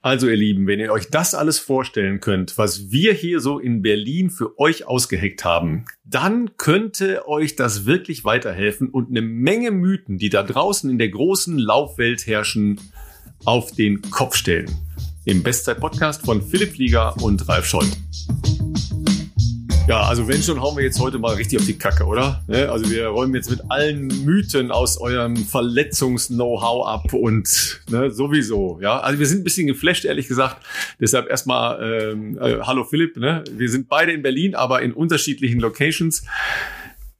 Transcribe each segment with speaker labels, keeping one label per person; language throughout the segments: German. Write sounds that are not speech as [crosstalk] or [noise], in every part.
Speaker 1: Also ihr Lieben, wenn ihr euch das alles vorstellen könnt, was wir hier so in Berlin für euch ausgeheckt haben, dann könnte euch das wirklich weiterhelfen und eine Menge Mythen, die da draußen in der großen Laufwelt herrschen, auf den Kopf stellen. Im Bestzeit-Podcast von Philipp Flieger und Ralf Scholz. Ja, also wenn schon, hauen wir jetzt heute mal richtig auf die Kacke, oder? Ne? Also wir räumen jetzt mit allen Mythen aus eurem Verletzungs-Know-how ab und ne, sowieso, ja. Also wir sind ein bisschen geflasht, ehrlich gesagt. Deshalb erstmal ähm, äh, hallo Philipp, ne? Wir sind beide in Berlin, aber in unterschiedlichen Locations.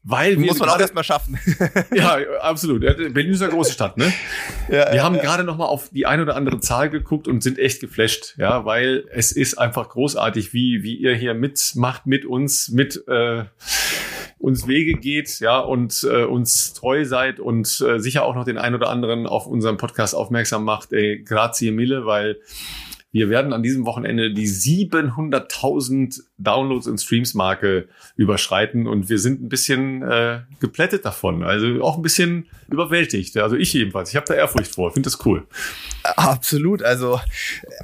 Speaker 1: Weil
Speaker 2: Muss man auch erstmal schaffen. [laughs]
Speaker 1: ja, absolut. Berlin ist eine große Stadt, ne? [laughs] Ja, wir haben ja. gerade noch mal auf die ein oder andere Zahl geguckt und sind echt geflasht, ja, weil es ist einfach großartig, wie wie ihr hier mitmacht mit uns, mit äh, uns Wege geht, ja, und äh, uns treu seid und äh, sicher auch noch den ein oder anderen auf unserem Podcast aufmerksam macht. Ey, grazie mille, weil wir werden an diesem Wochenende die 700.000 Downloads und Streams Marke überschreiten und wir sind ein bisschen äh, geplättet davon. Also auch ein bisschen überwältigt. Also ich jedenfalls. Ich habe da Ehrfurcht vor. Finde das cool.
Speaker 2: Absolut. Also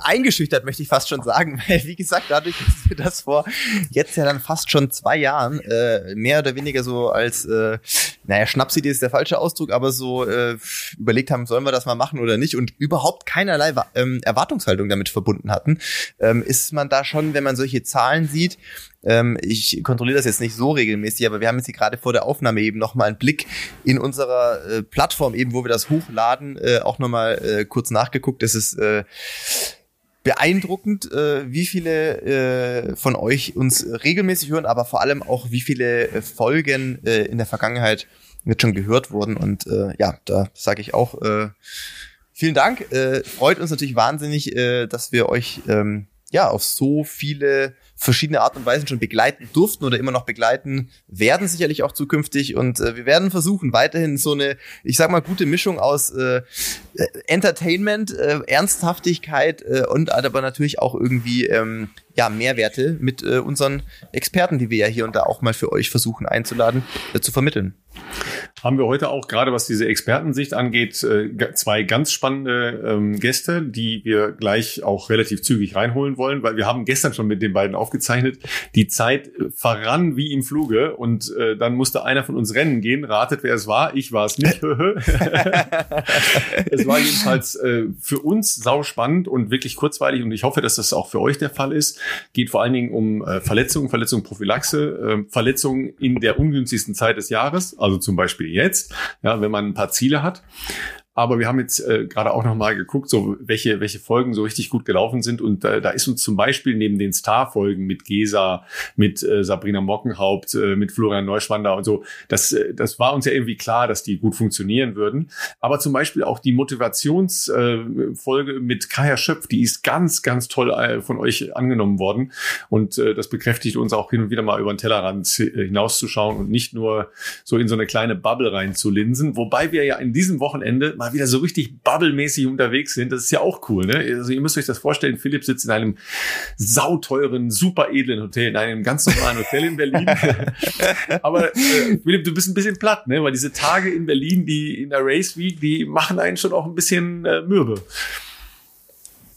Speaker 2: eingeschüchtert möchte ich fast schon sagen, [laughs] weil wie gesagt, dadurch, dass wir das vor jetzt ja dann fast schon zwei Jahren äh, mehr oder weniger so als, äh, naja, Schnapsidee ist der falsche Ausdruck, aber so äh, überlegt haben, sollen wir das mal machen oder nicht und überhaupt keinerlei ähm, Erwartungshaltung damit verbunden hatten, ähm, ist man da schon, wenn man solche Zahlen sieht. Ähm, ich kontrolliere das jetzt nicht so regelmäßig, aber wir haben jetzt hier gerade vor der Aufnahme eben nochmal einen Blick in unserer äh, Plattform eben, wo wir das hochladen, äh, auch nochmal äh, kurz nachgeguckt. Es ist äh, beeindruckend, äh, wie viele äh, von euch uns regelmäßig hören, aber vor allem auch wie viele äh, Folgen in der Vergangenheit jetzt schon gehört wurden. Und ja, da sage ich auch vielen Dank. Äh, freut uns natürlich wahnsinnig, äh, dass wir euch ähm, ja auf so viele verschiedene Art und Weisen schon begleiten durften oder immer noch begleiten werden, sicherlich auch zukünftig. Und äh, wir werden versuchen, weiterhin so eine, ich sag mal, gute Mischung aus äh, Entertainment, äh, Ernsthaftigkeit äh, und aber natürlich auch irgendwie ähm, ja, Mehrwerte mit äh, unseren Experten, die wir ja hier und da auch mal für euch versuchen einzuladen, äh, zu vermitteln
Speaker 1: haben wir heute auch gerade, was diese Expertensicht angeht, äh, zwei ganz spannende ähm, Gäste, die wir gleich auch relativ zügig reinholen wollen, weil wir haben gestern schon mit den beiden aufgezeichnet. Die Zeit äh, verrann wie im Fluge und äh, dann musste einer von uns rennen gehen. Ratet, wer es war. Ich war [laughs] [laughs] [laughs] es nicht. es war jedenfalls äh, für uns sau spannend und wirklich kurzweilig und ich hoffe, dass das auch für euch der Fall ist. Geht vor allen Dingen um äh, Verletzungen, Verletzungen, Prophylaxe, äh, Verletzungen in der ungünstigsten Zeit des Jahres, also zum Beispiel jetzt, ja, wenn man ein paar Ziele hat. Aber wir haben jetzt äh, gerade auch noch mal geguckt, so welche welche Folgen so richtig gut gelaufen sind und äh, da ist uns zum Beispiel neben den Star-Folgen mit Gesa, mit äh, Sabrina Mockenhaupt, äh, mit Florian Neuschwander und so, das äh, das war uns ja irgendwie klar, dass die gut funktionieren würden. Aber zum Beispiel auch die Motivationsfolge äh, mit Kaya Schöpf, die ist ganz ganz toll äh, von euch angenommen worden und äh, das bekräftigt uns auch hin und wieder mal über den Tellerrand äh, hinauszuschauen und nicht nur so in so eine kleine Bubble reinzulinsen. Wobei wir ja in diesem Wochenende mal wieder so richtig bubblemäßig unterwegs sind. Das ist ja auch cool, ne? Also ihr müsst euch das vorstellen, Philipp sitzt in einem sauteuren, super edlen Hotel, in einem ganz normalen Hotel in Berlin. [laughs] Aber äh, Philipp, du bist ein bisschen platt, ne? Weil diese Tage in Berlin, die in der Race Week, die machen einen schon auch ein bisschen äh, mürbe.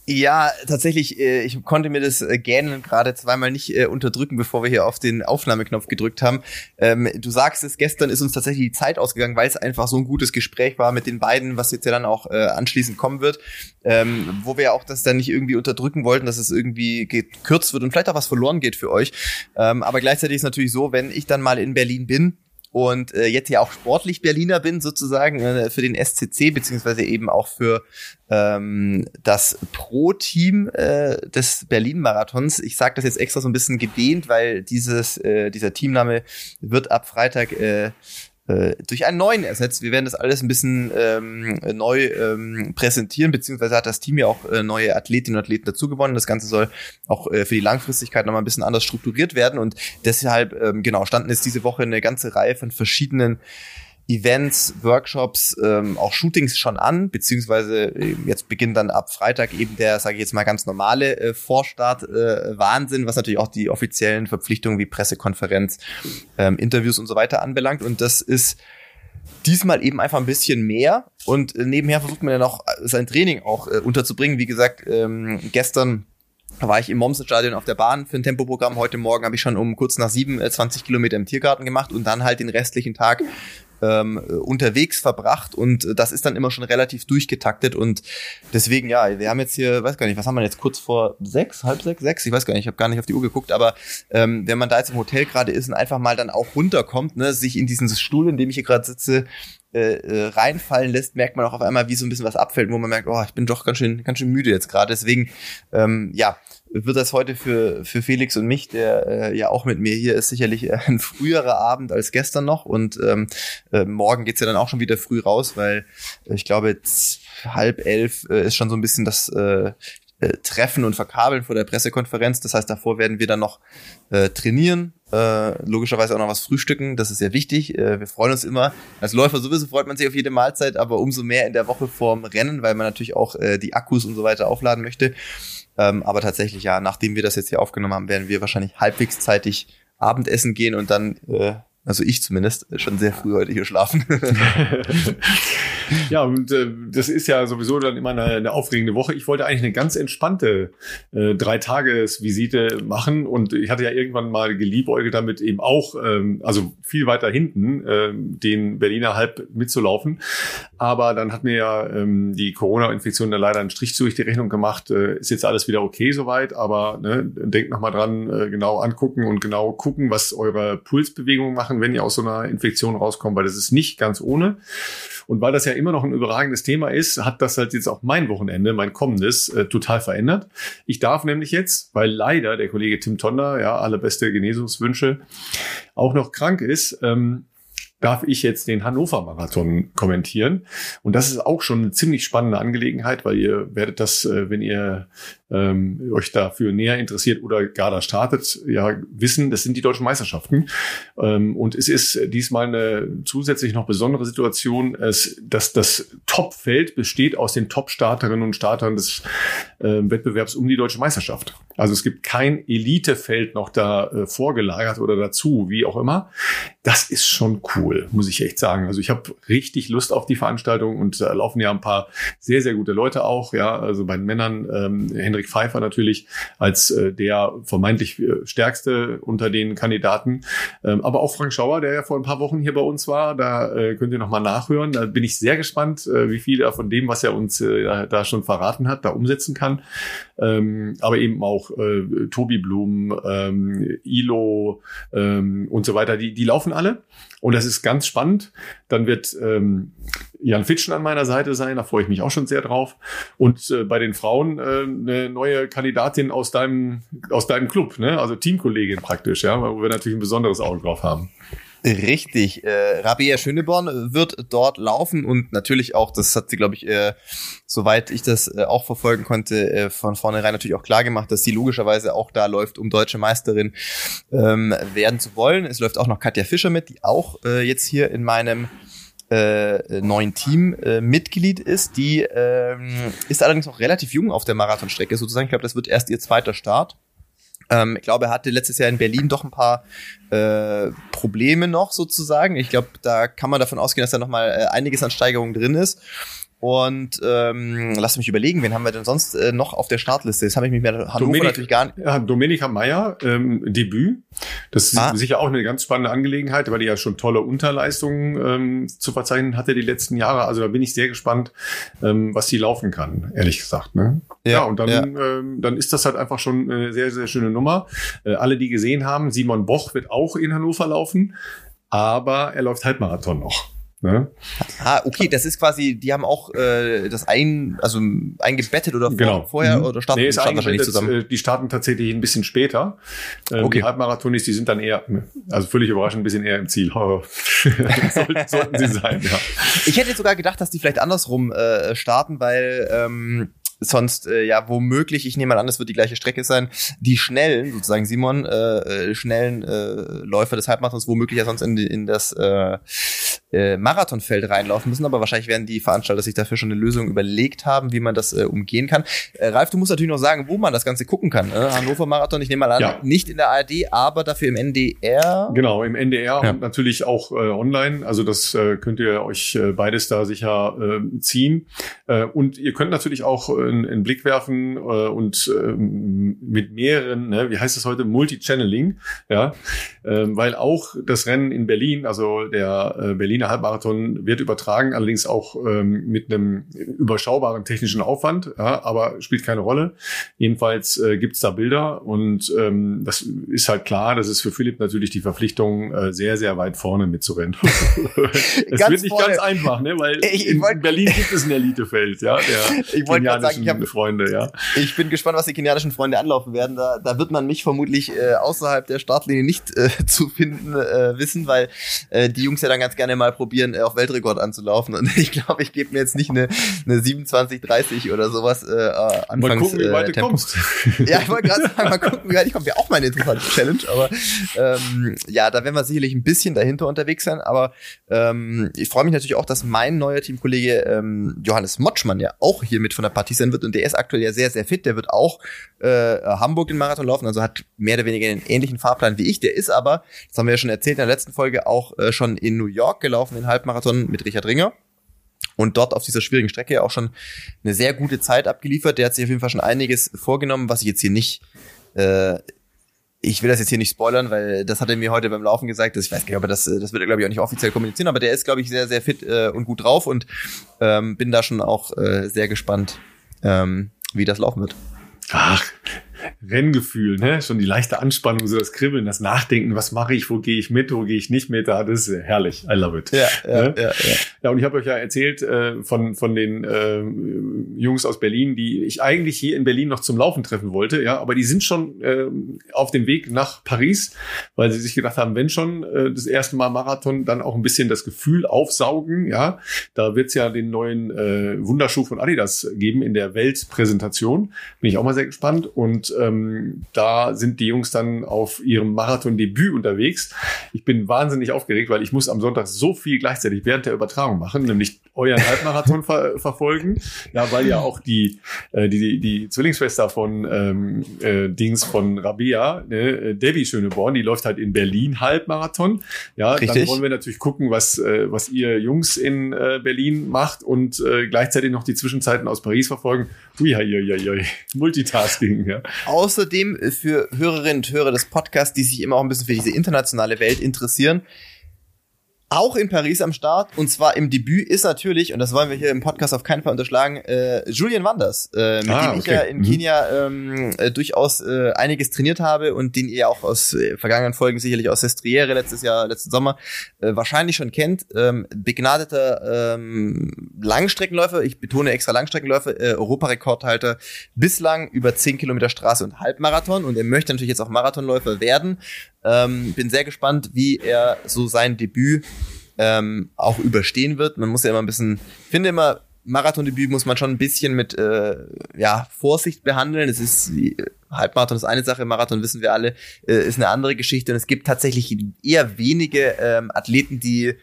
Speaker 2: Ja, tatsächlich, äh, ich konnte mir das äh, Gähnen gerade zweimal nicht äh, unterdrücken, bevor wir hier auf den Aufnahmeknopf gedrückt haben. Ähm, du sagst es, gestern ist uns tatsächlich die Zeit ausgegangen, weil es einfach so ein gutes Gespräch war mit den beiden, was jetzt ja dann auch anschließend kommen wird, ähm, wo wir auch das dann nicht irgendwie unterdrücken wollten, dass es irgendwie gekürzt wird und vielleicht auch was verloren geht für euch. Ähm, aber gleichzeitig ist natürlich so, wenn ich dann mal in Berlin bin, und äh, jetzt ja auch sportlich Berliner bin sozusagen äh, für den SCC beziehungsweise eben auch für ähm, das Pro-Team äh, des Berlin-Marathons. Ich sage das jetzt extra so ein bisschen gedehnt, weil dieses äh, dieser Teamname wird ab Freitag äh, äh, durch einen neuen ersetzt. Wir werden das alles ein bisschen ähm, neu ähm, präsentieren, beziehungsweise hat das Team ja auch äh, neue Athletinnen und Athleten dazu gewonnen. Das Ganze soll auch äh, für die Langfristigkeit nochmal ein bisschen anders strukturiert werden und deshalb, ähm, genau, standen jetzt diese Woche eine ganze Reihe von verschiedenen Events, Workshops, ähm, auch Shootings schon an, beziehungsweise äh, jetzt beginnt dann ab Freitag eben der, sage ich jetzt mal, ganz normale äh, Vorstart äh, Wahnsinn, was natürlich auch die offiziellen Verpflichtungen wie Pressekonferenz, ähm, Interviews und so weiter anbelangt. Und das ist diesmal eben einfach ein bisschen mehr und äh, nebenher versucht man ja noch äh, sein Training auch äh, unterzubringen. Wie gesagt, ähm, gestern war ich im Momsenstadion auf der Bahn für ein Tempoprogramm. Heute Morgen habe ich schon um kurz nach sieben äh, 20 Kilometer im Tiergarten gemacht und dann halt den restlichen Tag ähm, unterwegs verbracht und äh, das ist dann immer schon relativ durchgetaktet und deswegen ja, wir haben jetzt hier, weiß gar nicht, was haben wir jetzt kurz vor sechs, halb sechs, sechs, ich weiß gar nicht, ich habe gar nicht auf die Uhr geguckt, aber ähm, wenn man da jetzt im Hotel gerade ist und einfach mal dann auch runterkommt, ne, sich in diesen Stuhl, in dem ich hier gerade sitze, äh, äh, reinfallen lässt, merkt man auch auf einmal, wie so ein bisschen was abfällt, wo man merkt, oh, ich bin doch ganz schön, ganz schön müde jetzt gerade. Deswegen, ähm, ja, wird das heute für, für Felix und mich, der äh, ja auch mit mir hier ist, sicherlich ein früherer Abend als gestern noch. Und ähm, äh, morgen geht's ja dann auch schon wieder früh raus, weil äh, ich glaube, halb elf äh, ist schon so ein bisschen das äh, äh, Treffen und Verkabeln vor der Pressekonferenz. Das heißt, davor werden wir dann noch äh, trainieren, äh, logischerweise auch noch was frühstücken. Das ist sehr wichtig. Äh, wir freuen uns immer. Als Läufer sowieso freut man sich auf jede Mahlzeit, aber umso mehr in der Woche vorm Rennen, weil man natürlich auch äh, die Akkus und so weiter aufladen möchte. Ähm, aber tatsächlich, ja, nachdem wir das jetzt hier aufgenommen haben, werden wir wahrscheinlich halbwegs zeitig Abendessen gehen und dann äh, also ich zumindest, schon sehr früh heute hier schlafen. [laughs]
Speaker 1: ja, und äh, das ist ja sowieso dann immer eine, eine, aufregende Woche. Ich wollte eigentlich eine ganz entspannte äh, Dreitagesvisite machen und ich hatte ja irgendwann mal geliebäugelt damit eben auch, ähm, also viel weiter hinten, äh, den Berliner Halb mitzulaufen. Aber dann hat mir ja ähm, die Corona-Infektion da leider einen Strich durch die Rechnung gemacht. Äh, ist jetzt alles wieder okay soweit, aber ne, denkt nochmal dran, äh, genau angucken und genau gucken, was eure Pulsbewegungen machen machen, wenn ihr aus so einer Infektion rauskommt, weil das ist nicht ganz ohne. Und weil das ja immer noch ein überragendes Thema ist, hat das halt jetzt auch mein Wochenende, mein kommendes, äh, total verändert. Ich darf nämlich jetzt, weil leider der Kollege Tim Tonder, ja, alle beste Genesungswünsche, auch noch krank ist, ähm, darf ich jetzt den Hannover Marathon kommentieren. Und das ist auch schon eine ziemlich spannende Angelegenheit, weil ihr werdet das, äh, wenn ihr ähm, euch dafür näher interessiert oder gar da startet, ja wissen, das sind die deutschen Meisterschaften. Ähm, und es ist diesmal eine zusätzlich noch besondere Situation, es, dass das Topfeld besteht aus den Top-Starterinnen und Startern des äh, Wettbewerbs um die deutsche Meisterschaft. Also es gibt kein Elitefeld noch da äh, vorgelagert oder dazu, wie auch immer. Das ist schon cool, muss ich echt sagen. Also ich habe richtig Lust auf die Veranstaltung und da laufen ja ein paar sehr, sehr gute Leute auch. Ja, also bei den Männern ähm, Hendrik Pfeiffer natürlich als äh, der vermeintlich äh, stärkste unter den Kandidaten. Ähm, aber auch Frank Schauer, der ja vor ein paar Wochen hier bei uns war, da äh, könnt ihr nochmal nachhören. Da bin ich sehr gespannt, äh, wie viel er von dem, was er uns äh, da schon verraten hat, da umsetzen kann. Ähm, aber eben auch äh, Tobi Blum, ähm, Ilo ähm, und so weiter, die, die laufen alle. Und das ist ganz spannend. Dann wird ähm, Jan Fitschen an meiner Seite sein, da freue ich mich auch schon sehr drauf. Und äh, bei den Frauen äh, eine neue Kandidatin aus deinem, aus deinem Club, ne? also Teamkollegin praktisch, ja, wo wir natürlich ein besonderes Auge drauf haben.
Speaker 2: Richtig. Äh, Rabea Schöneborn wird dort laufen und natürlich auch, das hat sie, glaube ich, äh, soweit ich das äh, auch verfolgen konnte, äh, von vornherein natürlich auch klar gemacht, dass sie logischerweise auch da läuft, um deutsche Meisterin ähm, werden zu wollen. Es läuft auch noch Katja Fischer mit, die auch äh, jetzt hier in meinem äh, neuen Team äh, Mitglied ist. Die ähm, ist allerdings noch relativ jung auf der Marathonstrecke sozusagen. Ich glaube, das wird erst ihr zweiter Start. Ähm, ich glaube, er hatte letztes Jahr in Berlin doch ein paar äh, Probleme noch sozusagen. Ich glaube, da kann man davon ausgehen, dass da noch mal äh, einiges an Steigerungen drin ist. Und ähm, lass mich überlegen, wen haben wir denn sonst äh, noch auf der Startliste? Das habe ich mich mit Hannover
Speaker 1: Dominik,
Speaker 2: natürlich gar nicht.
Speaker 1: Ja, Dominika Meyer, ähm, Debüt. Das ist ah. sicher auch eine ganz spannende Angelegenheit, weil die ja schon tolle Unterleistungen ähm, zu verzeichnen hatte die letzten Jahre. Also da bin ich sehr gespannt, ähm, was die laufen kann, ehrlich gesagt. Ne? Ja, ja und dann, ja. Ähm, dann ist das halt einfach schon eine sehr, sehr schöne Nummer. Äh, alle, die gesehen haben, Simon Boch wird auch in Hannover laufen, aber er läuft Halbmarathon noch. Ne?
Speaker 2: Ah, okay, das ist quasi, die haben auch äh, das ein, also eingebettet oder vor,
Speaker 1: genau.
Speaker 2: vorher mhm. oder starten,
Speaker 1: nee, starten wahrscheinlich zusammen? Äh, die starten tatsächlich ein bisschen später. Ähm, okay. Die Halbmarathonis, die sind dann eher, also völlig überraschend, ein bisschen eher im Ziel. [laughs] sollten, sollten sie sein, ja.
Speaker 2: Ich hätte sogar gedacht, dass die vielleicht andersrum äh, starten, weil ähm, sonst äh, ja womöglich, ich nehme mal an, es wird die gleiche Strecke sein, die schnellen, sozusagen Simon, äh, äh, schnellen äh, Läufer des Halbmarathons womöglich ja sonst in, in das äh, äh, Marathonfeld reinlaufen müssen, aber wahrscheinlich werden die Veranstalter sich dafür schon eine Lösung überlegt haben, wie man das äh, umgehen kann. Äh, Ralf, du musst natürlich noch sagen, wo man das Ganze gucken kann. Ne? Hannover Marathon, ich nehme mal an, ja. nicht in der ARD, aber dafür im NDR.
Speaker 1: Genau, im NDR ja. und natürlich auch äh, online. Also das äh, könnt ihr euch äh, beides da sicher äh, ziehen. Äh, und ihr könnt natürlich auch äh, einen Blick werfen äh, und äh, mit mehreren, ne, wie heißt das heute, Multi-Channeling, ja, äh, weil auch das Rennen in Berlin, also der äh, Berliner Halbmarathon wird übertragen, allerdings auch ähm, mit einem überschaubaren technischen Aufwand, ja, aber spielt keine Rolle. Jedenfalls äh, gibt's da Bilder und ähm, das ist halt klar, das ist für Philipp natürlich die Verpflichtung, äh, sehr, sehr weit vorne mitzurennen. [laughs] Es wird nicht vorne. ganz einfach, ne? weil ich, ich in Berlin gibt es ein Elitefeld, ja, der
Speaker 2: ich kenianischen sagen, ich hab, Freunde, ja. Ich bin gespannt, was die kenianischen Freunde anlaufen werden. Da, da wird man mich vermutlich äh, außerhalb der Startlinie nicht äh, [laughs] zu finden äh, wissen, weil äh, die Jungs ja dann ganz gerne mal probieren, äh, auf Weltrekord anzulaufen. Und [laughs] ich glaube, ich gebe mir jetzt nicht eine, eine 27, 30 oder sowas äh, anfangs. Mal gucken, wie weit äh, du kommst. [laughs] Ja, ich wollte gerade sagen, mal gucken, wie weit ich komme. Wäre auch mal eine interessante Challenge. Aber ähm, ja, da werden wir sicherlich ein bisschen dahinter unterwegs sein. Aber ähm, ich freue mich natürlich auch, dass mein neuer Teamkollege ähm, Johannes Motschmann ja auch hier mit von der Partie sein wird. Und der ist aktuell ja sehr, sehr fit. Der wird auch äh, Hamburg den Marathon laufen, also hat mehr oder weniger einen ähnlichen Fahrplan wie ich. Der ist aber, das haben wir ja schon erzählt in der letzten Folge, auch äh, schon in New York gelaufen, den Halbmarathon mit Richard Ringer und dort auf dieser schwierigen Strecke auch schon eine sehr gute Zeit abgeliefert. Der hat sich auf jeden Fall schon einiges vorgenommen, was ich jetzt hier nicht äh, ich will das jetzt hier nicht spoilern, weil das hat er mir heute beim Laufen gesagt. Dass ich weiß gar nicht, aber das, das wird er, glaube ich, auch nicht offiziell kommunizieren, aber der ist, glaube ich, sehr, sehr fit äh, und gut drauf und ähm, bin da schon auch äh, sehr gespannt, ähm, wie das laufen wird.
Speaker 1: Ach, Renngefühl, ne? Schon die leichte Anspannung, so das Kribbeln, das Nachdenken, was mache ich, wo gehe ich mit, wo gehe ich nicht mit, ah, das ist herrlich. I love it. Ja, ja, ne? ja, ja. ja und ich habe euch ja erzählt äh, von, von den äh, Jungs aus Berlin, die ich eigentlich hier in Berlin noch zum Laufen treffen wollte, ja, aber die sind schon äh, auf dem Weg nach Paris, weil sie sich gedacht haben, wenn schon äh, das erste Mal Marathon, dann auch ein bisschen das Gefühl aufsaugen, ja. Da wird's ja den neuen äh, Wunderschuh von Adidas geben in der Weltpräsentation. Bin ich auch mal sehr gespannt und ähm, da sind die Jungs dann auf ihrem Marathon-Debüt unterwegs. Ich bin wahnsinnig aufgeregt, weil ich muss am Sonntag so viel gleichzeitig während der Übertragung machen, nämlich euren Halbmarathon ver [laughs] verfolgen. Ja, weil ja auch die, äh, die, die Zwillingsschwester von ähm, äh, Dings von Rabea, ne, äh, Debbie Schöneborn, die läuft halt in Berlin Halbmarathon. Ja, Richtig. dann wollen wir natürlich gucken, was, äh, was ihr Jungs in äh, Berlin macht und äh, gleichzeitig noch die Zwischenzeiten aus Paris verfolgen. Ui, ui, ui, ui. Multitasking, ja.
Speaker 2: Außerdem für Hörerinnen und Hörer des Podcasts, die sich immer auch ein bisschen für diese internationale Welt interessieren, auch in Paris am Start und zwar im Debüt ist natürlich, und das wollen wir hier im Podcast auf keinen Fall unterschlagen, äh, Julian Wanders, äh, mit ah, dem ich ja in mhm. Kenia ähm, äh, durchaus äh, einiges trainiert habe und den ihr auch aus äh, vergangenen Folgen sicherlich aus Sestriere letztes Jahr, letzten Sommer äh, wahrscheinlich schon kennt. Ähm, begnadeter ähm, Langstreckenläufer, ich betone extra Langstreckenläufer, äh, Europarekordhalter bislang über 10 Kilometer Straße und Halbmarathon und er möchte natürlich jetzt auch Marathonläufer werden ähm, bin sehr gespannt, wie er so sein Debüt ähm, auch überstehen wird. Man muss ja immer ein bisschen, ich finde immer, Marathon-Debüt muss man schon ein bisschen mit äh, ja, Vorsicht behandeln. Es ist Halbmarathon ist eine Sache, Marathon wissen wir alle, äh, ist eine andere Geschichte. Und es gibt tatsächlich eher wenige ähm, Athleten, die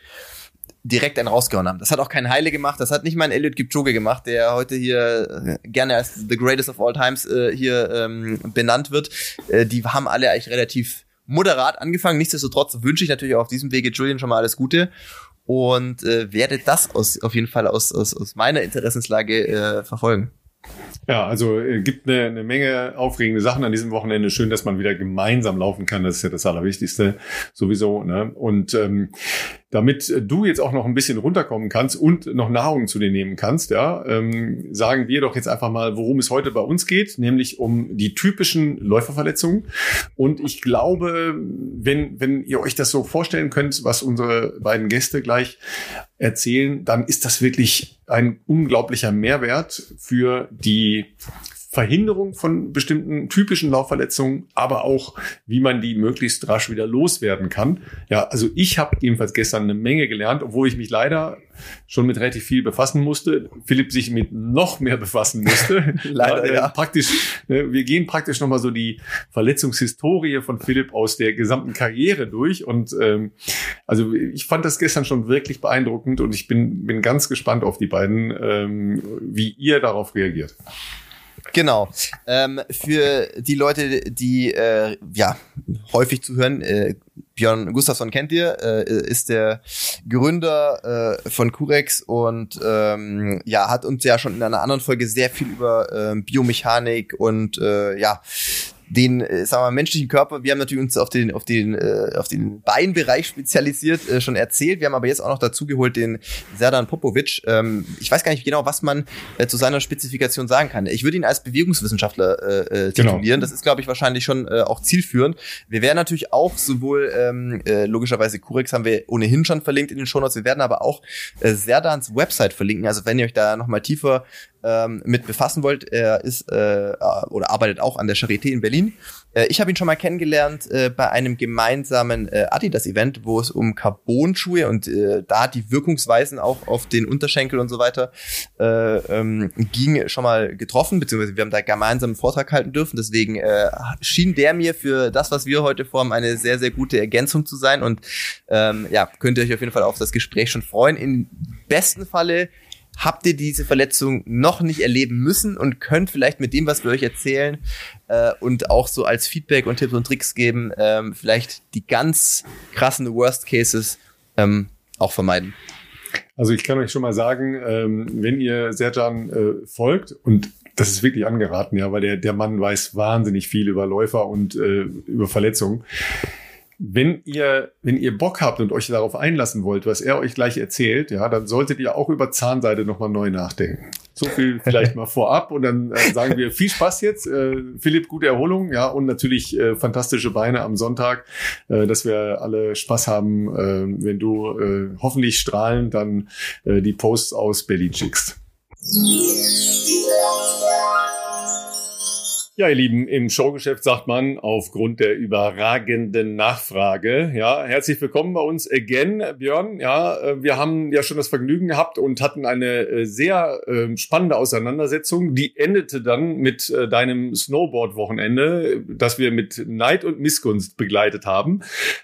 Speaker 2: direkt einen rausgehauen haben. Das hat auch kein Heile gemacht, das hat nicht mal ein Elliot Kipchoge gemacht, der heute hier äh, gerne als the greatest of all times äh, hier ähm, benannt wird. Äh, die haben alle eigentlich relativ moderat angefangen. Nichtsdestotrotz wünsche ich natürlich auch auf diesem Wege Julian schon mal alles Gute und äh, werde das aus, auf jeden Fall aus, aus, aus meiner Interessenslage äh, verfolgen.
Speaker 1: Ja, also äh, gibt eine, eine Menge aufregende Sachen an diesem Wochenende. Schön, dass man wieder gemeinsam laufen kann. Das ist ja das Allerwichtigste sowieso. Ne? Und ähm, damit du jetzt auch noch ein bisschen runterkommen kannst und noch Nahrung zu dir nehmen kannst, ja, ähm, sagen wir doch jetzt einfach mal, worum es heute bei uns geht, nämlich um die typischen Läuferverletzungen. Und ich glaube, wenn, wenn ihr euch das so vorstellen könnt, was unsere beiden Gäste gleich erzählen, dann ist das wirklich ein unglaublicher Mehrwert für die Verhinderung von bestimmten typischen Laufverletzungen, aber auch, wie man die möglichst rasch wieder loswerden kann. Ja, also ich habe jedenfalls gestern eine Menge gelernt, obwohl ich mich leider schon mit relativ viel befassen musste. Philipp sich mit noch mehr befassen musste. [laughs]
Speaker 2: leider, ja.
Speaker 1: Praktisch, ne, wir gehen praktisch nochmal so die Verletzungshistorie von Philipp aus der gesamten Karriere durch. Und ähm, also ich fand das gestern schon wirklich beeindruckend und ich bin, bin ganz gespannt auf die beiden, ähm, wie ihr darauf reagiert.
Speaker 2: Genau. Ähm, für die Leute, die äh, ja häufig zuhören, äh, Björn Gustafsson kennt ihr, äh, ist der Gründer äh, von Curex und ähm, ja hat uns ja schon in einer anderen Folge sehr viel über äh, Biomechanik und äh, ja den, äh, sagen wir mal, menschlichen Körper. Wir haben natürlich uns auf den, auf den, äh, auf den Beinbereich spezialisiert, äh, schon erzählt. Wir haben aber jetzt auch noch dazu geholt den Serdan Popovic. Ähm, ich weiß gar nicht genau, was man äh, zu seiner Spezifikation sagen kann. Ich würde ihn als Bewegungswissenschaftler äh, äh, genau. titulieren. Genau. Das ist, glaube ich, wahrscheinlich schon äh, auch zielführend. Wir werden natürlich auch sowohl, ähm, äh, logischerweise Curex haben wir ohnehin schon verlinkt in den Shownotes. Wir werden aber auch äh, Serdans Website verlinken. Also wenn ihr euch da nochmal tiefer ähm, mit befassen wollt, er ist äh, oder arbeitet auch an der Charité in Berlin. Äh, ich habe ihn schon mal kennengelernt äh, bei einem gemeinsamen äh, Adidas-Event, wo es um Carbon-Schuhe und äh, da die Wirkungsweisen auch auf den Unterschenkel und so weiter äh, ähm, ging, schon mal getroffen, beziehungsweise wir haben da gemeinsam einen Vortrag halten dürfen. Deswegen äh, schien der mir für das, was wir heute vorhaben, eine sehr, sehr gute Ergänzung zu sein. Und ähm, ja, könnt ihr euch auf jeden Fall auf das Gespräch schon freuen. Im besten Falle habt ihr diese Verletzung noch nicht erleben müssen und könnt vielleicht mit dem, was wir euch erzählen äh, und auch so als Feedback und Tipps und Tricks geben, ähm, vielleicht die ganz krassen Worst Cases ähm, auch vermeiden.
Speaker 1: Also ich kann euch schon mal sagen, ähm, wenn ihr Serjan äh, folgt und das ist wirklich angeraten, ja, weil der, der Mann weiß wahnsinnig viel über Läufer und äh, über Verletzungen wenn ihr, wenn ihr Bock habt und euch darauf einlassen wollt, was er euch gleich erzählt, ja, dann solltet ihr auch über Zahnseide nochmal neu nachdenken. So viel [laughs] vielleicht mal vorab und dann äh, sagen wir viel Spaß jetzt. Äh, Philipp, gute Erholung, ja, und natürlich äh, fantastische Beine am Sonntag, äh, dass wir alle Spaß haben, äh, wenn du äh, hoffentlich strahlend dann die Posts aus Berlin schickst. Ja, ihr Lieben, im Showgeschäft sagt man aufgrund der überragenden Nachfrage. Ja, herzlich willkommen bei uns again, Björn. Ja, äh, wir haben ja schon das Vergnügen gehabt und hatten eine äh, sehr ähm, spannende Auseinandersetzung. Die endete dann mit äh, deinem Snowboard-Wochenende, das wir mit Neid und Missgunst begleitet haben.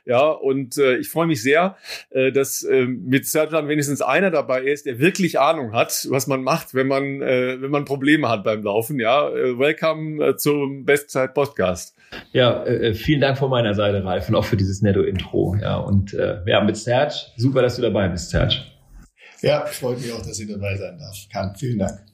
Speaker 1: Ja, und ich freue mich sehr, dass mit Sertan wenigstens einer dabei ist, der wirklich Ahnung hat, was man macht, wenn man, wenn man Probleme hat beim Laufen. Ja, welcome zum Bestzeit-Podcast.
Speaker 3: Ja, äh, äh, vielen Dank von meiner Seite, Ralf, und auch für dieses netto Intro. Ja, und äh, ja, mit Serge, super, dass du dabei bist, Serge.
Speaker 4: Ja, freut mich auch, dass ich dabei sein darf. Kann. Vielen Dank.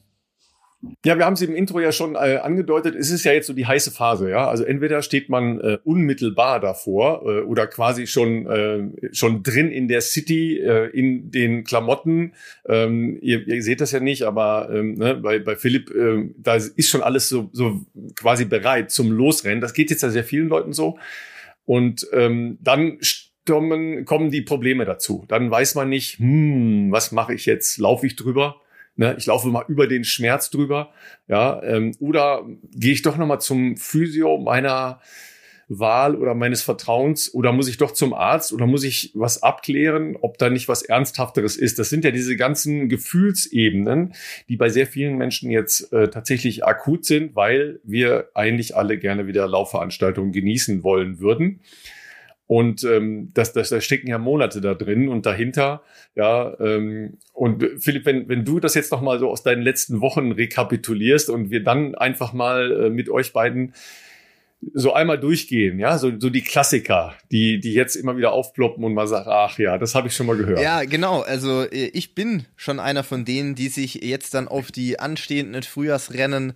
Speaker 1: Ja, wir haben es im Intro ja schon äh, angedeutet. Es ist ja jetzt so die heiße Phase, ja. Also entweder steht man äh, unmittelbar davor äh, oder quasi schon äh, schon drin in der City, äh, in den Klamotten. Ähm, ihr, ihr seht das ja nicht, aber ähm, ne, bei, bei Philipp, äh, da ist schon alles so, so quasi bereit zum Losrennen. Das geht jetzt ja sehr vielen Leuten so. Und ähm, dann kommen, kommen die Probleme dazu. Dann weiß man nicht, hm, was mache ich jetzt? Laufe ich drüber? Ne, ich laufe mal über den Schmerz drüber, ja, ähm, oder gehe ich doch noch mal zum Physio meiner Wahl oder meines Vertrauens oder muss ich doch zum Arzt oder muss ich was abklären, ob da nicht was Ernsthafteres ist. Das sind ja diese ganzen Gefühlsebenen, die bei sehr vielen Menschen jetzt äh, tatsächlich akut sind, weil wir eigentlich alle gerne wieder Laufveranstaltungen genießen wollen würden. Und ähm, das, das, da stecken ja Monate da drin und dahinter, ja. Ähm, und Philipp, wenn, wenn du das jetzt noch mal so aus deinen letzten Wochen rekapitulierst und wir dann einfach mal äh, mit euch beiden so einmal durchgehen, ja, so, so die Klassiker, die, die jetzt immer wieder aufploppen und man sagt, ach ja, das habe ich schon mal gehört.
Speaker 2: Ja, genau. Also äh, ich bin schon einer von denen, die sich jetzt dann auf die anstehenden Frühjahrsrennen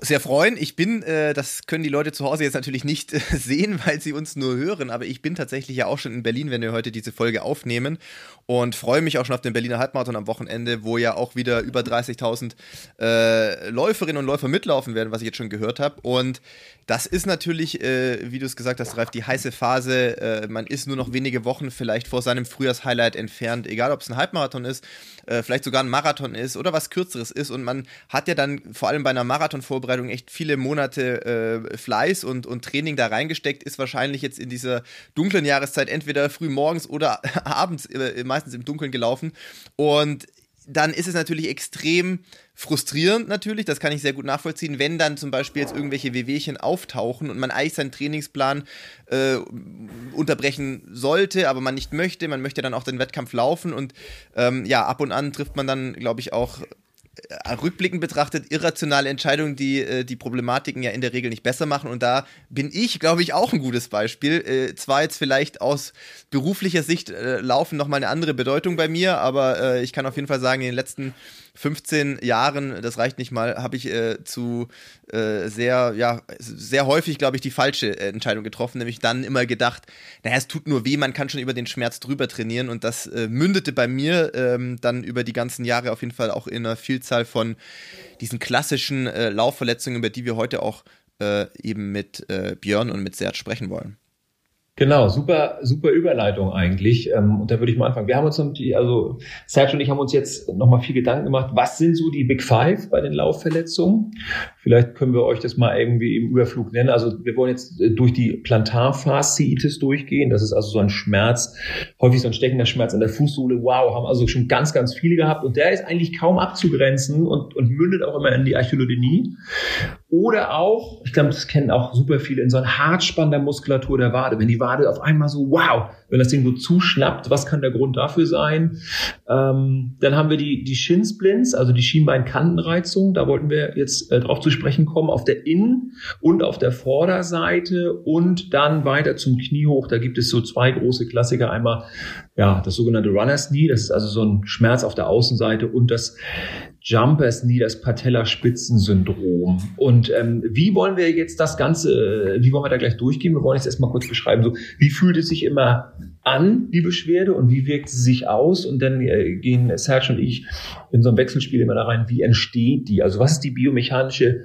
Speaker 2: sehr freuen. Ich bin, äh, das können die Leute zu Hause jetzt natürlich nicht äh, [laughs] sehen, weil sie uns nur hören, aber ich bin tatsächlich ja auch schon in Berlin, wenn wir heute diese Folge aufnehmen und freue mich auch schon auf den Berliner Halbmarathon am Wochenende, wo ja auch wieder über 30.000 äh, Läuferinnen und Läufer mitlaufen werden, was ich jetzt schon gehört habe. Und das ist natürlich, äh, wie du es gesagt hast, Ralf, die heiße Phase. Äh, man ist nur noch wenige Wochen vielleicht vor seinem Frühjahrshighlight entfernt, egal ob es ein Halbmarathon ist, äh, vielleicht sogar ein Marathon ist oder was Kürzeres ist. Und man hat ja dann vor allem bei einer Marathon Vorbereitung echt viele Monate äh, Fleiß und, und Training da reingesteckt, ist wahrscheinlich jetzt in dieser dunklen Jahreszeit entweder früh morgens oder [laughs] abends äh, meistens im Dunkeln gelaufen. Und dann ist es natürlich extrem frustrierend natürlich, das kann ich sehr gut nachvollziehen, wenn dann zum Beispiel jetzt irgendwelche Wehwehchen auftauchen und man eigentlich seinen Trainingsplan äh, unterbrechen sollte, aber man nicht möchte, man möchte dann auch den Wettkampf laufen und ähm, ja, ab und an trifft man dann, glaube ich, auch äh, rückblickend betrachtet irrationale Entscheidungen, die äh, die Problematiken ja in der Regel nicht besser machen. Und da bin ich, glaube ich, auch ein gutes Beispiel. Äh, zwar jetzt vielleicht aus beruflicher Sicht äh, Laufen nochmal eine andere Bedeutung bei mir, aber äh, ich kann auf jeden Fall sagen, in den letzten 15 Jahren, das reicht nicht mal, habe ich äh, zu äh, sehr, ja, sehr häufig, glaube ich, die falsche äh, Entscheidung getroffen, nämlich dann immer gedacht, naja, es tut nur weh, man kann schon über den Schmerz drüber trainieren und das äh, mündete bei mir ähm, dann über die ganzen Jahre auf jeden Fall auch in einer Vielzahl von diesen klassischen äh, Laufverletzungen, über die wir heute auch äh, eben mit Björn und mit Serge sprechen wollen.
Speaker 3: Genau, super, super Überleitung eigentlich. Ähm, und da würde ich mal anfangen. Wir haben uns, also Sergio und ich haben uns jetzt nochmal viel Gedanken gemacht, was sind so die Big Five bei den Laufverletzungen? Vielleicht können wir euch das mal irgendwie im Überflug nennen. Also wir wollen jetzt äh, durch die Plantarfasziitis durchgehen. Das ist also so ein Schmerz, häufig so ein steckender Schmerz an der Fußsohle. Wow, haben also schon ganz, ganz viele gehabt. Und der ist eigentlich kaum abzugrenzen und, und mündet auch immer in die Archälodynie. Oder auch, ich glaube, das kennen auch super viele, in so ein Hartspann der Muskulatur der Wade. Wenn die Wade auf einmal so, wow, wenn das Ding so zuschnappt, was kann der Grund dafür sein? Ähm, dann haben wir die, die Shinsplints, also die Schienbeinkantenreizung. Da wollten wir jetzt äh, drauf zu sprechen kommen, auf der Innen- und auf der Vorderseite und dann weiter zum Knie hoch. Da gibt es so zwei große Klassiker. Einmal ja, das sogenannte Runner's Knee, das ist also so ein Schmerz auf der Außenseite und das Jumpers Knee, das Patellaspitzensyndrom. Und ähm, wie wollen wir jetzt das Ganze, wie wollen wir da gleich durchgehen? Wir wollen jetzt erstmal kurz beschreiben, so wie fühlt es sich immer an, die Beschwerde, und wie wirkt sie sich aus? Und dann äh, gehen Serge und ich in so ein Wechselspiel immer da rein, wie entsteht die? Also was ist die biomechanische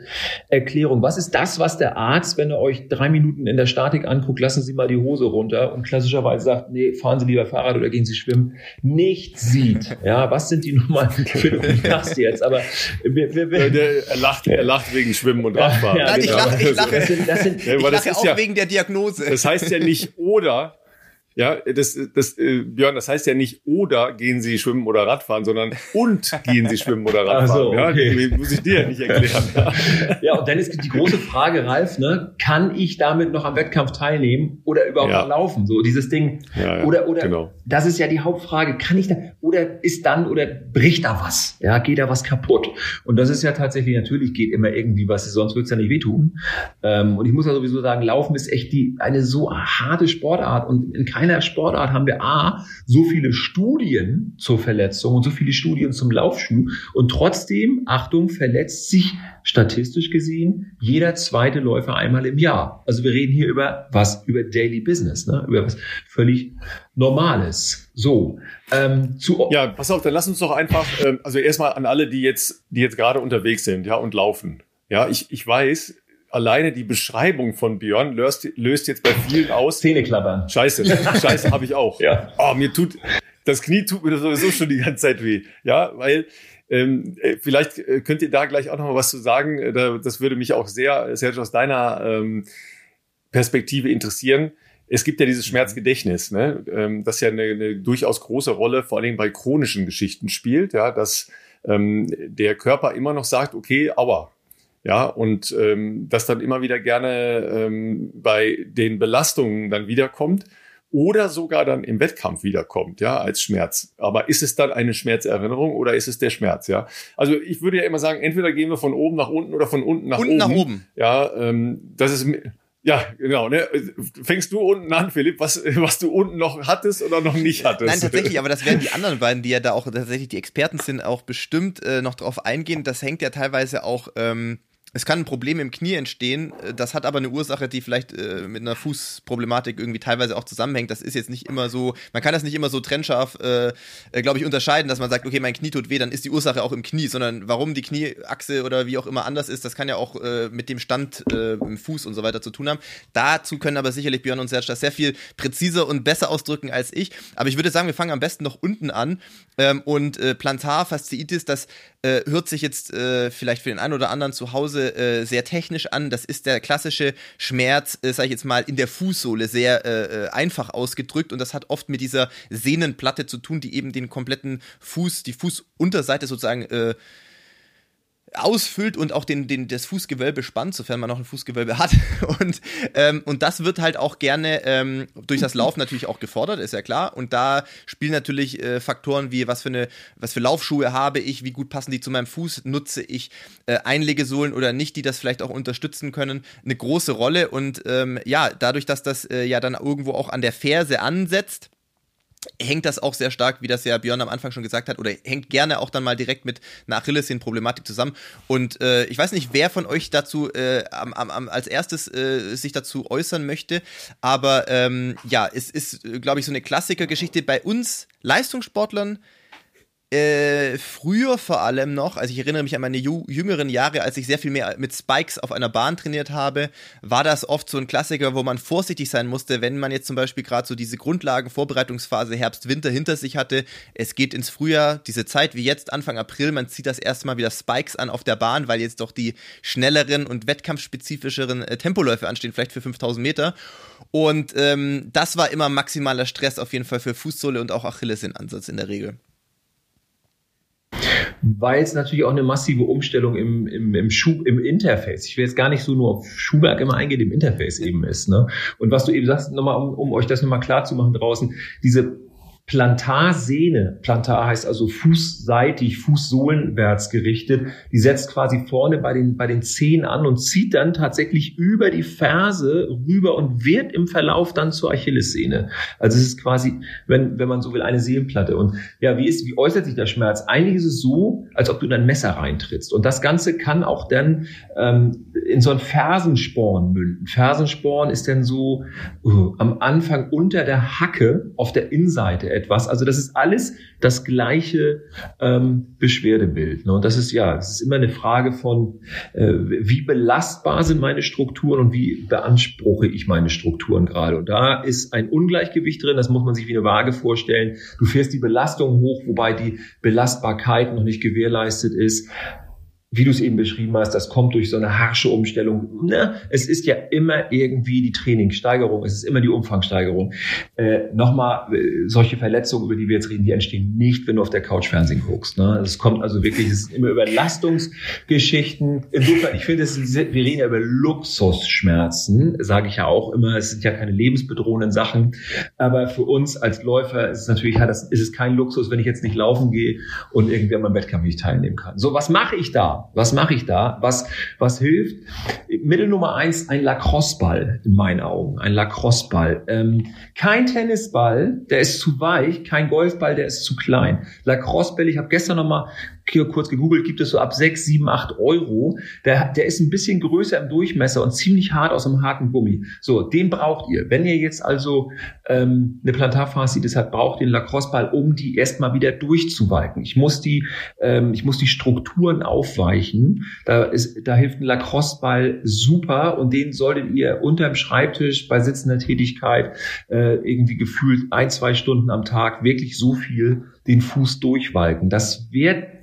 Speaker 3: Erklärung? Was ist das, was der Arzt, wenn er euch drei Minuten in der Statik anguckt, lassen Sie mal die Hose runter und klassischerweise sagt, nee, fahren Sie lieber Fahrrad oder gehen Sie schwimmen, nicht sieht? Ja, was sind die Nummern? Ich lachst jetzt, aber
Speaker 1: wir, wir, wir er, lacht, er lacht wegen Schwimmen und Radfahren.
Speaker 2: Ja, ja, genau. ich lache, ich lache, das sind, das sind, ich lache auch ja, wegen der Diagnose.
Speaker 1: Das heißt ja nicht oder, ja, das, das, äh, Björn, das heißt ja nicht oder gehen Sie schwimmen oder Radfahren, sondern und gehen Sie schwimmen oder Radfahren. So, okay. Ja, muss ich dir ja nicht erklären.
Speaker 3: Ja. [laughs] ja, und dann ist die große Frage, Ralf, ne, kann ich damit noch am Wettkampf teilnehmen oder überhaupt ja. noch laufen? So dieses Ding. Ja, ja, oder oder genau. das ist ja die Hauptfrage. Kann ich da oder ist dann oder bricht da was? Ja, geht da was kaputt? Und das ist ja tatsächlich natürlich geht immer irgendwie was, sonst wird's ja nicht wehtun. Ähm, und ich muss ja sowieso sagen, Laufen ist echt die eine so harte Sportart und in keiner keiner Sportart haben wir A, so viele Studien zur Verletzung und so viele Studien zum Laufschuh und trotzdem, Achtung, verletzt sich statistisch gesehen jeder zweite Läufer einmal im Jahr. Also wir reden hier über was? Über Daily Business, ne? über was völlig Normales. So.
Speaker 1: Ähm, zu ja, pass auf, dann lass uns doch einfach, ähm, also erstmal an alle, die jetzt, die jetzt gerade unterwegs sind, ja, und laufen. Ja, ich, ich weiß, alleine die Beschreibung von Björn löst, löst jetzt bei vielen aus.
Speaker 3: Zähneklappern.
Speaker 1: Scheiße, [laughs] Scheiße habe ich auch.
Speaker 3: ja.
Speaker 1: Oh, mir tut, das Knie tut mir sowieso schon die ganze Zeit weh. Ja, weil ähm, äh, vielleicht äh, könnt ihr da gleich auch noch mal was zu sagen. Äh, das würde mich auch sehr, Sergio, aus deiner ähm, Perspektive interessieren. Es gibt ja dieses Schmerzgedächtnis, ne? ähm, das ja eine, eine durchaus große Rolle vor allem bei chronischen Geschichten spielt, ja, dass ähm, der Körper immer noch sagt, okay, aua, ja, und ähm, das dann immer wieder gerne ähm, bei den Belastungen dann wiederkommt oder sogar dann im Wettkampf wiederkommt, ja, als Schmerz. Aber ist es dann eine Schmerzerinnerung oder ist es der Schmerz, ja? Also ich würde ja immer sagen, entweder gehen wir von oben nach unten oder von unten nach unten oben. nach oben. Ja, ähm, das ist ja, genau. Ne? Fängst du unten an, Philipp, was, was du unten noch hattest oder noch nicht hattest?
Speaker 2: Nein, tatsächlich, aber das werden die [laughs] anderen beiden, die ja da auch tatsächlich die Experten sind, auch bestimmt äh, noch drauf eingehen. Das hängt ja teilweise auch ähm, es kann ein Problem im Knie entstehen, äh, das hat aber eine Ursache, die vielleicht äh, mit einer Fußproblematik irgendwie teilweise auch zusammenhängt. Das ist jetzt nicht immer so, man kann das nicht immer so trennscharf, äh, äh, glaube ich, unterscheiden, dass man sagt, okay, mein Knie tut weh, dann ist die Ursache auch im Knie, sondern warum die Knieachse oder wie auch immer anders ist, das kann ja auch äh, mit dem Stand äh, im Fuß und so weiter zu tun haben. Dazu können aber sicherlich Björn und Serge das sehr viel präziser und besser ausdrücken als ich. Aber ich würde sagen, wir fangen am besten noch unten an. Ähm, und Plantarfasziitis, das hört sich jetzt vielleicht für den einen oder anderen zu Hause Diagnose äh, sehr technisch an. Das ist der klassische Schmerz, äh, sage ich jetzt mal, in der Fußsohle sehr äh, äh, einfach ausgedrückt und das hat oft mit dieser Sehnenplatte zu tun, die eben den kompletten Fuß, die Fußunterseite sozusagen äh, ausfüllt und auch den, den, das Fußgewölbe spannt, sofern man noch ein Fußgewölbe hat. [laughs] Und, ähm, und das wird halt auch gerne ähm, durch das Laufen natürlich auch gefordert, ist ja klar. Und da spielen natürlich äh, Faktoren wie, was für eine, was für Laufschuhe habe ich, wie gut passen die zu meinem Fuß, nutze ich äh, Einlegesohlen oder nicht, die das vielleicht auch unterstützen können, eine große Rolle. Und ähm, ja, dadurch, dass das äh, ja dann irgendwo auch an der Ferse ansetzt, hängt das auch sehr stark, wie das ja Björn am Anfang schon gesagt hat, oder hängt gerne auch dann mal direkt mit einer Achillessehnenproblematik zusammen. Und äh, ich weiß nicht, wer von euch dazu äh, am, am, als erstes äh, sich dazu äußern möchte, aber ähm, ja, es ist, glaube ich, so eine Klassikergeschichte bei uns Leistungssportlern äh, früher vor allem noch, also ich erinnere mich an meine jüngeren Jahre, als ich sehr viel mehr mit Spikes auf einer Bahn trainiert habe, war das oft so ein Klassiker, wo man vorsichtig sein musste, wenn man jetzt zum Beispiel gerade so diese Grundlagen-Vorbereitungsphase Herbst-Winter hinter sich hatte. Es geht ins Frühjahr, diese Zeit wie jetzt, Anfang April, man zieht das erste Mal wieder Spikes an auf der Bahn, weil jetzt doch die schnelleren und wettkampfspezifischeren äh, Tempoläufe anstehen, vielleicht für 5000 Meter. Und ähm, das war immer maximaler Stress auf jeden Fall für Fußsohle und auch Achillessehnenansatz in der Regel
Speaker 3: weil es natürlich auch eine massive Umstellung im, im, im, Schuh, im Interface, ich will jetzt gar nicht so nur auf Schuhwerk immer eingehen, im Interface eben ist. Ne? Und was du eben sagst, nochmal, um, um euch das nochmal klar zu machen draußen, diese Plantarsehne, Plantar heißt also fußseitig, fußsohlenwärts gerichtet, die setzt quasi vorne bei den, bei den Zehen an und zieht dann tatsächlich über die Ferse rüber und wird im Verlauf dann zur Achillessehne. Also es ist quasi, wenn, wenn man so will, eine Sehnenplatte. Und ja, wie ist, wie äußert sich der Schmerz? Eigentlich ist es so, als ob du in ein Messer reintrittst. Und das Ganze kann auch dann ähm, in so ein Fersensporn münden. Fersensporn ist dann so uh, am Anfang unter der Hacke auf der Innenseite etwas. Also das ist alles das gleiche ähm, Beschwerdebild. Ne? Und das ist ja, es ist immer eine Frage von, äh, wie belastbar sind meine Strukturen und wie beanspruche ich meine Strukturen gerade. Und da ist ein Ungleichgewicht drin, das muss man sich wie eine Waage vorstellen. Du fährst die Belastung hoch, wobei die Belastbarkeit noch nicht gewährleistet ist wie du es eben beschrieben hast, das kommt durch so eine harsche Umstellung. Ne? Es ist ja immer irgendwie die Trainingssteigerung, es ist immer die Umfangsteigerung. Äh, Nochmal, äh, solche Verletzungen, über die wir jetzt reden, die entstehen nicht, wenn du auf der Couch Fernsehen guckst. Ne? Es kommt also wirklich, es ist immer Überlastungsgeschichten. Insofern, ich finde, wir reden ja über Luxusschmerzen, sage ich ja auch immer. Es sind ja keine lebensbedrohenden Sachen. Aber für uns als Läufer ist es natürlich, ja, das, ist es kein Luxus, wenn ich jetzt nicht laufen gehe und irgendwie an meinem Wettkampf nicht teilnehmen kann. So, was mache ich da? Was mache ich da? Was, was hilft? Mittel Nummer eins, ein Lacrosse-Ball in meinen Augen. Ein Lacrosse-Ball. Ähm, kein Tennisball, der ist zu weich. Kein Golfball, der ist zu klein. Lacrosse-Ball, ich habe gestern noch mal hier kurz gegoogelt, gibt es so ab 6, 7, 8 Euro. Der, der ist ein bisschen größer im Durchmesser und ziemlich hart aus einem harten Gummi. So, den braucht ihr. Wenn ihr jetzt also ähm, eine Plantarfaszitis habt, braucht ihr einen Lacrosse-Ball, um die erstmal wieder durchzuweichen. Ich muss die, ähm, ich muss die Strukturen aufweichen. Da, ist, da hilft ein Lacrosse-Ball super und den solltet ihr unterm Schreibtisch bei sitzender Tätigkeit äh, irgendwie gefühlt ein, zwei Stunden am Tag wirklich so viel den Fuß durchwalken. Das wird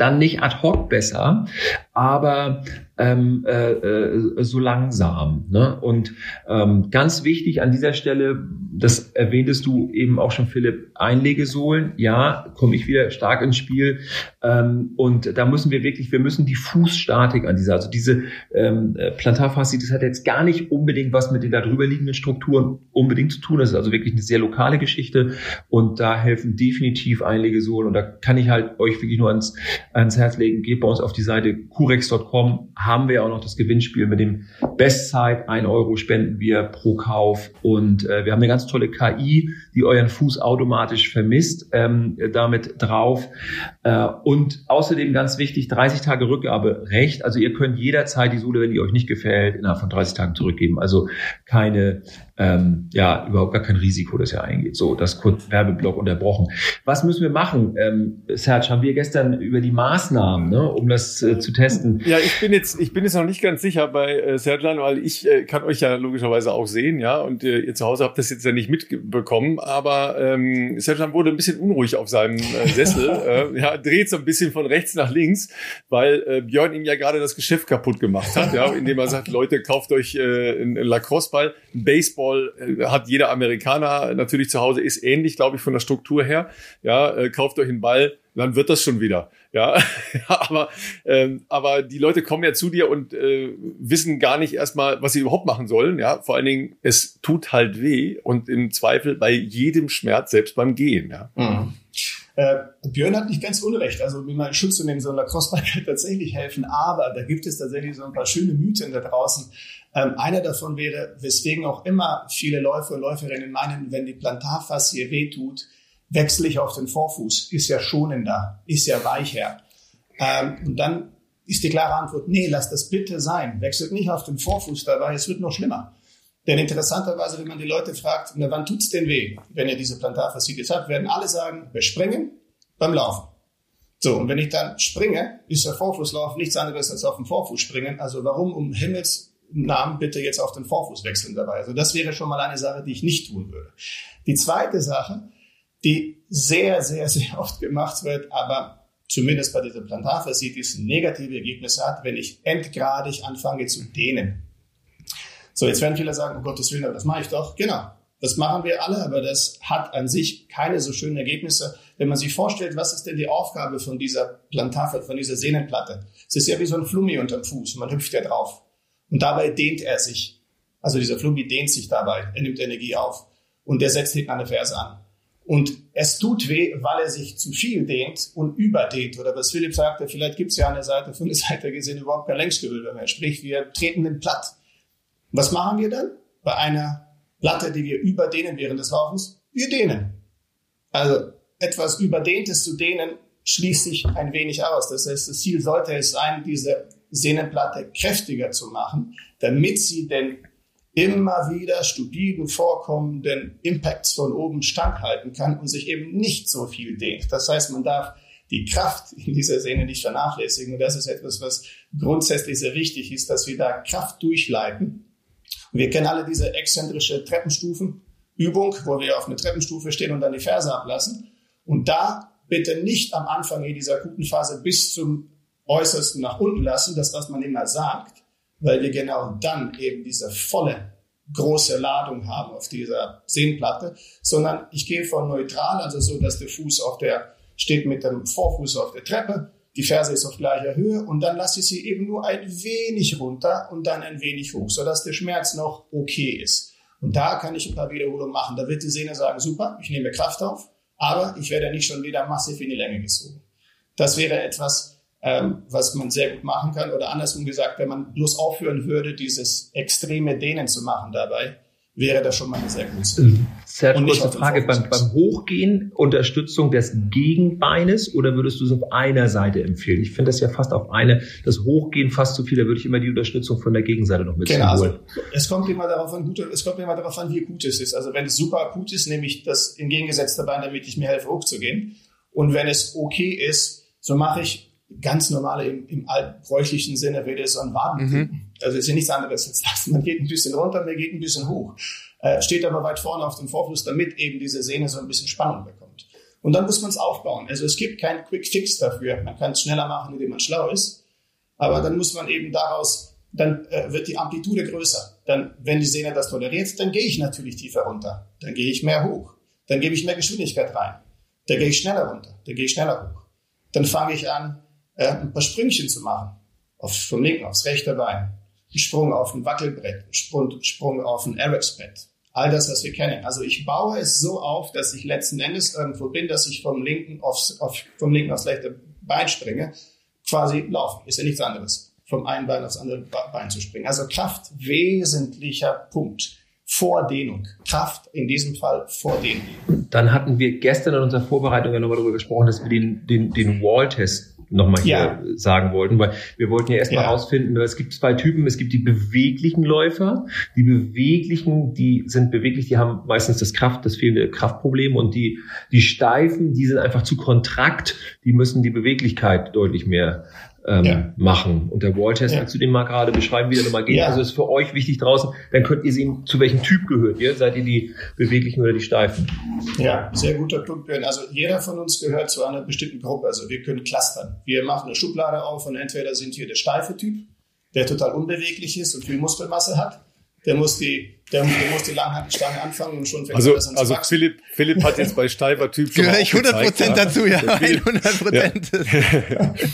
Speaker 3: dann nicht ad hoc besser, aber ähm, äh, äh, so langsam. Ne? Und ähm, ganz wichtig an dieser Stelle, das erwähntest du eben auch schon, Philipp, Einlegesohlen, ja, komme ich wieder stark ins Spiel. Ähm, und da müssen wir wirklich, wir müssen die Fußstatik an dieser, also diese ähm, Plantarfaszitis hat jetzt gar nicht unbedingt was mit den darüber liegenden Strukturen unbedingt zu tun. Das ist also wirklich eine sehr lokale Geschichte und da helfen definitiv Einlegesohlen und da kann ich halt euch wirklich nur ans, ans Herz legen, geht bei uns auf die Seite curex.com, haben wir auch noch das Gewinnspiel mit dem Bestzeit. Ein Euro spenden wir pro Kauf. Und äh, wir haben eine ganz tolle KI, die euren Fuß automatisch vermisst, ähm, damit drauf. Äh, und außerdem ganz wichtig, 30 Tage Rückgaberecht. Also ihr könnt jederzeit die Sohle, wenn die euch nicht gefällt, innerhalb von 30 Tagen zurückgeben. Also keine ähm, ja überhaupt gar kein Risiko, das er eingeht. So, das kurz Werbeblock unterbrochen. Was müssen wir machen? Ähm, Serge, haben wir gestern über die Maßnahmen, ne, um das äh, zu testen?
Speaker 1: Ja, ich bin jetzt, ich bin jetzt noch nicht ganz sicher bei äh, Serjan, weil ich äh, kann euch ja logischerweise auch sehen, ja, und äh, ihr zu Hause habt das jetzt ja nicht mitbekommen, aber ähm, Serjan wurde ein bisschen unruhig auf seinem äh, Sessel, [laughs] äh, ja, dreht so ein bisschen von rechts nach links, weil äh, Björn ihm ja gerade das Geschäft kaputt gemacht hat, ja, indem er sagt, Leute, kauft euch äh, einen Lacrosse-Ball, ein Baseball Baseball äh, hat jeder Amerikaner natürlich zu Hause, ist ähnlich, glaube ich, von der Struktur her. Ja, äh, kauft euch einen Ball, dann wird das schon wieder. Ja, [laughs] aber, ähm, aber die Leute kommen ja zu dir und äh, wissen gar nicht erstmal, was sie überhaupt machen sollen. Ja, vor allen Dingen, es tut halt weh und im Zweifel bei jedem Schmerz, selbst beim Gehen. Ja.
Speaker 4: Mhm. Äh, Björn hat nicht ganz unrecht. Also wie man Schutz zu nehmen, so ein Lacrosse-Ball [laughs] kann tatsächlich helfen. Aber da gibt es tatsächlich so ein paar schöne Mythen da draußen. Ähm, einer davon wäre, weswegen auch immer viele Läufer und Läuferinnen meinen, wenn die Plantarfaszie wehtut, wechsle ich auf den Vorfuß. Ist ja schonender, ist ja weicher. Ähm, und dann ist die klare Antwort, nee, lass das bitte sein. Wechselt nicht auf den Vorfuß dabei, es wird noch schlimmer. Denn interessanterweise, wenn man die Leute fragt, na, wann tut's denn weh, wenn ihr diese Plantarfaszitis habt, werden alle sagen, wir springen beim Laufen. So, und wenn ich dann springe, ist der Vorfußlauf nichts anderes als auf den Vorfuß springen. Also warum um Himmels Namen bitte jetzt auf den Vorfuß wechseln dabei. Also das wäre schon mal eine Sache, die ich nicht tun würde. Die zweite Sache, die sehr, sehr, sehr [laughs] oft gemacht wird, aber zumindest bei dieser Plantarfaszitis negative Ergebnisse hat, wenn ich endgradig anfange zu dehnen. So, jetzt werden viele sagen, um Gottes Willen, aber das mache ich doch. Genau, das machen wir alle, aber das hat an sich keine so schönen Ergebnisse. Wenn man sich vorstellt, was ist denn die Aufgabe von dieser Plantarfaszie, von dieser Sehnenplatte? Es ist ja wie so ein Flummi unterm Fuß, man hüpft ja drauf. Und dabei dehnt er sich. Also dieser Flummi dehnt sich dabei, er nimmt Energie auf. Und der setzt hinten eine Ferse an. Und es tut weh, weil er sich zu viel dehnt und überdehnt. Oder was Philipp sagte, vielleicht gibt es ja an Seite, von der Seite gesehen, überhaupt kein Längsgewölbe mehr. Sprich, wir treten den platt. Was machen wir dann? Bei einer Platte, die wir überdehnen während des Laufens? Wir dehnen. Also etwas Überdehntes zu dehnen, schließt sich ein wenig aus. Das heißt, das Ziel sollte es sein, diese Sehnenplatte kräftiger zu machen, damit sie den immer wieder stupiden vorkommenden Impacts von oben standhalten kann und sich eben nicht so viel dehnt. Das heißt, man darf die Kraft in dieser Sehne nicht vernachlässigen. Und das ist etwas, was grundsätzlich sehr wichtig ist, dass wir da Kraft durchleiten. Wir kennen alle diese exzentrische Treppenstufenübung, wo wir auf einer Treppenstufe stehen und dann die Ferse ablassen. Und da bitte nicht am Anfang in dieser akuten Phase bis zum Äußersten nach unten lassen, das, was man immer sagt, weil wir genau dann eben diese volle große Ladung haben auf dieser Sehnenplatte, sondern ich gehe von neutral, also so, dass der Fuß auf der, steht mit dem Vorfuß auf der Treppe, die Ferse ist auf gleicher Höhe und dann lasse ich sie eben nur ein wenig runter und dann ein wenig hoch, sodass der Schmerz noch okay ist. Und da kann ich ein paar Wiederholungen machen. Da wird die Sehne sagen, super, ich nehme Kraft auf, aber ich werde nicht schon wieder massiv in die Länge gezogen. Das wäre etwas, ähm, was man sehr gut machen kann. Oder andersrum gesagt, wenn man bloß aufhören würde, dieses extreme Dehnen zu machen dabei, wäre das schon mal eine sehr gute
Speaker 3: ähm, Sehr kurze Frage. Beim, beim, Hochgehen Unterstützung des Gegenbeines oder würdest du es auf einer Seite empfehlen? Ich finde das ja fast auf eine, das Hochgehen fast zu viel, da würde ich immer die Unterstützung von der Gegenseite noch mit
Speaker 4: Genau, also es kommt immer darauf an, gut, es kommt immer darauf an, wie gut es ist. Also wenn es super akut ist, nehme ich das entgegengesetzte Bein, damit ich mir helfe, hochzugehen. Und wenn es okay ist, so mache ich ganz normale, im, im altbräuchlichen Sinne das so ein Waden. Mhm. Also ist ja nichts anderes als das. Man geht ein bisschen runter, man geht ein bisschen hoch. Äh, steht aber weit vorne auf dem Vorfuß, damit eben diese Sehne so ein bisschen Spannung bekommt. Und dann muss man es aufbauen. Also es gibt keinen Quick Fix dafür. Man kann es schneller machen, indem man schlau ist. Aber dann muss man eben daraus, dann äh, wird die Amplitude größer. Dann, wenn die Sehne das toleriert, dann gehe ich natürlich tiefer runter. Dann gehe ich mehr hoch. Dann gebe ich mehr Geschwindigkeit rein. Dann gehe ich schneller runter. Dann gehe ich schneller hoch. Dann fange ich an, äh, ein paar Sprüngchen zu machen. Auf, vom linken aufs rechte Bein. Ein Sprung auf ein Wackelbrett, ein Sprung, auf ein Ericsbett. All das, was wir kennen. Also ich baue es so auf, dass ich letzten Endes irgendwo bin, dass ich vom linken aufs, auf, vom linken aufs rechte Bein springe. Quasi laufen. Ist ja nichts anderes. Vom einen Bein aufs andere Bein zu springen. Also Kraft, wesentlicher Punkt. Vordehnung. Kraft in diesem Fall Vordehnung.
Speaker 3: Dann hatten wir gestern in unserer Vorbereitung ja nochmal darüber gesprochen, dass wir den, den, den Wall-Test nochmal hier ja. sagen wollten, weil wir wollten ja erstmal ja. rausfinden, es gibt zwei Typen, es gibt die beweglichen Läufer, die beweglichen, die sind beweglich, die haben meistens das Kraft, das fehlende Kraftproblem und die, die steifen, die sind einfach zu kontrakt, die müssen die Beweglichkeit deutlich mehr ähm, ja. machen. Und der Wall-Test, ja. kannst du den mal gerade beschreiben, wie der nochmal geht? Ja. Also ist für euch wichtig draußen, dann könnt ihr sehen, zu welchem Typ gehört ihr. Seid ihr die beweglichen oder die steifen?
Speaker 4: Ja, sehr guter Punkt, Björn. Also jeder von uns gehört zu einer bestimmten Gruppe. Also wir können clustern. Wir machen eine Schublade auf und entweder sind hier der steife Typ, der total unbeweglich ist und viel Muskelmasse hat. Der muss die, der, der muss die Langhantelstange anfangen und schon
Speaker 1: fängt also, das an Also Philipp, Philipp hat jetzt bei steifer Typ
Speaker 2: schon Gehöre ich 100 Prozent dazu, ja. 100 [laughs] Prozent.
Speaker 1: Ja. [laughs]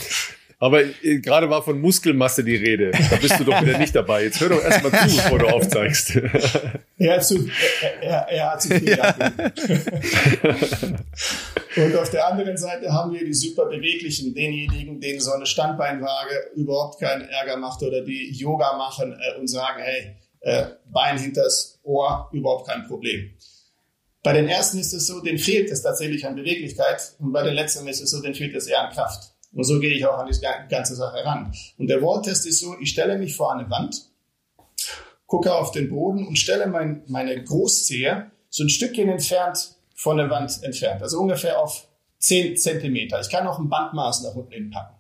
Speaker 1: Aber äh, gerade war von Muskelmasse die Rede. Da bist du doch wieder nicht dabei. Jetzt hör doch erstmal zu, bevor du aufzeigst. [laughs]
Speaker 4: Er hat zu, er, er hat zu viel ja. Und auf der anderen Seite haben wir die super beweglichen, denjenigen, denen so eine Standbeinwaage überhaupt keinen Ärger macht oder die Yoga machen äh, und sagen, hey, äh, Bein hinters Ohr, überhaupt kein Problem. Bei den ersten ist es so, denen fehlt es tatsächlich an Beweglichkeit und bei den letzten ist es so, denen fehlt es eher an Kraft. Und so gehe ich auch an die ganze Sache ran. Und der Walltest ist so, ich stelle mich vor eine Wand, gucke auf den Boden und stelle mein, meine Großzehe so ein Stückchen entfernt von der Wand entfernt. Also ungefähr auf 10 Zentimeter. Ich kann auch ein Bandmaß nach unten hinpacken.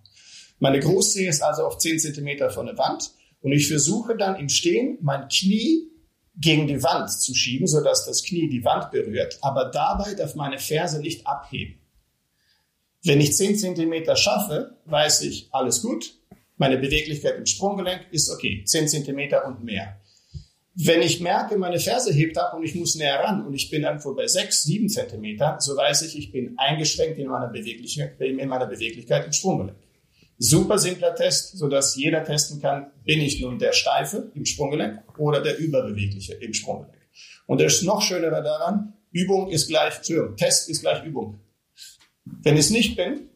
Speaker 4: Meine Großzehe ist also auf 10 Zentimeter von der Wand und ich versuche dann im Stehen mein Knie gegen die Wand zu schieben, sodass das Knie die Wand berührt. Aber dabei darf meine Ferse nicht abheben. Wenn ich 10 Zentimeter schaffe, weiß ich, alles gut. Meine Beweglichkeit im Sprunggelenk ist okay. 10 Zentimeter und mehr. Wenn ich merke, meine Ferse hebt ab und ich muss näher ran und ich bin irgendwo bei 6, 7 Zentimeter, so weiß ich, ich bin eingeschränkt in meiner Beweglichkeit, in meiner Beweglichkeit im Sprunggelenk. Super simpler Test, sodass jeder testen kann, bin ich nun der Steife im Sprunggelenk oder der Überbewegliche im Sprunggelenk. Und das noch schönere daran, Übung ist gleich, Test ist gleich Übung. Wenn ich es nicht bin,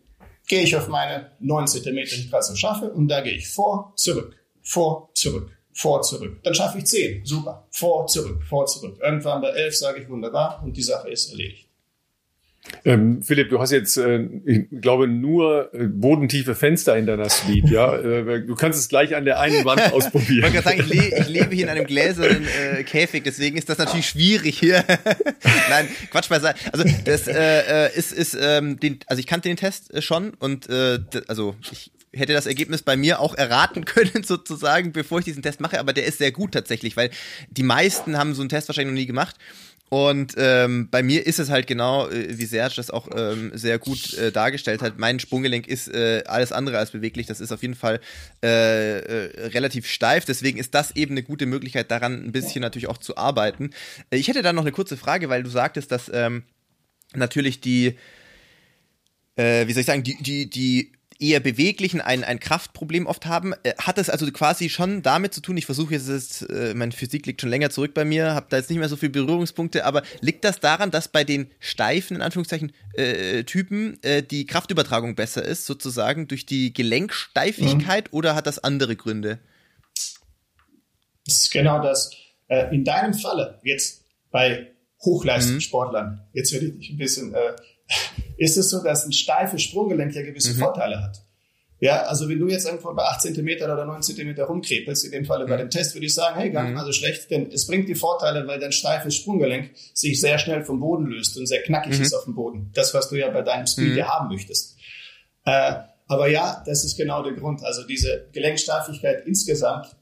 Speaker 4: gehe ich auf meine 9 cm, so schaffe, und da gehe ich vor, zurück, vor, zurück, vor, zurück. Dann schaffe ich 10. Super. Vor, zurück, vor, zurück. Irgendwann bei 11 sage ich wunderbar und die Sache ist erledigt.
Speaker 1: Ähm, Philipp, du hast jetzt, äh, ich glaube, nur äh, bodentiefe Fenster in deiner Suite, ja? [laughs] Äh, du kannst es gleich an der einen Wand [laughs] ausprobieren.
Speaker 2: Ich, sagen, ich, le ich lebe hier in einem gläsernen äh, Käfig, deswegen ist das natürlich schwierig hier. [laughs] Nein, Quatsch beiseite. Also das äh, äh, ist, ist ähm, den, also ich kannte den Test schon und also ich hätte das Ergebnis bei mir auch erraten können, sozusagen, bevor ich diesen Test mache, aber der ist sehr gut tatsächlich, weil die meisten haben so einen Test wahrscheinlich noch nie gemacht. Und ähm, bei mir ist es halt genau, äh, wie Serge das auch ähm, sehr gut äh, dargestellt hat. Mein Sprunggelenk ist äh, alles andere als beweglich. Das ist auf jeden Fall äh, äh, relativ steif. Deswegen ist das eben eine gute Möglichkeit, daran ein bisschen natürlich auch zu arbeiten. Äh, ich hätte da noch eine kurze Frage, weil du sagtest, dass ähm, natürlich die, äh, wie soll ich sagen, die, die, die eher beweglichen ein, ein Kraftproblem oft haben. Äh, hat es also quasi schon damit zu tun, ich versuche jetzt, ist, äh, meine Physik liegt schon länger zurück bei mir, habe da jetzt nicht mehr so viele Berührungspunkte, aber liegt das daran, dass bei den steifen, in Anführungszeichen, äh, Typen äh, die Kraftübertragung besser ist, sozusagen durch die Gelenksteifigkeit mhm. oder hat das andere Gründe?
Speaker 4: Das ist genau das. Äh, in deinem Falle, jetzt bei Hochleistungssportlern, mhm. jetzt werde ich dich ein bisschen ist es so, dass ein steifes Sprunggelenk ja gewisse mhm. Vorteile hat. Ja, also wenn du jetzt irgendwo bei 8 cm oder 9 cm rumkrepelst, in dem Falle bei mhm. dem Test, würde ich sagen, hey, gar nicht mhm. mal so schlecht, denn es bringt die Vorteile, weil dein steifes Sprunggelenk sich sehr schnell vom Boden löst und sehr knackig mhm. ist auf dem Boden. Das, was du ja bei deinem Speed mhm. ja haben möchtest. Äh, aber ja, das ist genau der Grund. Also diese Gelenksteifigkeit insgesamt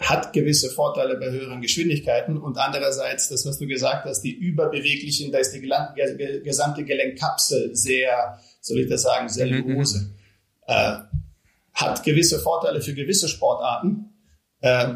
Speaker 4: hat gewisse Vorteile bei höheren Geschwindigkeiten und andererseits, das, was du gesagt hast, die überbeweglichen, da ist die gesamte Gelenkkapsel sehr, soll ich das sagen, sehr mhm, mhm. lose. Äh, hat gewisse Vorteile für gewisse Sportarten, äh,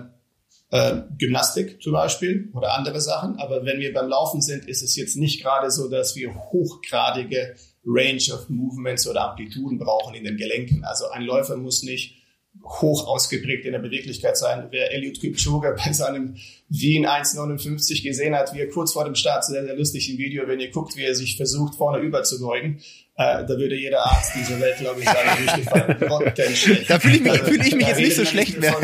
Speaker 4: äh, Gymnastik zum Beispiel oder andere Sachen, aber wenn wir beim Laufen sind, ist es jetzt nicht gerade so, dass wir hochgradige Range of Movements oder Amplituden brauchen in den Gelenken. Also ein Läufer muss nicht hoch ausgeprägt in der Beweglichkeit sein. Wer Eliud Kipchoge [laughs] bei seinem Wien 1,59 gesehen hat, wie er kurz vor dem Start, sehr, sehr lustig im Video, wenn ihr guckt, wie er sich versucht, vorne überzubeugen, äh, da würde jeder Arzt dieser Welt, glaube ich, sagen, richtig
Speaker 2: schlecht. Da fühle ich mich, also, fühl ich mich jetzt nicht so schlecht mehr.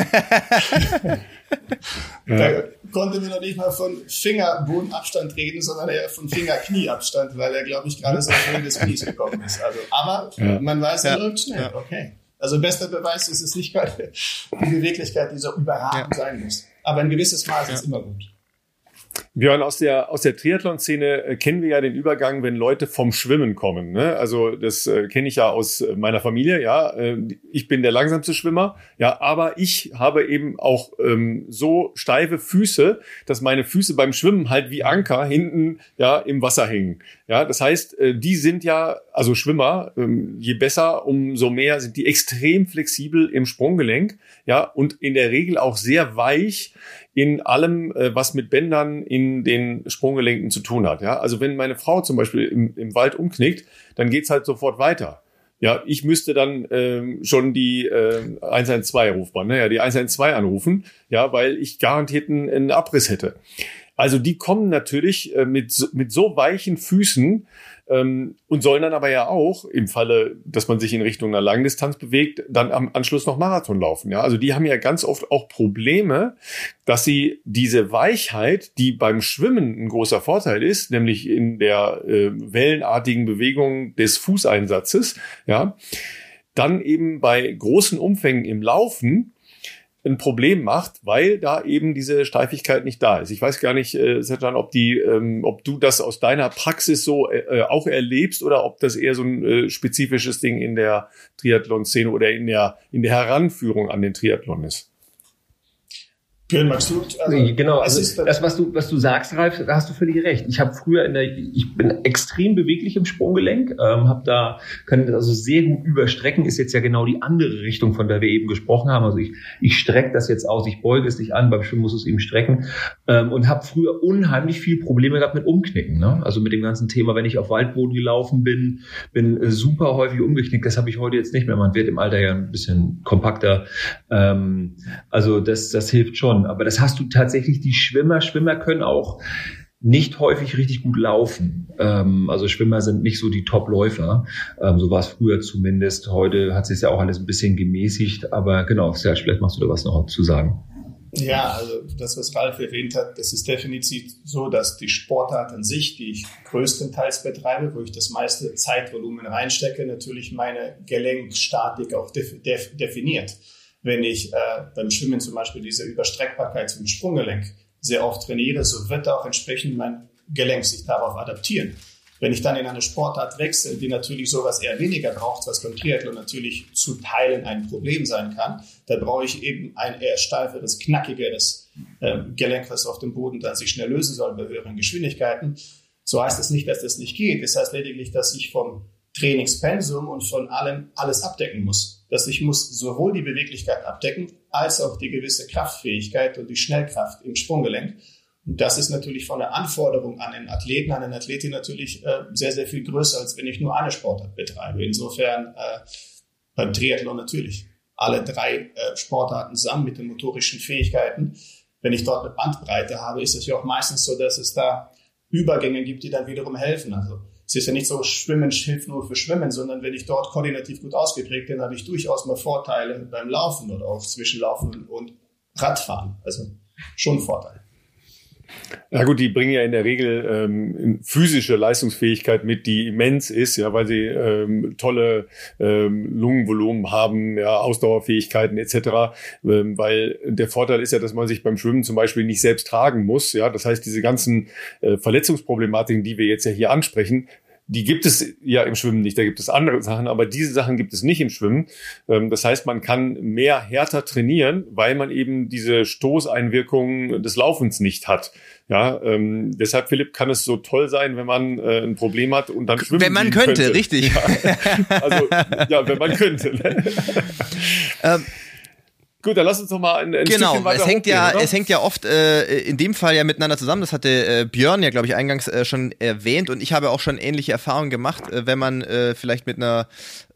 Speaker 4: da konnte mir noch nicht mal von Fingerbodenabstand reden, sondern eher von Fingerknieabstand, weil er, glaube ich, gerade so schön des Knies gekommen ist. Also, aber ja. man weiß, er ja. läuft schnell. Ja. Okay. Also bester Beweis ist es nicht gerade die Beweglichkeit, die so überragend sein muss. Aber ein gewisses Maß ist immer gut.
Speaker 1: Björn, aus der, aus der Triathlon-Szene äh, kennen wir ja den Übergang, wenn Leute vom Schwimmen kommen. Ne? Also das äh, kenne ich ja aus äh, meiner Familie, ja. Äh, ich bin der langsamste Schwimmer, ja, aber ich habe eben auch ähm, so steife Füße, dass meine Füße beim Schwimmen halt wie Anker hinten ja im Wasser hängen. Ja, das heißt, äh, die sind ja, also Schwimmer, ähm, je besser, umso mehr sind die extrem flexibel im Sprunggelenk, ja, und in der Regel auch sehr weich in allem, äh, was mit Bändern in den Sprunggelenken zu tun hat. Ja, also wenn meine Frau zum Beispiel im, im Wald umknickt, dann geht's halt sofort weiter. Ja, ich müsste dann ähm, schon die äh, 112 rufbar, naja, die 112 anrufen, ja, weil ich garantiert einen, einen Abriss hätte. Also die kommen natürlich äh, mit, mit so weichen Füßen ähm, und sollen dann aber ja auch im Falle, dass man sich in Richtung einer Langdistanz bewegt, dann am Anschluss noch Marathon laufen. Ja, also die haben ja ganz oft auch Probleme, dass sie diese Weichheit, die beim Schwimmen ein großer Vorteil ist, nämlich in der äh, wellenartigen Bewegung des Fußeinsatzes, ja, dann eben bei großen Umfängen im Laufen ein Problem macht, weil da eben diese Steifigkeit nicht da ist. Ich weiß gar nicht, äh, Sertan, ob die, ähm, ob du das aus deiner Praxis so äh, auch erlebst oder ob das eher so ein äh, spezifisches Ding in der Triathlon-Szene oder in der in der Heranführung an den Triathlon ist.
Speaker 3: Björn, magst du? Also, genau, also das, was du, was du sagst, Ralf, da hast du völlig recht. Ich habe früher in der, ich bin extrem beweglich im Sprunggelenk, ähm, habe da, kann also sehr gut überstrecken, ist jetzt ja genau die andere Richtung, von der wir eben gesprochen haben. Also ich, ich strecke das jetzt aus, ich beuge es nicht an, beim Schwimmen muss es eben strecken ähm, und habe früher unheimlich viel Probleme gehabt mit Umknicken. Ne? Also mit dem ganzen Thema, wenn ich auf Waldboden gelaufen bin, bin äh, super häufig umgeknickt. Das habe ich heute jetzt nicht mehr. Man wird im Alter ja ein bisschen kompakter. Ähm, also das, das hilft schon schon. Aber das hast du tatsächlich, die Schwimmer, Schwimmer können auch nicht häufig richtig gut laufen. Ähm, also Schwimmer sind nicht so die Top-Läufer. Ähm, so war es früher zumindest. Heute hat sich ja auch alles ein bisschen gemäßigt. Aber genau, Serge, vielleicht machst du da was noch zu sagen.
Speaker 4: Ja, also das, was Ralf erwähnt hat, das ist definitiv so, dass die Sportart an sich, die ich größtenteils betreibe, wo ich das meiste Zeitvolumen reinstecke, natürlich meine Gelenkstatik auch def def definiert wenn ich äh, beim Schwimmen zum Beispiel diese Überstreckbarkeit zum Sprunggelenk sehr oft trainiere, so wird auch entsprechend mein Gelenk sich darauf adaptieren. Wenn ich dann in eine Sportart wechsle, die natürlich sowas eher weniger braucht, was beim Triathlon natürlich zu Teilen ein Problem sein kann, da brauche ich eben ein eher steiferes, knackigeres äh, Gelenk, was auf dem Boden dann sich schnell lösen soll bei höheren Geschwindigkeiten. So heißt es nicht, dass das nicht geht. Das heißt lediglich, dass ich vom Trainingspensum und von allem alles abdecken muss. Dass ich muss sowohl die Beweglichkeit abdecken, als auch die gewisse Kraftfähigkeit und die Schnellkraft im Sprunggelenk. Und das ist natürlich von der Anforderung an einen Athleten, an eine Athletin natürlich äh, sehr, sehr viel größer, als wenn ich nur eine Sportart betreibe. Insofern äh, beim Triathlon natürlich. Alle drei äh, Sportarten zusammen mit den motorischen Fähigkeiten. Wenn ich dort eine Bandbreite habe, ist es ja auch meistens so, dass es da Übergänge gibt, die dann wiederum helfen. Also es ist ja nicht so, Schwimmen hilft nur für Schwimmen, sondern wenn ich dort koordinativ gut ausgeprägt bin, habe ich durchaus mal Vorteile beim Laufen oder auch zwischen Laufen und Radfahren. Also schon Vorteil.
Speaker 1: Ja gut, die bringen ja in der Regel ähm, physische Leistungsfähigkeit mit, die immens ist, ja, weil sie ähm, tolle ähm, Lungenvolumen haben, ja, Ausdauerfähigkeiten etc. Ähm, weil der Vorteil ist ja, dass man sich beim Schwimmen zum Beispiel nicht selbst tragen muss. Ja, das heißt, diese ganzen äh, Verletzungsproblematiken, die wir jetzt ja hier ansprechen, die gibt es ja im Schwimmen nicht. Da gibt es andere Sachen, aber diese Sachen gibt es nicht im Schwimmen. Ähm, das heißt, man kann mehr härter trainieren, weil man eben diese Stoßeinwirkungen des Laufens nicht hat. Ja, ähm, deshalb, Philipp, kann es so toll sein, wenn man äh, ein Problem hat und dann schwimmen
Speaker 2: Wenn man könnte,
Speaker 1: könnte.
Speaker 2: richtig.
Speaker 1: Ja, also, ja, wenn man könnte. [laughs] Ähm, Gut, dann lass uns doch mal ein, ein
Speaker 2: genau,
Speaker 1: Stückchen weiter
Speaker 2: es hängt ja,
Speaker 1: oder?
Speaker 2: es hängt ja oft äh, in dem Fall ja miteinander zusammen. Das hatte äh, Björn ja, glaube ich, eingangs äh, schon erwähnt und ich habe auch schon ähnliche Erfahrungen gemacht, äh, wenn man äh, vielleicht mit einer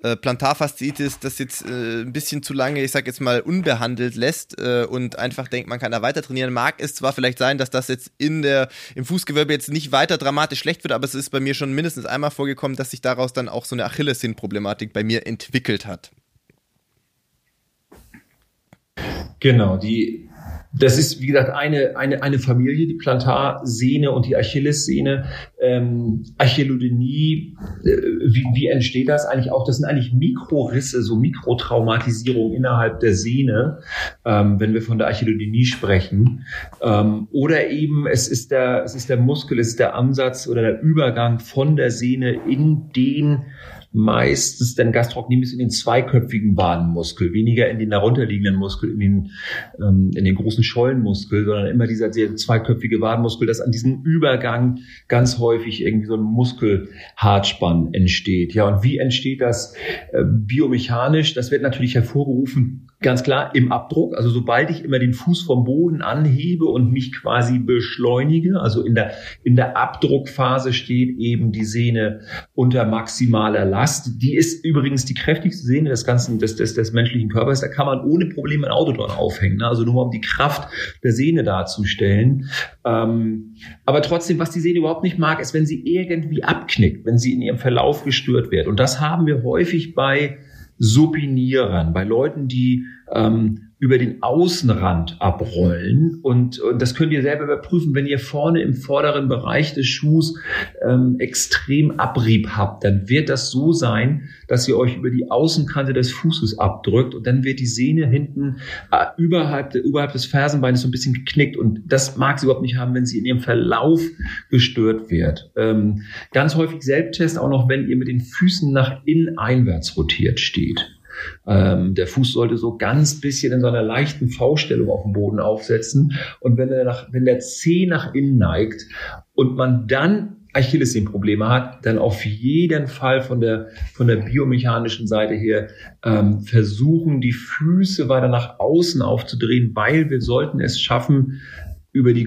Speaker 2: äh, Plantarfaszitis das jetzt ein bisschen zu lange, ich sag jetzt mal, unbehandelt lässt und einfach denkt, man kann da weiter trainieren. Mag es zwar vielleicht sein, dass das jetzt in der im Fußgewölbe jetzt nicht weiter dramatisch schlecht wird, aber es ist bei mir schon mindestens einmal vorgekommen, dass sich daraus dann auch so eine Achillessehnenproblematik bei mir entwickelt hat.
Speaker 3: Genau, die Das ist, wie gesagt, eine, eine, eine Familie, die Plantarsehne und die Achillessehne. Ähm, Achillodenie, äh, wie, wie entsteht das eigentlich auch? Das sind eigentlich Mikrorisse, so Mikrotraumatisierung innerhalb der Sehne, ähm, wenn wir von der Achillodenie sprechen. Ähm, oder eben, es ist, der, es ist der Muskel, es ist der Ansatz oder der Übergang von der Sehne in den meistens den Gastrocnemius in den zweiköpfigen Wadenmuskel, weniger in den darunterliegenden Muskel, in den, ähm, in den großen Schollenmuskel, sondern immer dieser sehr zweiköpfige Wadenmuskel, dass an diesem Übergang ganz häufig irgendwie so ein Muskelhartspann entsteht. Ja, und wie entsteht das äh, biomechanisch? Das wird natürlich hervorgerufen Ganz klar im Abdruck, also sobald ich immer den Fuß vom Boden anhebe und mich quasi beschleunige, also in der, in der Abdruckphase steht eben die Sehne unter maximaler Last. Die ist übrigens die kräftigste Sehne des ganzen, des, des, des menschlichen Körpers. Da kann man ohne Probleme ein Auto dran aufhängen, ne? also nur mal um die Kraft der Sehne darzustellen. Ähm, aber trotzdem, was die Sehne überhaupt nicht mag, ist, wenn sie irgendwie abknickt, wenn sie in ihrem Verlauf gestört wird. Und das haben wir häufig bei Supinieren, bei Leuten, die ähm, über den Außenrand abrollen. Und, und das könnt ihr selber überprüfen, wenn ihr vorne im vorderen Bereich des Schuhs ähm, extrem Abrieb habt, dann wird das so sein, dass ihr euch über die Außenkante des Fußes abdrückt und dann wird die Sehne hinten äh, überhalb, überhalb des Fersenbeines so ein bisschen geknickt. Und das mag sie überhaupt nicht haben, wenn sie in ihrem Verlauf gestört wird. Ähm, ganz häufig Selbsttest auch noch, wenn ihr mit den Füßen nach innen einwärts rotiert steht. Ähm, der Fuß sollte so ganz bisschen in so einer leichten V-Stellung auf dem Boden aufsetzen. Und wenn, er nach, wenn der Zeh nach innen neigt und man dann Achillessehnenprobleme hat, dann auf jeden Fall von der, von der biomechanischen Seite her ähm, versuchen, die Füße weiter nach außen aufzudrehen, weil wir sollten es schaffen, über die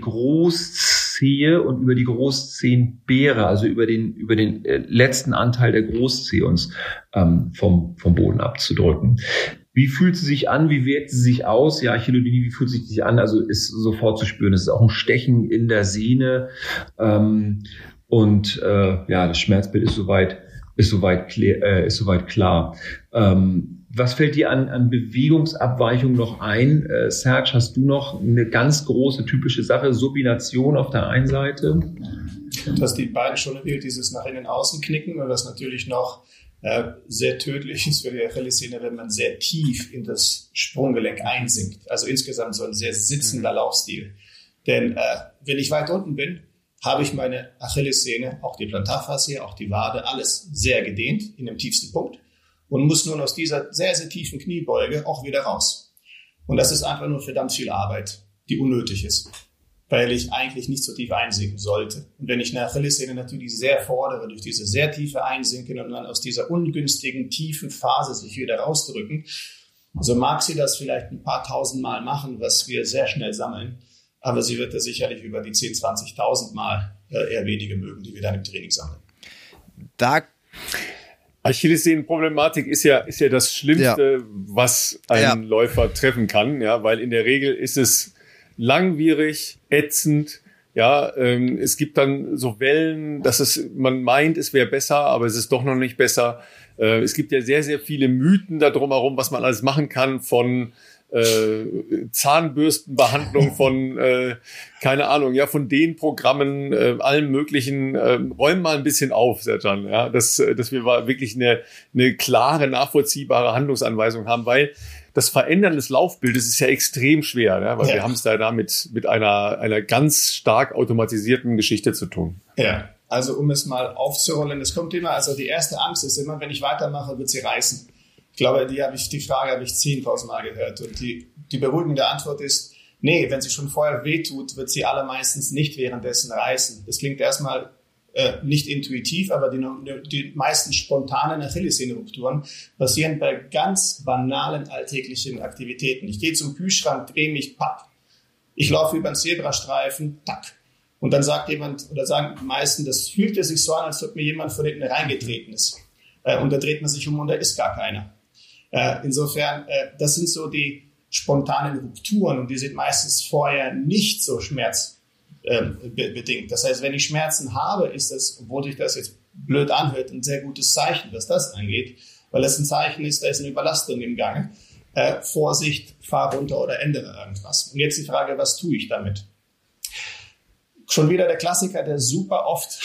Speaker 3: Großzehe und über die Großzehenbeere, also über den, über den äh, letzten Anteil der Großzehe uns ähm, vom, vom Boden abzudrücken. Wie fühlt sie sich an? Wie wirkt sie sich aus? Ja, Achillodini, wie fühlt sie sich an? Also ist sofort zu spüren. Es ist auch ein Stechen in der Sehne. Ähm, und äh, ja, das Schmerzbild ist soweit, ist soweit, äh, ist soweit klar. Ähm, was fällt dir an, an Bewegungsabweichung noch ein? Äh, Serge, hast du noch eine ganz große typische Sache, Subination auf der einen Seite?
Speaker 4: Dass die beiden schon erwähnt, dieses nach innen außen knicken und das natürlich noch äh, sehr tödlich ist für die Achillessehne, wenn man sehr tief in das Sprunggelenk einsinkt. Also insgesamt so ein sehr sitzender mhm. Laufstil. Denn äh, wenn ich weit unten bin, habe ich meine Achillessehne, auch die Plantarfaszie, auch die Wade, alles sehr gedehnt in dem tiefsten Punkt und muss nun aus dieser sehr, sehr tiefen Kniebeuge auch wieder raus. Und das ist einfach nur verdammt viel Arbeit, die unnötig ist, weil ich eigentlich nicht so tief einsinken sollte. Und wenn ich eine Achillessehne natürlich sehr fordere, durch diese sehr tiefe Einsinken und dann aus dieser ungünstigen, tiefen Phase sich wieder rausdrücken, so mag sie das vielleicht ein paar tausend Mal machen, was wir sehr schnell sammeln, aber sie wird das sicherlich über die 10, 20.000 Mal äh, eher wenige mögen, die wir dann im Training sammeln.
Speaker 1: Da Achillessehnenproblematik ist ja, ist ja das Schlimmste, ja. was ein ja. Läufer treffen kann, ja, weil in der Regel ist es langwierig, ätzend, ja, ähm, es gibt dann so Wellen, dass es, man meint, es wäre besser, aber es ist doch noch nicht besser. Äh, es gibt ja sehr, sehr viele Mythen da drumherum, was man alles machen kann von äh, Zahnbürstenbehandlung [laughs] von, äh, keine Ahnung, ja, von den Programmen, äh, allen möglichen, äh, räumen mal ein bisschen auf, Serjan, ja, dass, äh, dass wir wirklich eine, eine klare, nachvollziehbare Handlungsanweisung haben, weil das Verändern des Laufbildes ist ja extrem schwer, ja, weil ja. wir haben es da damit mit einer, einer ganz stark automatisierten Geschichte zu tun.
Speaker 4: Ja. Also um es mal aufzurollen, es kommt immer, also die erste Angst ist immer, wenn ich weitermache, wird sie reißen. Ich glaube, die, habe ich, die Frage habe ich zehntausend Mal gehört. Und die, die beruhigende Antwort ist, nee, wenn sie schon vorher wehtut, wird sie allermeistens nicht währenddessen reißen. Das klingt erstmal äh, nicht intuitiv, aber die, die meisten spontanen Achillessehnenrupturen passieren bei ganz banalen alltäglichen Aktivitäten. Ich gehe zum Kühlschrank, drehe mich, papp. Ich laufe über einen Zebrastreifen, tack. Und dann sagt jemand oder sagen die meisten, das fühlt sich so an, als ob mir jemand von hinten reingetreten ist. Äh, und da dreht man sich um und da ist gar keiner. Äh, insofern, äh, das sind so die spontanen Rupturen und die sind meistens vorher nicht so schmerzbedingt. Das heißt, wenn ich Schmerzen habe, ist das, obwohl sich das jetzt blöd anhört, ein sehr gutes Zeichen, was das angeht, weil es ein Zeichen ist, da ist eine Überlastung im Gange. äh, Vorsicht, fahr runter oder ändere irgendwas. Und jetzt die Frage, was tue ich damit? Schon wieder der Klassiker, der super oft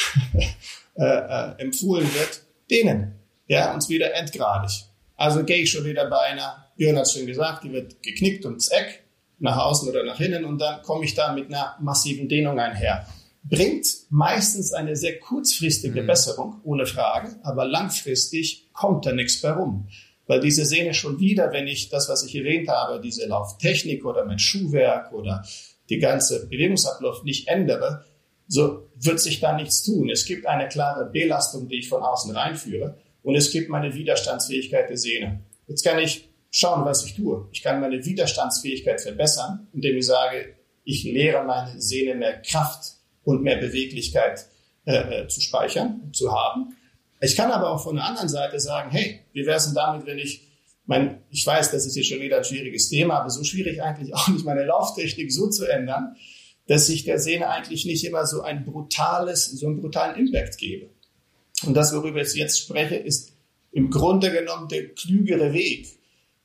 Speaker 4: [laughs] empfohlen wird, denen. Ja, uns wieder endgradig. Also gehe ich schon wieder bei einer, Björn hat es schon gesagt, die wird geknickt ums Eck, nach außen oder nach innen und dann komme ich da mit einer massiven Dehnung einher. Bringt meistens eine sehr kurzfristige mhm. Besserung, ohne Frage, aber langfristig kommt da nichts mehr rum. Weil diese Sehne schon wieder, wenn ich das, was ich erwähnt habe, diese Lauftechnik oder mein Schuhwerk oder die ganze Bewegungsablauf nicht ändere, so wird sich da nichts tun. Es gibt eine klare Belastung, die ich von außen reinführe und es gibt meine Widerstandsfähigkeit der Sehne. Jetzt kann ich schauen, was ich tue. Ich kann meine Widerstandsfähigkeit verbessern, indem ich sage, ich lehre meine Sehne mehr Kraft und mehr Beweglichkeit äh, äh zu speichern, zu haben. Ich kann aber auch von der anderen Seite sagen, hey, wie wäre es denn damit, wenn ich mein, ich weiß, das ist jetzt schon wieder ein schwieriges Thema, aber so schwierig eigentlich auch nicht meine Lauftechnik so zu ändern, dass ich der Sehne eigentlich nicht immer so ein brutales, so einen brutalen Impact gebe. Und das, worüber ich jetzt spreche, ist im Grunde genommen der klügere Weg.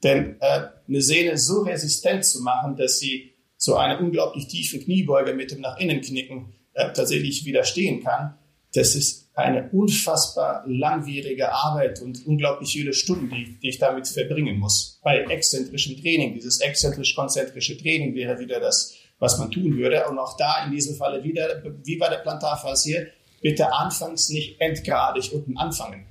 Speaker 4: Denn äh, eine Sehne so resistent zu machen, dass sie so eine unglaublich tiefe Kniebeuge mit dem nach innen knicken äh, tatsächlich widerstehen kann, das ist eine unfassbar langwierige Arbeit und unglaublich viele Stunden, die, die ich damit verbringen muss. Bei exzentrischem Training, dieses exzentrisch-konzentrische Training wäre wieder das, was man tun würde. Und auch da in diesem Falle wieder, wie bei der Plantarphase hier, bitte anfangs nicht endgradig unten anfangen,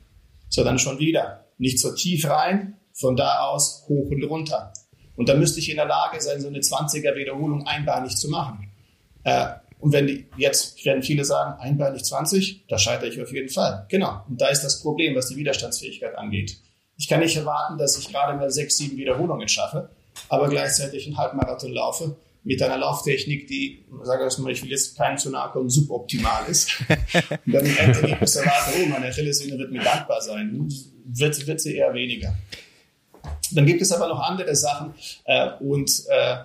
Speaker 4: sondern schon wieder nicht so tief rein, von da aus hoch und runter. Und da müsste ich in der Lage sein, so eine 20er Wiederholung einbeinig zu machen. Äh, und wenn die, jetzt werden viele sagen, einbeinig 20, da scheitere ich auf jeden Fall. Genau. Und da ist das Problem, was die Widerstandsfähigkeit angeht. Ich kann nicht erwarten, dass ich gerade mal sechs, sieben Wiederholungen schaffe, aber gleichzeitig einen Halbmarathon laufe mit einer Lauftechnik, die, sage ich mal, ich will jetzt keinem zu nahe kommen, suboptimal ist. [laughs] Und dann im Endergebnis erwarte, oh, meine Achillessehne wird mir dankbar sein. Wird, wird sie eher weniger. Dann gibt es aber noch andere Sachen äh, und äh,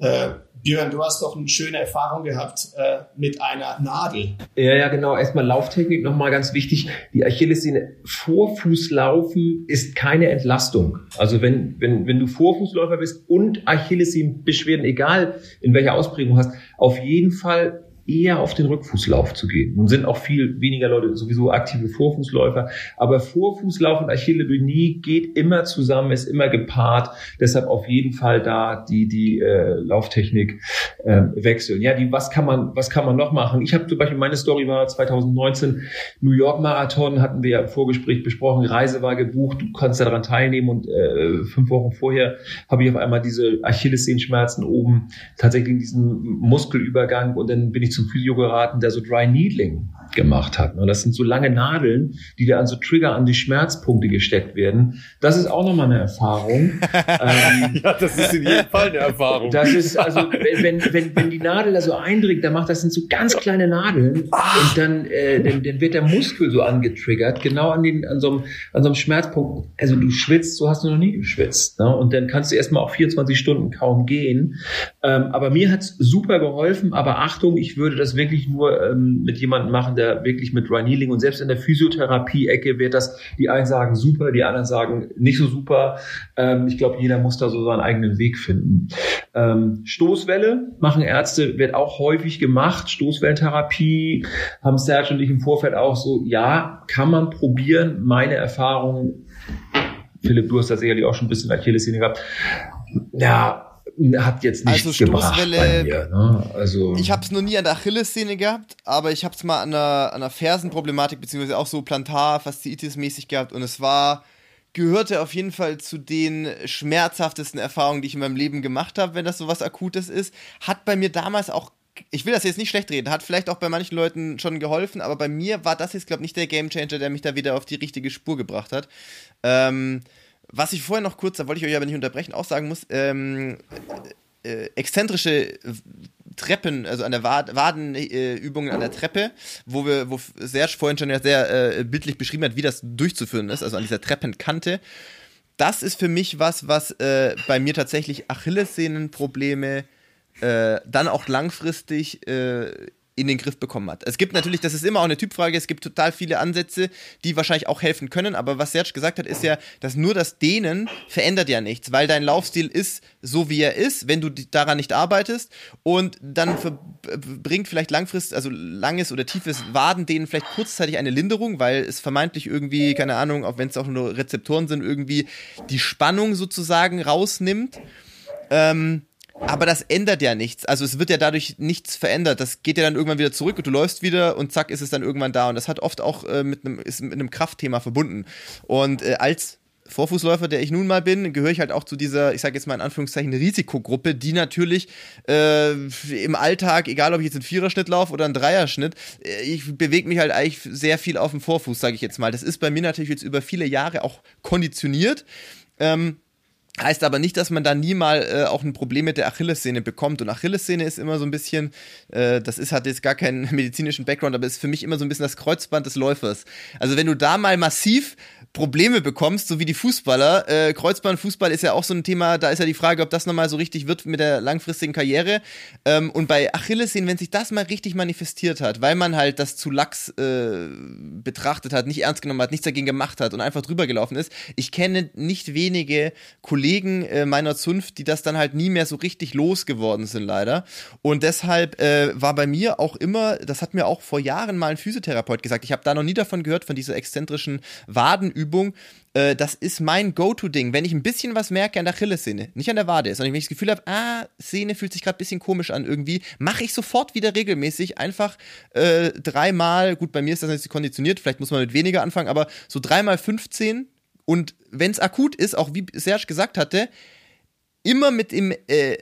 Speaker 4: äh, Björn, du hast doch eine schöne Erfahrung gehabt äh, mit einer Nadel.
Speaker 3: Ja, ja, genau. Erstmal Lauftechnik nochmal ganz wichtig. Die Achillessehne Vorfußlaufen ist keine Entlastung. Also wenn, wenn, wenn du Vorfußläufer bist und Achillessehnenbeschwerden, egal in welcher Ausprägung hast, auf jeden Fall eher auf den Rückfußlauf zu gehen. Nun sind auch viel weniger Leute sowieso aktive Vorfußläufer, aber Vorfußlauf und Achillesdonie geht immer zusammen, ist immer gepaart. Deshalb auf jeden Fall da die die äh, Lauftechnik äh, wechseln. Ja, die was kann man was kann man noch machen? Ich habe zum Beispiel meine Story war 2019 New York Marathon hatten wir ja im Vorgespräch besprochen. Reise war gebucht, du konntest daran teilnehmen und äh, fünf Wochen vorher habe ich auf einmal diese Achillessehenschmerzen oben tatsächlich in diesem Muskelübergang und dann bin ich zum Physio geraten, der so Dry Needling gemacht hat. Und das sind so lange Nadeln, die da an so Trigger an die Schmerzpunkte gesteckt werden. Das ist auch nochmal eine Erfahrung. [laughs]
Speaker 1: ähm, ja, das ist in jedem Fall eine Erfahrung.
Speaker 3: Das ist also, wenn, wenn, wenn die Nadel da so eindringt, dann macht das sind so ganz kleine Nadeln und dann, äh, dann, dann wird der Muskel so angetriggert, genau an, den, an, so einem, an so einem Schmerzpunkt. Also du schwitzt, so hast du noch nie geschwitzt. Ne? Und dann kannst du erstmal auch 24 Stunden kaum gehen. Ähm, aber mir hat's super geholfen. Aber Achtung, ich würde das wirklich nur ähm, mit jemandem machen, der wirklich mit Ryan Healing und selbst in der Physiotherapie-Ecke wird das, die einen sagen super, die anderen sagen nicht so super. Ähm, ich glaube, jeder muss da so seinen eigenen Weg finden. Ähm, Stoßwelle machen Ärzte, wird auch häufig gemacht. Stoßwellentherapie haben Serge und ich im Vorfeld auch so, ja, kann man probieren. Meine Erfahrung, Philipp, du hast da sicherlich auch schon ein bisschen Achillessehne gehabt. Ja, hat jetzt nicht also Stoßwelle, bei mir. Ne?
Speaker 2: Also ich habe es noch nie an der Achillessehne gehabt, aber ich habe es mal an der, an der Fersenproblematik beziehungsweise auch so plantar Fasziitis mäßig gehabt und es war gehörte auf jeden Fall zu den schmerzhaftesten Erfahrungen, die ich in meinem Leben gemacht habe, wenn das so was Akutes ist. Hat bei mir damals auch ich will das jetzt nicht schlecht reden, hat vielleicht auch bei manchen Leuten schon geholfen, aber bei mir war das jetzt, glaube ich, nicht der Gamechanger, der mich da wieder auf die richtige Spur gebracht hat. Ähm, was ich vorher noch kurz, da wollte ich euch aber nicht unterbrechen, auch sagen muss, ähm, äh, exzentrische Treppen, also an der Wad Wadenübungen äh, an der Treppe, wo wir, wo Serge vorhin schon ja sehr äh, bildlich beschrieben hat, wie das durchzuführen ist, also an dieser Treppenkante. Das ist für mich was, was äh, bei mir tatsächlich Achillessehnenprobleme äh, dann auch langfristig äh, in den Griff bekommen hat. Es gibt natürlich, das ist immer auch eine Typfrage, es gibt total viele Ansätze, die wahrscheinlich auch helfen können, aber was Serge gesagt hat, ist ja, dass nur das Dehnen verändert ja nichts, weil dein Laufstil ist so, wie er ist, wenn du daran nicht arbeitest und dann bringt vielleicht langfristig, also langes oder tiefes Wadendehnen vielleicht kurzzeitig eine Linderung, weil es vermeintlich irgendwie, keine Ahnung, auch wenn es auch nur Rezeptoren sind, irgendwie die Spannung sozusagen rausnimmt. Ähm, aber das ändert ja nichts. Also es wird ja dadurch nichts verändert. Das geht ja dann irgendwann wieder zurück und du läufst wieder und zack ist es dann irgendwann da. Und das hat oft auch äh, mit einem ist mit einem Kraftthema verbunden. Und äh, als Vorfußläufer, der ich nun mal bin, gehöre ich halt auch zu dieser, ich sage jetzt mal in Anführungszeichen, Risikogruppe, die natürlich äh, im Alltag, egal ob ich jetzt einen Viererschnitt laufe oder einen Dreierschnitt, äh, ich bewege mich halt eigentlich sehr viel auf dem Vorfuß, sage ich jetzt mal. Das ist bei mir natürlich jetzt über viele Jahre auch konditioniert. Ähm, Heißt aber nicht, dass man da nie mal äh, auch ein Problem mit der Achillessehne bekommt. Und Achillessehne ist immer so ein bisschen, äh, das ist, hat jetzt gar keinen [laughs] medizinischen Background, aber ist für mich immer so ein bisschen das Kreuzband des Läufers. Also wenn du da mal massiv Probleme bekommst, so wie die Fußballer. Äh, Kreuzbandfußball ist ja auch so ein Thema, da ist ja die Frage, ob das nochmal so richtig wird mit der langfristigen Karriere. Ähm, und bei Achillessehnen, wenn sich das mal richtig manifestiert hat, weil man halt das zu lax äh, betrachtet hat, nicht ernst genommen hat, nichts dagegen gemacht hat und einfach drüber gelaufen ist. Ich kenne nicht wenige Kollegen äh, meiner Zunft, die das dann halt nie mehr so richtig losgeworden sind, leider. Und deshalb äh, war bei mir auch immer, das hat mir auch vor Jahren mal ein Physiotherapeut gesagt, ich habe da noch nie davon gehört, von dieser exzentrischen Waden Übung. Äh, das ist mein Go-To-Ding. Wenn ich ein bisschen was merke an der Achillessehne, nicht an der Wade, sondern wenn ich das Gefühl habe, ah, Szene fühlt sich gerade ein bisschen komisch an irgendwie, mache ich sofort wieder regelmäßig einfach äh, dreimal, gut, bei mir ist das jetzt konditioniert, vielleicht muss man mit weniger anfangen, aber so dreimal 15 und wenn es akut ist, auch wie Serge gesagt hatte, immer mit dem äh,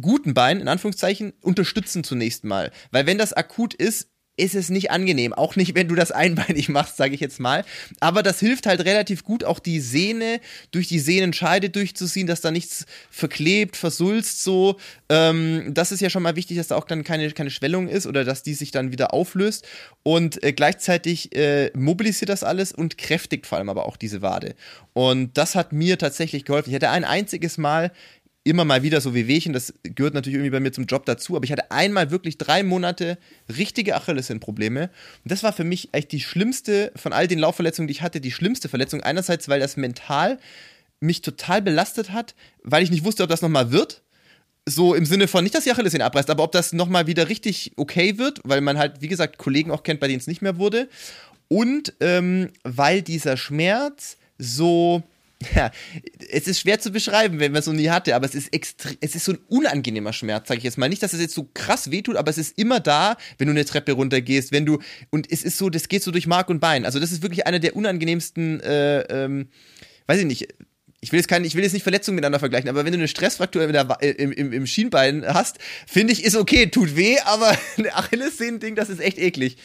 Speaker 2: guten Bein, in Anführungszeichen, unterstützen zunächst mal. Weil wenn das akut ist, ist es nicht angenehm. Auch nicht, wenn du das einbeinig machst, sage ich jetzt mal. Aber das hilft halt relativ gut, auch die Sehne durch die Sehnenscheide durchzuziehen, dass da nichts verklebt, versulzt so. Ähm, das ist ja schon mal wichtig, dass da auch dann keine, keine Schwellung ist oder dass die sich dann wieder auflöst. Und äh, gleichzeitig äh, mobilisiert das alles und kräftigt vor allem aber auch diese Wade. Und das hat mir tatsächlich geholfen. Ich hatte ein einziges Mal immer mal wieder so Wehwehchen, das gehört natürlich irgendwie bei mir zum Job dazu, aber ich hatte einmal wirklich drei Monate richtige Achillessehnenprobleme und das war für mich echt die schlimmste von all den Laufverletzungen, die ich hatte, die schlimmste Verletzung. Einerseits, weil das mental mich total belastet hat, weil ich nicht wusste, ob das nochmal wird. So im Sinne von, nicht, dass die Achillessehne abreißt, aber ob das nochmal wieder richtig okay wird, weil man halt, wie gesagt, Kollegen auch kennt, bei denen es nicht mehr wurde. Und ähm, weil dieser Schmerz so, [laughs] ja, es ist schwer zu beschreiben, wenn man es noch nie hatte, aber es ist extrem, es ist so ein unangenehmer Schmerz, sage ich jetzt mal. Nicht, dass es jetzt so krass wehtut, aber es ist immer da, wenn du eine Treppe runtergehst, wenn du, und es ist so, das geht so durch Mark und Bein. Also das ist wirklich einer der unangenehmsten, äh, ähm, weiß ich nicht, ich will jetzt keine, ich will jetzt nicht Verletzungen miteinander vergleichen, aber wenn du eine Stressfraktur im, im, im Schienbein hast, finde ich, ist okay, tut weh, aber [laughs] ein Achillessehnen-Ding, das ist echt eklig.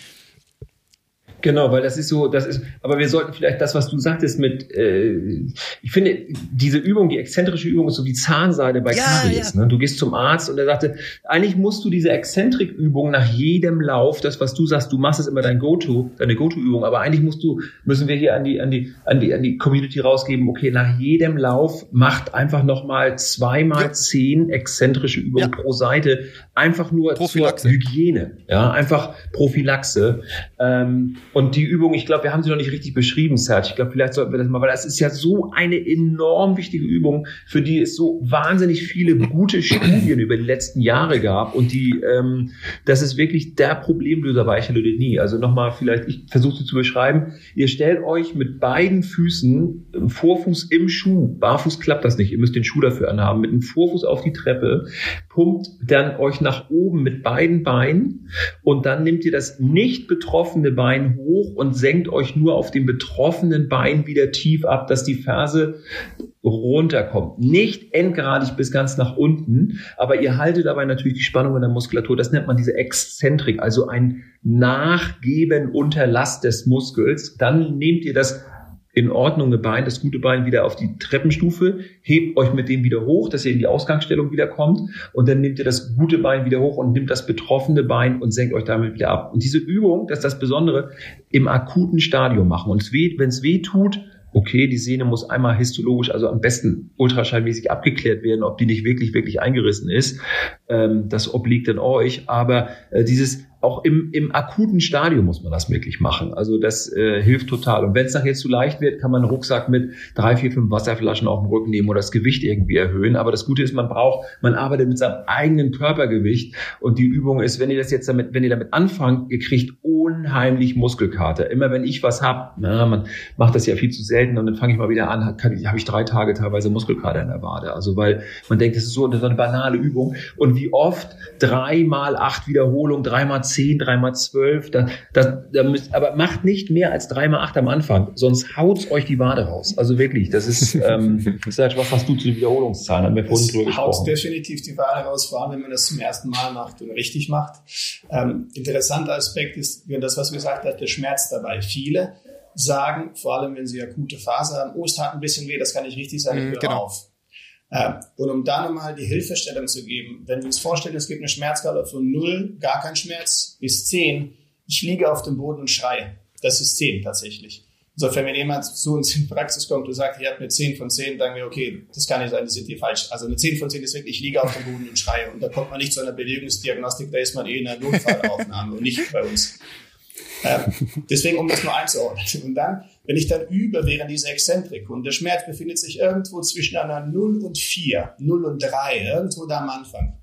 Speaker 3: Genau, weil das ist so, das ist, aber wir sollten vielleicht das, was du sagtest mit, äh, ich finde, diese Übung, die exzentrische Übung ist so wie Zahnseide bei ja, Karies. Ja. Ne? Du gehst zum Arzt und er sagte, eigentlich musst du diese Exzentrik-Übung nach jedem Lauf, das, was du sagst, du machst es immer dein Go-To, deine Go-To-Übung, aber eigentlich musst du, müssen wir hier an die, an die, an die, an die Community rausgeben, okay, nach jedem Lauf macht einfach nochmal zweimal ja. zehn exzentrische Übungen pro Seite, einfach nur zur Hygiene, ja, einfach Prophylaxe. Ähm, und die Übung, ich glaube, wir haben sie noch nicht richtig beschrieben, Serge. Ich glaube, vielleicht sollten wir das mal, weil das ist ja so eine enorm wichtige Übung, für die es so wahnsinnig viele gute Studien über die letzten Jahre gab. Und die, ähm, das ist wirklich der Problemlöser bei Chalodynie. Also nochmal vielleicht, ich versuche sie zu beschreiben. Ihr stellt euch mit beiden Füßen, Vorfuß im Schuh, barfuß klappt das nicht, ihr müsst den Schuh dafür anhaben, mit dem Vorfuß auf die Treppe, pumpt dann euch nach oben mit beiden Beinen und dann nehmt ihr das nicht betroffene Bein hoch und senkt euch nur auf dem betroffenen Bein wieder tief ab, dass die Ferse runterkommt. Nicht endgradig bis ganz nach unten, aber ihr haltet dabei natürlich die Spannung in der Muskulatur. Das nennt man diese Exzentrik, also ein Nachgeben unter Last des Muskels. Dann nehmt ihr das in Ordnung Bein, das gute Bein wieder auf die Treppenstufe, hebt euch mit dem wieder hoch, dass ihr in die Ausgangsstellung wieder kommt und dann nehmt ihr das gute Bein wieder hoch und nimmt das betroffene Bein und senkt euch damit wieder ab. Und diese Übung, das ist das Besondere, im akuten Stadium machen. Und wenn es weh tut, okay, die Sehne muss einmal histologisch, also am besten ultraschallmäßig abgeklärt werden, ob die nicht wirklich, wirklich eingerissen ist. Ähm, das obliegt dann euch. Aber äh, dieses auch im, im akuten Stadium muss man das wirklich machen. Also das äh, hilft total. Und wenn es nachher zu leicht wird, kann man einen Rucksack mit drei, vier, fünf Wasserflaschen auf den Rücken nehmen oder das Gewicht irgendwie erhöhen. Aber das Gute ist, man braucht, man arbeitet mit seinem eigenen Körpergewicht. Und die Übung ist, wenn ihr das jetzt damit, wenn ihr damit anfangt, ihr kriegt unheimlich Muskelkater. Immer wenn ich was hab, na, man macht das ja viel zu selten und dann fange ich mal wieder an, habe ich drei Tage teilweise Muskelkater in der Wade. Also weil man denkt, das ist so, so eine banale Übung. Und wie oft dreimal acht Wiederholungen, dreimal zehn, dreimal zwölf, da, da, da müsst, aber macht nicht mehr als dreimal acht am Anfang, sonst haut's euch die Wade raus. Also wirklich, das ist, ähm, [laughs] Serge, was hast du zu den Wiederholungszahlen? Haben wir vorhin drüber
Speaker 4: gesprochen. Haut definitiv die Wade raus, vor allem wenn man das zum ersten Mal macht und richtig macht. Ähm, interessanter Aspekt ist, das, was wir gesagt haben, der Schmerz dabei. Viele sagen, vor allem wenn sie akute Phase haben, oh, es tat ein bisschen weh, das kann nicht richtig sein, ich mhm, höre genau. auf. Äh, und um da nochmal die Hilfestellung zu geben, wenn wir uns vorstellen, es gibt eine Schmerzskala von 0, gar kein Schmerz, bis 10, ich liege auf dem Boden und schreie. Das ist 10 tatsächlich. Insofern, wenn jemand zu uns in die Praxis kommt und sagt, ihr habt eine 10 von 10, dann wir, okay, das kann nicht sein, das sind die falsch. Also eine 10 von 10 ist wirklich, ich liege auf dem Boden und schreie. Und da kommt man nicht zu einer Bewegungsdiagnostik, da ist man eh in einer Notfallaufnahme und nicht bei uns. Äh, deswegen, um das nur einzuordnen. Und dann, wenn ich dann übe während dieser Exzentrik und der Schmerz befindet sich irgendwo zwischen einer 0 und 4, 0 und 3, irgendwo da am Anfang,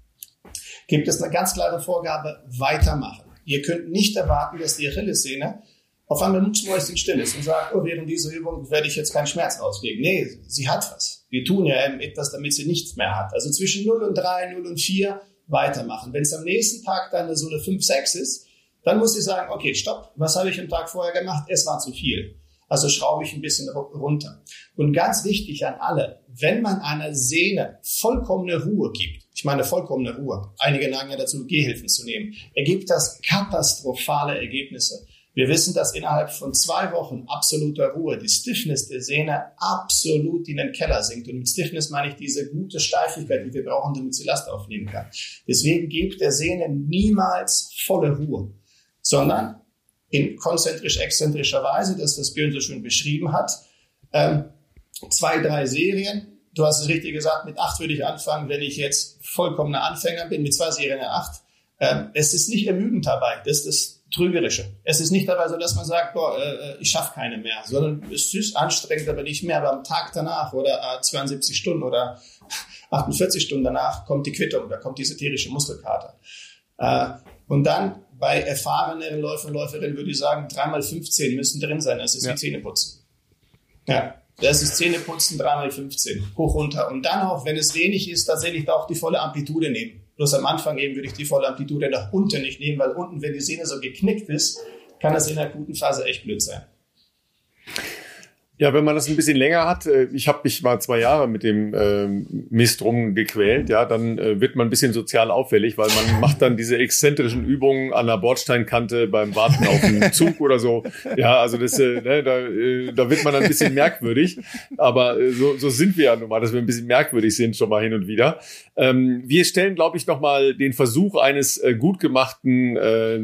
Speaker 4: gibt es eine ganz klare Vorgabe, weitermachen. Ihr könnt nicht erwarten, dass die Achillessehne auf einmal mucksmäuschen still ist und sagt, oh, während dieser Übung werde ich jetzt keinen Schmerz auslegen. Nee, sie hat was. Wir tun ja etwas, damit sie nichts mehr hat. Also zwischen 0 und 3, 0 und 4 weitermachen. Wenn es am nächsten Tag dann so eine 5, 6 ist, dann muss ich sagen, okay, stopp, was habe ich am Tag vorher gemacht? Es war zu viel. Also schraube ich ein bisschen runter. Und ganz wichtig an alle, wenn man einer Sehne vollkommene Ruhe gibt, ich meine vollkommene Ruhe, einige neigen ja dazu, Gehhilfen zu nehmen, ergibt das katastrophale Ergebnisse. Wir wissen, dass innerhalb von zwei Wochen absoluter Ruhe die Stiffness der Sehne absolut in den Keller sinkt. Und mit Stiffness meine ich diese gute Steifigkeit, die wir brauchen, damit sie Last aufnehmen kann. Deswegen gibt der Sehne niemals volle Ruhe sondern in konzentrisch-exzentrischer Weise, das, was Björn so schön beschrieben hat, ähm, zwei, drei Serien. Du hast es richtig gesagt, mit acht würde ich anfangen, wenn ich jetzt vollkommener Anfänger bin, mit zwei Serien der acht. Ähm, es ist nicht ermüdend dabei, das ist das Trügerische. Es ist nicht dabei so, dass man sagt, boah, äh, ich schaffe keine mehr, sondern es ist anstrengend, aber nicht mehr. Aber am Tag danach oder äh, 72 Stunden oder [laughs] 48 Stunden danach kommt die Quittung, da kommt diese tierische Muskelkater. Äh, und dann bei erfahrenen Läufer und Läuferinnen würde ich sagen, dreimal 15 müssen drin sein. Das ist ja. wie Zähneputzen. Ja, das ist Zähneputzen, dreimal 15. Hoch, runter. Und dann auch, wenn es wenig ist, tatsächlich auch die volle Amplitude nehmen. Bloß am Anfang eben würde ich die volle Amplitude nach unten nicht nehmen, weil unten, wenn die Sehne so geknickt ist, kann das in der guten Phase echt blöd sein.
Speaker 1: Ja, wenn man das ein bisschen länger hat, äh, ich habe mich mal zwei Jahre mit dem äh, Mist rumgequält, ja, dann äh, wird man ein bisschen sozial auffällig, weil man [laughs] macht dann diese exzentrischen Übungen an der Bordsteinkante beim Warten auf den [laughs] Zug oder so. Ja, also das, äh, ne, da, äh, da wird man dann ein bisschen merkwürdig. Aber äh, so, so sind wir ja nun mal, dass wir ein bisschen merkwürdig sind schon mal hin und wieder. Ähm, wir stellen, glaube ich, nochmal den Versuch eines äh, gut gemachten äh,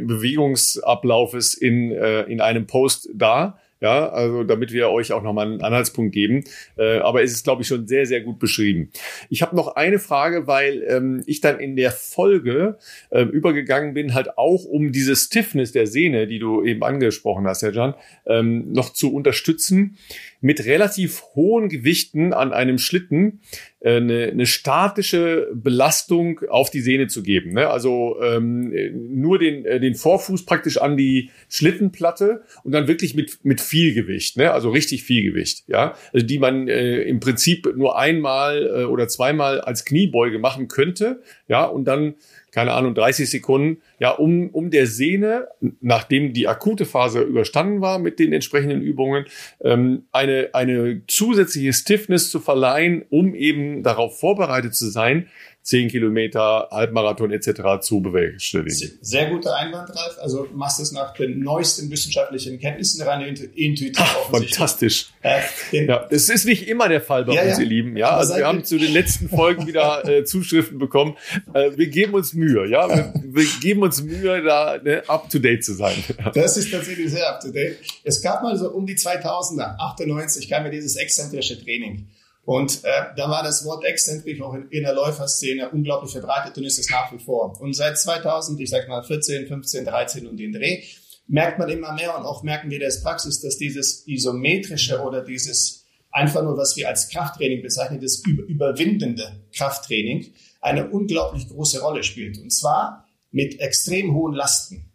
Speaker 1: Bewegungsablaufes in, äh, in einem Post dar ja, also damit wir euch auch nochmal einen Anhaltspunkt geben. Äh, aber es ist, glaube ich, schon sehr, sehr gut beschrieben. Ich habe noch eine Frage, weil ähm, ich dann in der Folge äh, übergegangen bin, halt auch um diese Stiffness der Sehne, die du eben angesprochen hast, Herr Jan, ähm, noch zu unterstützen mit relativ hohen Gewichten an einem Schlitten eine, eine statische Belastung auf die Sehne zu geben. Ne? Also ähm, nur den, äh, den Vorfuß praktisch an die Schlittenplatte und dann wirklich mit, mit viel Gewicht, ne? also richtig viel Gewicht, ja, also die man äh, im Prinzip nur einmal äh, oder zweimal als Kniebeuge machen könnte, ja, und dann keine Ahnung, 30 Sekunden, ja, um, um der Sehne, nachdem die akute Phase überstanden war mit den entsprechenden Übungen, ähm, eine, eine zusätzliche Stiffness zu verleihen, um eben darauf vorbereitet zu sein, 10 Kilometer, Halbmarathon etc. zu bewerkstelligen.
Speaker 4: Sehr guter Einwand, Ralf. Also machst es nach den neuesten wissenschaftlichen Kenntnissen rein intuitiv. Ach,
Speaker 1: fantastisch. Äh, ja, das ist nicht immer der Fall bei ja, uns, ja. ihr Lieben. Ja, also wir haben zu den letzten Folgen wieder [laughs] äh, Zuschriften bekommen. Äh, wir geben uns Mühe. Ja, wir, wir geben uns Mühe, da ne, up to date zu sein. [laughs]
Speaker 4: Das ist tatsächlich sehr up to date. Es gab mal so um die 2000er, 98 kam mir dieses exzentrische Training. Und äh, da war das Wort exzentrik auch in, in der Läuferszene unglaublich verbreitet und ist es nach wie vor. Und seit 2000, ich sag mal 14, 15, 13 und den Dreh, merkt man immer mehr und auch merken wir das Praxis, dass dieses isometrische oder dieses einfach nur, was wir als Krafttraining bezeichnen, das überwindende Krafttraining, eine unglaublich große Rolle spielt. Und zwar mit extrem hohen Lasten.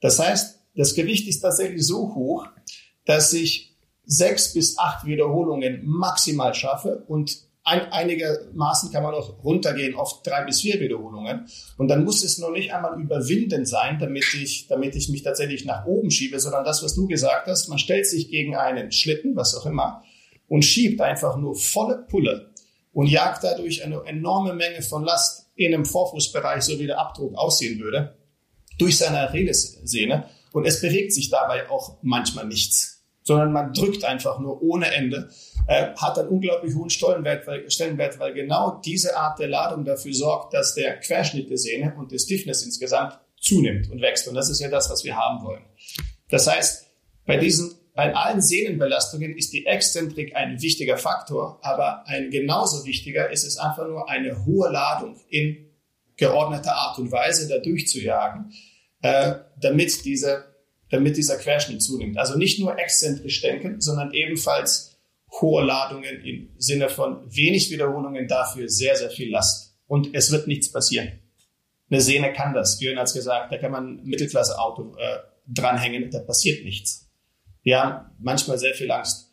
Speaker 4: Das heißt, das Gewicht ist tatsächlich so hoch, dass ich sechs bis acht Wiederholungen maximal schaffe und ein, einigermaßen kann man auch runtergehen auf drei bis vier Wiederholungen. Und dann muss es noch nicht einmal überwinden sein, damit ich, damit ich mich tatsächlich nach oben schiebe, sondern das, was du gesagt hast, man stellt sich gegen einen Schlitten, was auch immer, und schiebt einfach nur volle Pulle und jagt dadurch eine enorme Menge von Last in einem Vorfußbereich, so wie der Abdruck aussehen würde, durch seine Achillessehne. Und es bewegt sich dabei auch manchmal nichts, sondern man drückt einfach nur ohne Ende äh, hat einen unglaublich hohen Stellenwert weil, Stellenwert, weil genau diese Art der Ladung dafür sorgt, dass der Querschnitt der Sehne und der Stiffness insgesamt zunimmt und wächst. Und das ist ja das, was wir haben wollen. Das heißt, bei diesen bei allen Sehnenbelastungen ist die Exzentrik ein wichtiger Faktor, aber ein genauso wichtiger ist es einfach nur eine hohe Ladung in geordneter Art und Weise da durchzujagen, äh, damit diese, damit dieser Querschnitt zunimmt. Also nicht nur exzentrisch denken, sondern ebenfalls hohe Ladungen im Sinne von wenig Wiederholungen, dafür sehr, sehr viel Last. Und es wird nichts passieren. Eine Sehne kann das. Björn hat es gesagt, da kann man ein Mittelklasse-Auto äh, dranhängen, da passiert nichts. Wir haben manchmal sehr viel Angst.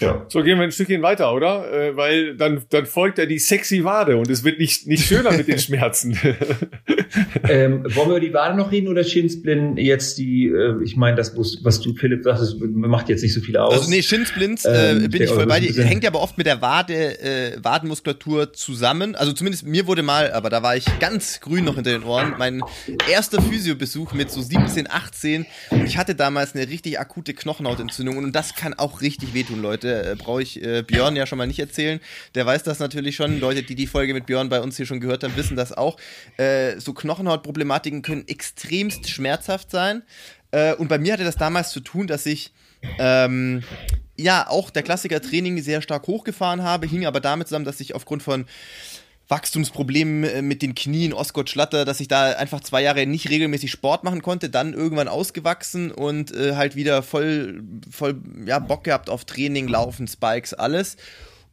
Speaker 1: Ja. So gehen wir ein Stückchen weiter, oder? Äh, weil dann, dann folgt ja die sexy Wade und es wird nicht, nicht schöner mit den Schmerzen. [laughs]
Speaker 3: ähm, wollen wir über die Wade noch reden oder Schinsblin jetzt die, äh, ich meine, das, was du, Philipp, sagst, macht jetzt nicht so viel aus.
Speaker 2: Also nee, Schinsblins äh, ähm, bin ich voll bei dir. Hängt ja aber oft mit der Wade, äh, Wadenmuskulatur zusammen. Also zumindest mir wurde mal, aber da war ich ganz grün noch hinter den Ohren, mein erster Physiobesuch mit so 17, 18 und ich hatte damals eine richtig akute Knochenhautentzündung und das kann auch richtig wehtun, Leute äh, brauche ich äh, Björn ja schon mal nicht erzählen. Der weiß das natürlich schon. Leute, die die Folge mit Björn bei uns hier schon gehört haben, wissen das auch. Äh, so Knochenhautproblematiken können extremst schmerzhaft sein. Äh, und bei mir hatte das damals zu tun, dass ich ähm, ja auch der Klassiker Training sehr stark hochgefahren habe, hing aber damit zusammen, dass ich aufgrund von Wachstumsproblemen äh, mit den Knien, Osgott Schlatter, dass ich da einfach zwei Jahre nicht regelmäßig Sport machen konnte, dann irgendwann ausgewachsen und äh, halt wieder voll, voll ja, Bock gehabt auf Training, Laufen, Spikes, alles.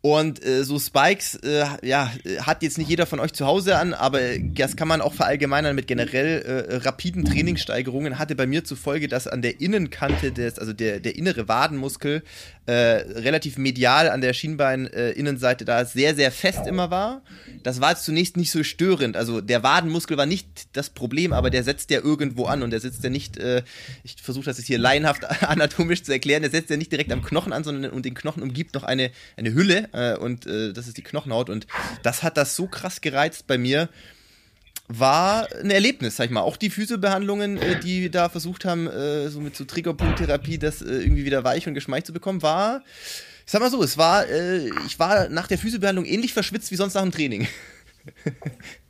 Speaker 2: Und äh, so Spikes, äh, ja, hat jetzt nicht jeder von euch zu Hause an, aber das kann man auch verallgemeinern mit generell äh, rapiden Trainingssteigerungen. Hatte bei mir zur Folge, dass an der Innenkante des, also der, der innere Wadenmuskel äh, relativ medial an der Schienbeininnenseite da sehr, sehr fest immer war. Das war zunächst nicht so störend. Also der Wadenmuskel war nicht das Problem, aber der setzt ja irgendwo an und der sitzt ja nicht, äh, ich versuche das jetzt hier laienhaft [laughs] anatomisch zu erklären, der setzt ja nicht direkt am Knochen an, sondern und den Knochen umgibt noch eine, eine Hülle äh, und äh, das ist die Knochenhaut und das hat das so krass gereizt bei mir, war ein Erlebnis, sag ich mal. Auch die Physiobehandlungen, äh, die da versucht haben, äh, so mit so Triggerpunkttherapie, das äh, irgendwie wieder weich und geschmeichelt zu bekommen, war, ich sag mal so, es war, äh, ich war nach der Physiobehandlung ähnlich verschwitzt wie sonst nach dem Training. [laughs]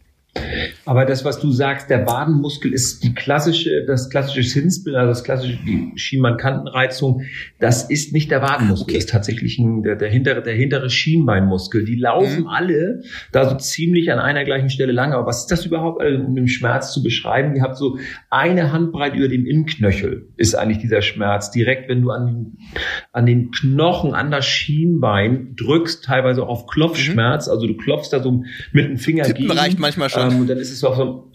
Speaker 3: Aber das, was du sagst, der Wadenmuskel ist die klassische, das klassische Sinsbild, also das klassische, die Schienbeinkantenreizung, das ist nicht der Wadenmuskel, okay. das ist tatsächlich ein, der, der hintere, der hintere Schienbeinmuskel. Die laufen mhm. alle da so ziemlich an einer gleichen Stelle lang. Aber was ist das überhaupt, also, um den Schmerz zu beschreiben? Ihr habt so eine Handbreit über dem Innenknöchel ist eigentlich dieser Schmerz. Direkt, wenn du an, an den Knochen, an das Schienbein drückst, teilweise auch auf Klopfschmerz, mhm. also du klopfst da so mit dem Finger
Speaker 2: Tippen gegen. reicht manchmal schon.
Speaker 3: Ähm, und dann ist es auch so,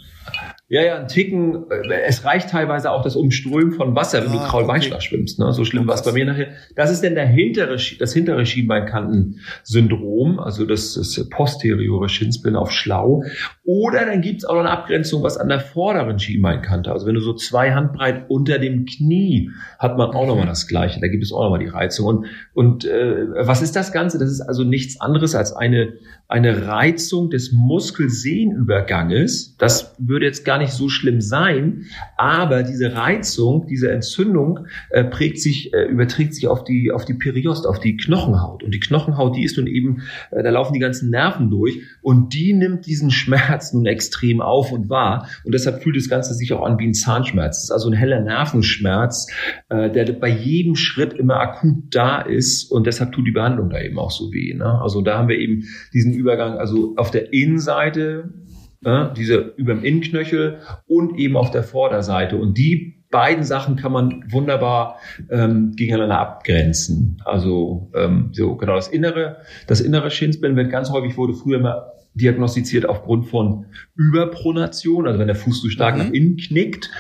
Speaker 3: ja, ja, ein Ticken. Äh, es reicht teilweise auch das Umströmen von Wasser, wenn ah, du Kraulbeinschlag okay. schwimmst. Ne? So schlimm war es bei mir nachher. Das ist denn der hintere, das hintere Schienbeinkanten-Syndrom, also das, das posteriore Schienbein auf Schlau. Oder dann gibt's auch noch eine Abgrenzung, was an der vorderen Schienbeinkante. Also wenn du so zwei Handbreit unter dem Knie, hat man auch mhm. nochmal das Gleiche. Da gibt es auch nochmal die Reizung. Und, und äh, was ist das Ganze? Das ist also nichts anderes als eine, eine Reizung des Muskelsehnüberganges. Das würde jetzt gar nicht so schlimm sein, aber diese Reizung, diese Entzündung äh, prägt sich, äh, überträgt sich auf die, auf die Periost, auf die Knochenhaut. Und die Knochenhaut, die ist nun eben, äh, da laufen die ganzen Nerven durch und die nimmt diesen Schmerz nun extrem auf und wahr. Und deshalb fühlt das Ganze sich auch an wie ein Zahnschmerz. Das ist also ein heller Nervenschmerz, äh, der bei jedem Schritt immer akut da ist und deshalb tut die Behandlung da eben auch so weh. Ne? Also da haben wir eben diesen Übergang, also auf der Innenseite, äh, diese über dem Innenknöchel und eben auf der Vorderseite. Und die beiden Sachen kann man wunderbar ähm, gegeneinander abgrenzen. Also ähm, so genau das innere, das innere Schienbein wird ganz häufig wurde früher immer diagnostiziert aufgrund von Überpronation, also wenn der Fuß zu stark mhm. nach innen knickt.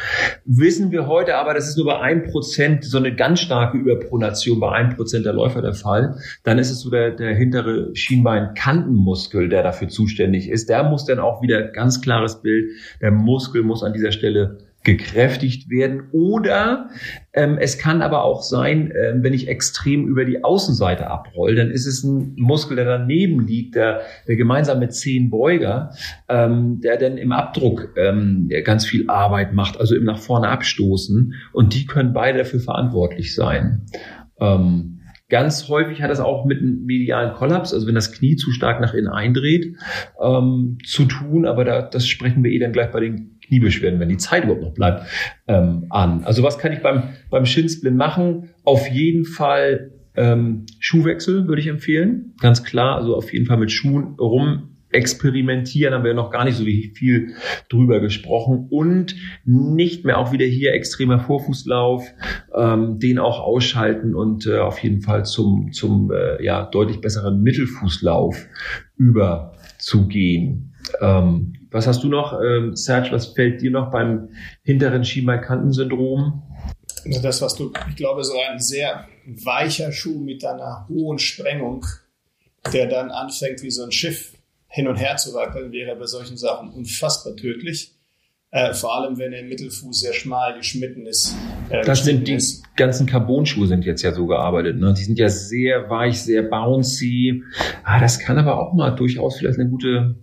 Speaker 3: Wissen wir heute aber, das ist nur bei ein Prozent, so eine ganz starke Überpronation bei ein Prozent der Läufer der Fall. Dann ist es so der, der hintere Schienbeinkantenmuskel, der dafür zuständig ist. Der muss dann auch wieder ganz klares Bild, der Muskel muss an dieser Stelle gekräftigt werden. Oder ähm, es kann aber auch sein, äh, wenn ich extrem über die Außenseite abroll, dann ist es ein Muskel, der daneben liegt, der, der gemeinsam mit Zehenbeuger, ähm, der dann im Abdruck ähm, ganz viel Arbeit macht, also im nach vorne abstoßen. Und die können beide dafür verantwortlich sein. Ähm, Ganz häufig hat das auch mit einem medialen Kollaps, also wenn das Knie zu stark nach innen eindreht, ähm, zu tun. Aber da, das sprechen wir eh dann gleich bei den Kniebeschwerden, wenn die Zeit überhaupt noch bleibt, ähm, an. Also was kann ich beim, beim Schinsplin machen? Auf jeden Fall ähm, Schuhwechsel würde ich empfehlen. Ganz klar, also auf jeden Fall mit Schuhen rum experimentieren, haben wir noch gar nicht so viel drüber gesprochen und nicht mehr auch wieder hier extremer Vorfußlauf, ähm, den auch ausschalten und äh, auf jeden Fall zum, zum äh, ja, deutlich besseren Mittelfußlauf überzugehen. Ähm, was hast du noch, ähm, Serge, was fällt dir noch beim hinteren Schienbeinkantensyndrom?
Speaker 4: Also das, was du, ich glaube, so ein sehr weicher Schuh mit einer hohen Sprengung, der dann anfängt wie so ein Schiff hin und her zu wackeln, wäre bei solchen Sachen unfassbar tödlich. Äh, vor allem, wenn der Mittelfuß sehr schmal geschmitten ist.
Speaker 3: Äh, das sind die ist. ganzen Carbon-Schuhe sind jetzt ja so gearbeitet. Ne? Die sind ja sehr weich, sehr bouncy. Ah, das kann aber auch mal durchaus vielleicht eine gute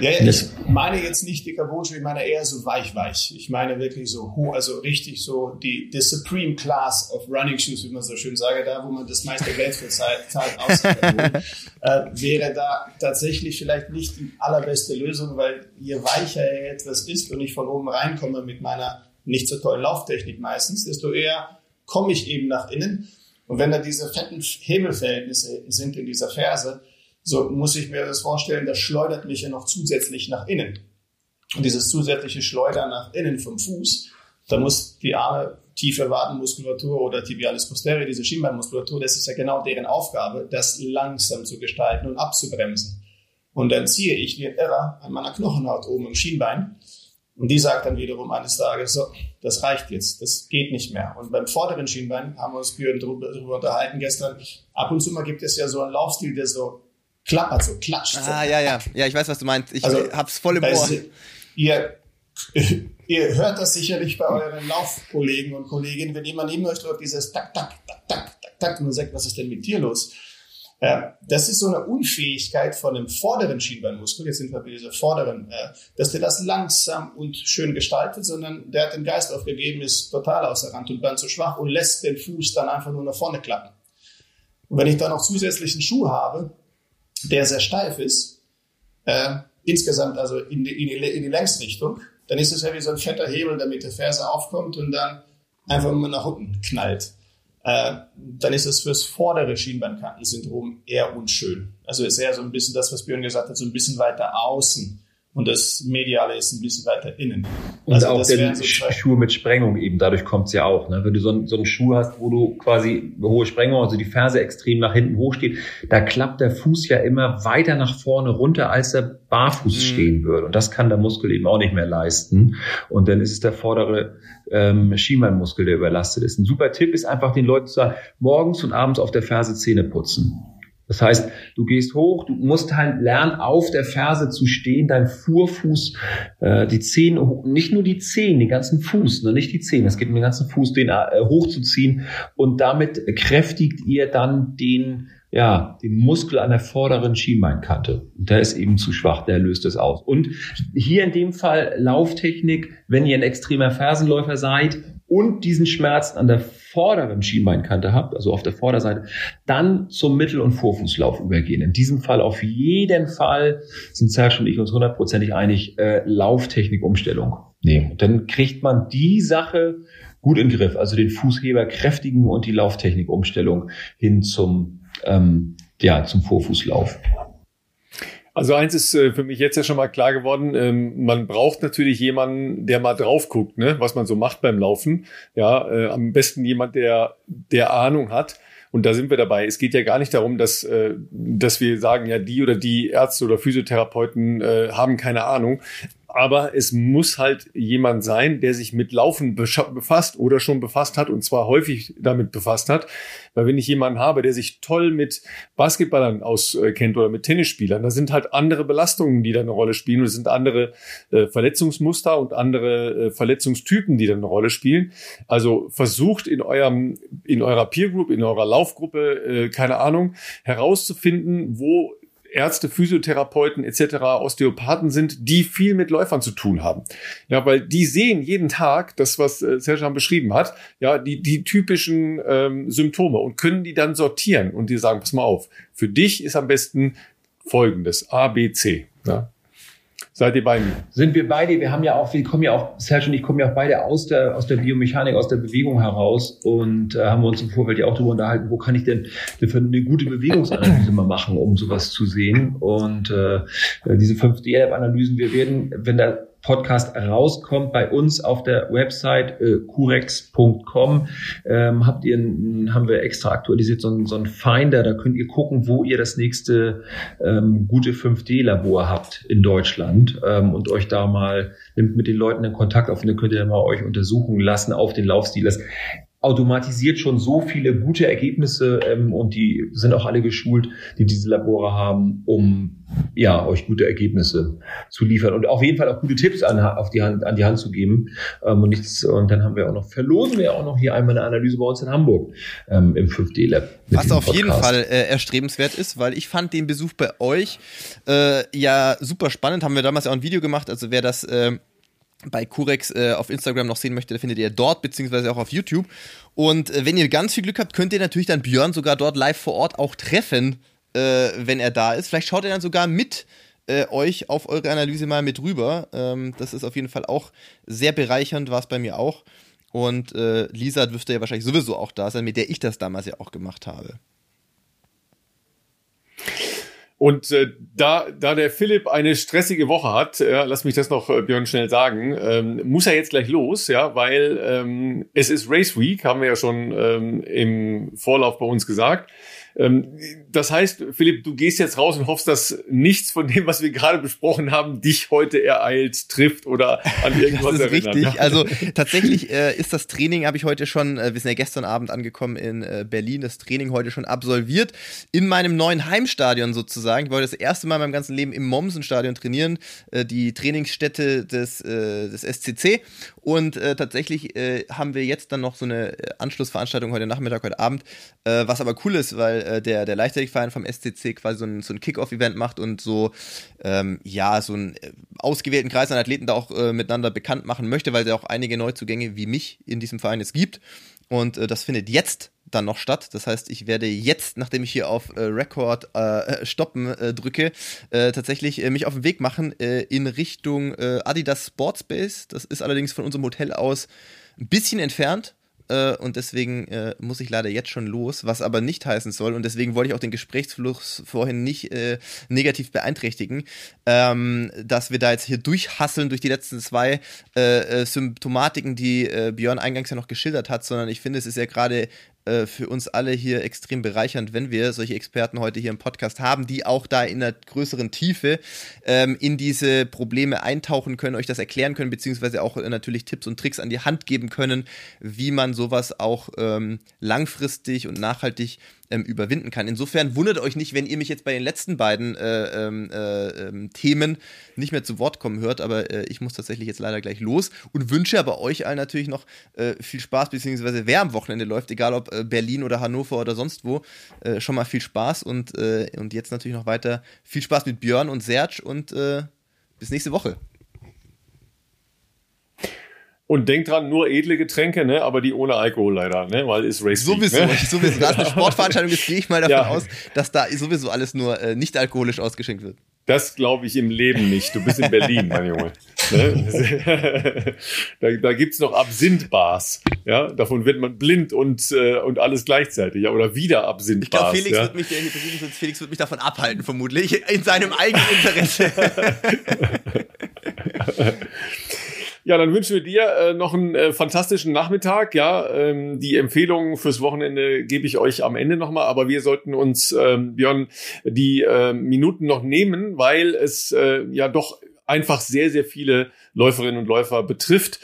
Speaker 4: ja, ja ich meine jetzt nicht die Carbon-Schuhe, ich meine eher so weich-weich. Ich meine wirklich so hoch, also richtig so die, die Supreme Class of Running Shoes, wie man so schön sage, da wo man das meiste Geld für zahlt, außer [laughs] äh, wäre da tatsächlich vielleicht nicht die allerbeste Lösung, weil je weicher er etwas ist und ich von oben reinkomme mit meiner nicht so tollen Lauftechnik meistens, desto eher komme ich eben nach innen. Und wenn da diese fetten Hebelverhältnisse sind in dieser Ferse, so muss ich mir das vorstellen, das schleudert mich ja noch zusätzlich nach innen. Und dieses zusätzliche Schleudern nach innen vom Fuß, da muss die arme tiefe Wadenmuskulatur oder Tibialis posterior, diese Schienbeinmuskulatur, das ist ja genau deren Aufgabe, das langsam zu gestalten und abzubremsen. Und dann ziehe ich den Irrer an meiner Knochenhaut oben im Schienbein und die sagt dann wiederum eines Tages, so, das reicht jetzt, das geht nicht mehr. Und beim vorderen Schienbein haben wir uns Björn darüber unterhalten gestern. Ab und zu mal gibt es ja so einen Laufstil, der so klappert, so klatscht.
Speaker 2: Ah, so. ja, ja. Ja, ich weiß, was du meinst. Ich also, hab's voll im Ohr.
Speaker 4: Ihr, [laughs] ihr hört das sicherlich bei euren Laufkollegen und Kolleginnen, wenn jemand neben euch läuft, dieses tak, tak, tak, tak, tak, tak, und man sagt, was ist denn mit dir los? Ja, das ist so eine Unfähigkeit von dem vorderen Schienbeinmuskel, jetzt sind wir bei dieser vorderen, äh, dass der das langsam und schön gestaltet, sondern der hat den Geist aufgegeben, ist total außer Rand und Band zu schwach und lässt den Fuß dann einfach nur nach vorne klappen. Und wenn ich dann noch zusätzlichen Schuh habe, der sehr steif ist, äh, insgesamt also in die, in, die, in die Längsrichtung, dann ist es ja wie so ein fetter Hebel, der mit der Ferse aufkommt und dann einfach mal nach unten knallt. Äh, dann ist es fürs vordere Schienbeinkantensyndrom eher unschön. Also ist eher so ein bisschen das, was Björn gesagt hat, so ein bisschen weiter außen und das Mediale ist ein bisschen weiter innen.
Speaker 3: Und also auch der so Schuh mit Sprengung eben, dadurch kommt es ja auch. Ne? Wenn du so, einen, so einen Schuh hast, wo du quasi eine hohe Sprengung, also die Ferse extrem nach hinten hoch steht, da klappt der Fuß ja immer weiter nach vorne runter, als der barfuß mhm. stehen würde. Und das kann der Muskel eben auch nicht mehr leisten. Und dann ist es der vordere ähm, Schienbeinmuskel, der überlastet ist. Ein super Tipp ist einfach den Leuten zu sagen, morgens und abends auf der Ferse Zähne putzen. Das heißt, du gehst hoch, du musst halt lernen, auf der Ferse zu stehen, dein Vorfuß, äh, die Zehen, nicht nur die Zehen, den ganzen Fuß, ne, nicht die Zehen, es geht um den ganzen Fuß, den äh, hochzuziehen und damit kräftigt ihr dann den ja, den Muskel an der vorderen Schienbeinkante. Der ist eben zu schwach, der löst es aus. Und hier in dem Fall Lauftechnik, wenn ihr ein extremer Fersenläufer seid und diesen Schmerz an der vorderen Schienbeinkante habt, also auf der Vorderseite, dann zum Mittel- und Vorfußlauf übergehen. In diesem Fall auf jeden Fall sind Serge und ich uns hundertprozentig einig, äh, Lauftechnik-Umstellung nehmen. Und dann kriegt man die Sache gut in den Griff, also den Fußheber kräftigen und die Lauftechnik-Umstellung hin zum, ähm, ja, zum Vorfußlauf.
Speaker 1: Also eins ist äh, für mich jetzt ja schon mal klar geworden, ähm, man braucht natürlich jemanden, der mal drauf guckt, ne, was man so macht beim Laufen. Ja, äh, am besten jemand, der, der Ahnung hat. Und da sind wir dabei. Es geht ja gar nicht darum, dass, äh, dass wir sagen, ja, die oder die Ärzte oder Physiotherapeuten haben keine Ahnung aber es muss halt jemand sein, der sich mit Laufen befasst oder schon befasst hat und zwar häufig damit befasst hat. Weil wenn ich jemanden habe, der sich toll mit Basketballern auskennt oder mit Tennisspielern, da sind halt andere Belastungen, die da eine Rolle spielen und es sind andere äh, Verletzungsmuster und andere äh, Verletzungstypen, die da eine Rolle spielen. Also versucht in eurem, in eurer Peer Group, in eurer Laufgruppe, äh, keine Ahnung, herauszufinden, wo Ärzte, Physiotherapeuten etc., Osteopathen sind, die viel mit Läufern zu tun haben. Ja, weil die sehen jeden Tag das, was äh, Serjan beschrieben hat, ja, die, die typischen ähm, Symptome und können die dann sortieren und die sagen, pass mal auf, für dich ist am besten folgendes, A, B, C. Ja. Seid ihr bei mir?
Speaker 3: Sind wir beide? Wir haben ja auch, wir kommen ja auch, Serge und ich kommen ja auch beide aus der, aus der Biomechanik, aus der Bewegung heraus und äh, haben uns im Vorfeld ja auch darüber unterhalten, wo kann ich denn eine, eine gute Bewegungsanalyse mal machen, um sowas zu sehen. Und äh, diese 5D-Analysen, wir werden, wenn da Podcast rauskommt bei uns auf der Website äh, curex.com ähm, habt ihr haben wir extra aktualisiert so, so einen Finder, da könnt ihr gucken, wo ihr das nächste ähm, gute 5D-Labor habt in Deutschland. Ähm, und euch da mal nimmt mit den Leuten in Kontakt auf und dann könnt ihr mal euch untersuchen lassen auf den Laufstil. Das automatisiert schon so viele gute Ergebnisse ähm, und die sind auch alle geschult, die diese Labore haben, um ja euch gute Ergebnisse zu liefern und auf jeden Fall auch gute Tipps an, auf die Hand, an die Hand zu geben ähm, und nichts und dann haben wir auch noch verlosen wir auch noch hier einmal eine Analyse bei uns in Hamburg ähm, im 5D Lab.
Speaker 2: Was auf Podcast. jeden Fall äh, erstrebenswert ist, weil ich fand den Besuch bei euch äh, ja super spannend. Haben wir damals ja auch ein Video gemacht. Also wer das äh, bei Curex äh, auf Instagram noch sehen möchte, findet ihr dort, beziehungsweise auch auf YouTube. Und äh, wenn ihr ganz viel Glück habt, könnt ihr natürlich dann Björn sogar dort live vor Ort auch treffen, äh, wenn er da ist. Vielleicht schaut er dann sogar mit äh, euch auf eure Analyse mal mit rüber. Ähm, das ist auf jeden Fall auch sehr bereichernd, war es bei mir auch. Und äh, Lisa dürfte ja wahrscheinlich sowieso auch da sein, mit der ich das damals ja auch gemacht habe.
Speaker 1: Und äh, da, da der Philipp eine stressige Woche hat, ja, lass mich das noch, äh, Björn, schnell sagen, ähm, muss er jetzt gleich los, ja, weil ähm, es ist Race Week, haben wir ja schon ähm, im Vorlauf bei uns gesagt. Ähm, das heißt, Philipp, du gehst jetzt raus und hoffst, dass nichts von dem, was wir gerade besprochen haben, dich heute ereilt, trifft oder an irgendwas
Speaker 2: das ist erinnert. Richtig. Also [laughs] tatsächlich äh, ist das Training, habe ich heute schon, äh, wir sind ja gestern Abend angekommen in äh, Berlin, das Training heute schon absolviert. In meinem neuen Heimstadion sozusagen. Ich wollte das erste Mal in meinem ganzen Leben im Mommsen-Stadion trainieren, äh, die Trainingsstätte des, äh, des SCC. Und äh, tatsächlich äh, haben wir jetzt dann noch so eine äh, Anschlussveranstaltung heute Nachmittag, heute Abend, äh, was aber cool ist, weil äh, der, der Leichtathletikverein vom SCC quasi so ein, so ein Kick-Off-Event macht und so, ähm, ja, so einen äh, ausgewählten Kreis an Athleten da auch miteinander bekannt machen möchte, weil es ja auch einige Neuzugänge wie mich in diesem Verein es gibt. Und äh, das findet jetzt dann noch statt. Das heißt, ich werde jetzt, nachdem ich hier auf äh, Record äh, stoppen äh, drücke, äh, tatsächlich äh, mich auf den Weg machen äh, in Richtung Adidas Sportspace. Das ist allerdings von unserem Hotel aus ein bisschen entfernt äh, und deswegen äh, muss ich leider jetzt schon los, was aber nicht heißen soll. Und deswegen wollte ich auch den Gesprächsfluss vorhin nicht äh, negativ beeinträchtigen, ähm, dass wir da jetzt hier durchhasseln durch die letzten zwei äh, äh, Symptomatiken, die äh, Björn eingangs ja noch geschildert hat, sondern ich finde, es ist ja gerade äh, für uns alle hier extrem bereichernd, wenn wir solche Experten heute hier im Podcast haben, die auch da in einer größeren Tiefe ähm, in diese Probleme eintauchen können, euch das erklären können, beziehungsweise auch äh, natürlich Tipps und Tricks an die Hand geben können, wie man sowas auch ähm, langfristig und nachhaltig ähm, überwinden kann. Insofern wundert euch nicht, wenn ihr mich jetzt bei den letzten beiden äh, ähm, äh, äh, Themen nicht mehr zu Wort kommen hört, aber äh, ich muss tatsächlich jetzt leider gleich los und wünsche aber euch allen natürlich noch äh, viel Spaß, beziehungsweise wer am Wochenende läuft, egal ob äh, Berlin oder Hannover oder sonst wo, schon mal viel Spaß und, und jetzt natürlich noch weiter viel Spaß mit Björn und Serge und bis nächste Woche.
Speaker 1: Und denkt dran, nur edle Getränke, ne, aber die ohne Alkohol leider, ne, weil ist Race
Speaker 2: Sowieso,
Speaker 1: ne? [laughs]
Speaker 2: sowieso. Da es eine [laughs] Sportveranstaltung ist, gehe ich mal davon ja. aus, dass da sowieso alles nur äh, nicht alkoholisch ausgeschenkt wird.
Speaker 1: Das glaube ich im Leben nicht. Du bist in Berlin, mein Junge. Ne? [laughs] da da gibt's noch Absinth-Bars. Ja? Davon wird man blind und, äh, und alles gleichzeitig. Ja? Oder wieder Absinth-Bars. Ich glaube,
Speaker 2: Felix,
Speaker 1: ja?
Speaker 2: wird mich, Felix wird mich davon abhalten, vermutlich. In seinem eigenen Interesse.
Speaker 1: Ja, dann wünschen wir dir äh, noch einen äh, fantastischen Nachmittag. Ja, ähm, die Empfehlungen fürs Wochenende gebe ich euch am Ende nochmal, aber wir sollten uns, ähm, Björn, die äh, Minuten noch nehmen, weil es äh, ja doch einfach sehr, sehr viele Läuferinnen und Läufer betrifft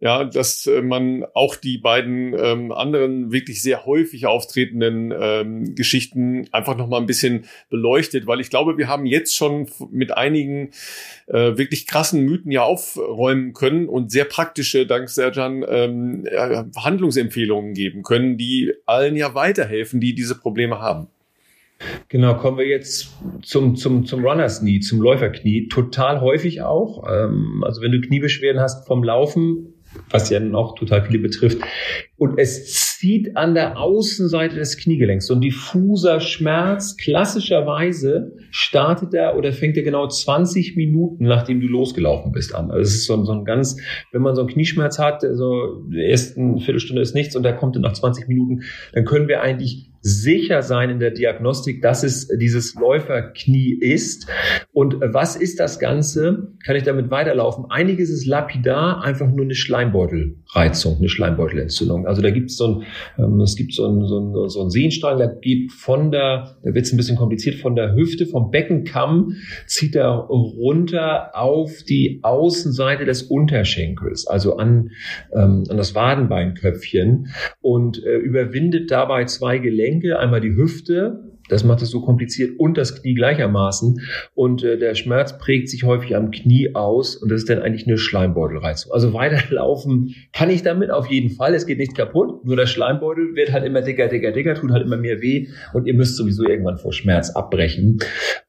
Speaker 1: ja, dass äh, man auch die beiden ähm, anderen wirklich sehr häufig auftretenden ähm, Geschichten einfach noch mal ein bisschen beleuchtet, weil ich glaube, wir haben jetzt schon mit einigen äh, wirklich krassen Mythen ja aufräumen können und sehr praktische, dank Serjan, ähm, äh, Handlungsempfehlungen geben können, die allen ja weiterhelfen, die diese Probleme haben.
Speaker 3: Genau, kommen wir jetzt zum, zum, zum Runners Knee, zum Läuferknie. Total häufig auch. Ähm, also wenn du Kniebeschwerden hast vom Laufen, was ja noch total viele betrifft. Und es zieht an der Außenseite des Kniegelenks. So ein diffuser Schmerz, klassischerweise startet er oder fängt er genau 20 Minuten, nachdem du losgelaufen bist an. Also es ist so, so ein ganz, wenn man so einen Knieschmerz hat, so die ersten Viertelstunde ist nichts und der kommt dann nach 20 Minuten, dann können wir eigentlich sicher sein in der Diagnostik, dass es dieses Läuferknie ist. Und was ist das Ganze? Kann ich damit weiterlaufen? Einiges ist lapidar, einfach nur eine Schleimbeutelreizung, eine Schleimbeutelentzündung. Also da gibt es so ähm, es gibt so ein, so so ein Sehnstrang, der geht von der, da wird es ein bisschen kompliziert, von der Hüfte, vom Beckenkamm, zieht er runter auf die Außenseite des Unterschenkels, also an, ähm, an das Wadenbeinköpfchen und äh, überwindet dabei zwei Gelenke, einmal die Hüfte, das macht es so kompliziert und das Knie gleichermaßen. Und äh, der Schmerz prägt sich häufig am Knie aus und das ist dann eigentlich eine Schleimbeutelreizung. Also weiterlaufen kann ich damit auf jeden Fall. Es geht nicht kaputt, nur der Schleimbeutel wird halt immer dicker, dicker, dicker, tut halt immer mehr weh und ihr müsst sowieso irgendwann vor Schmerz abbrechen.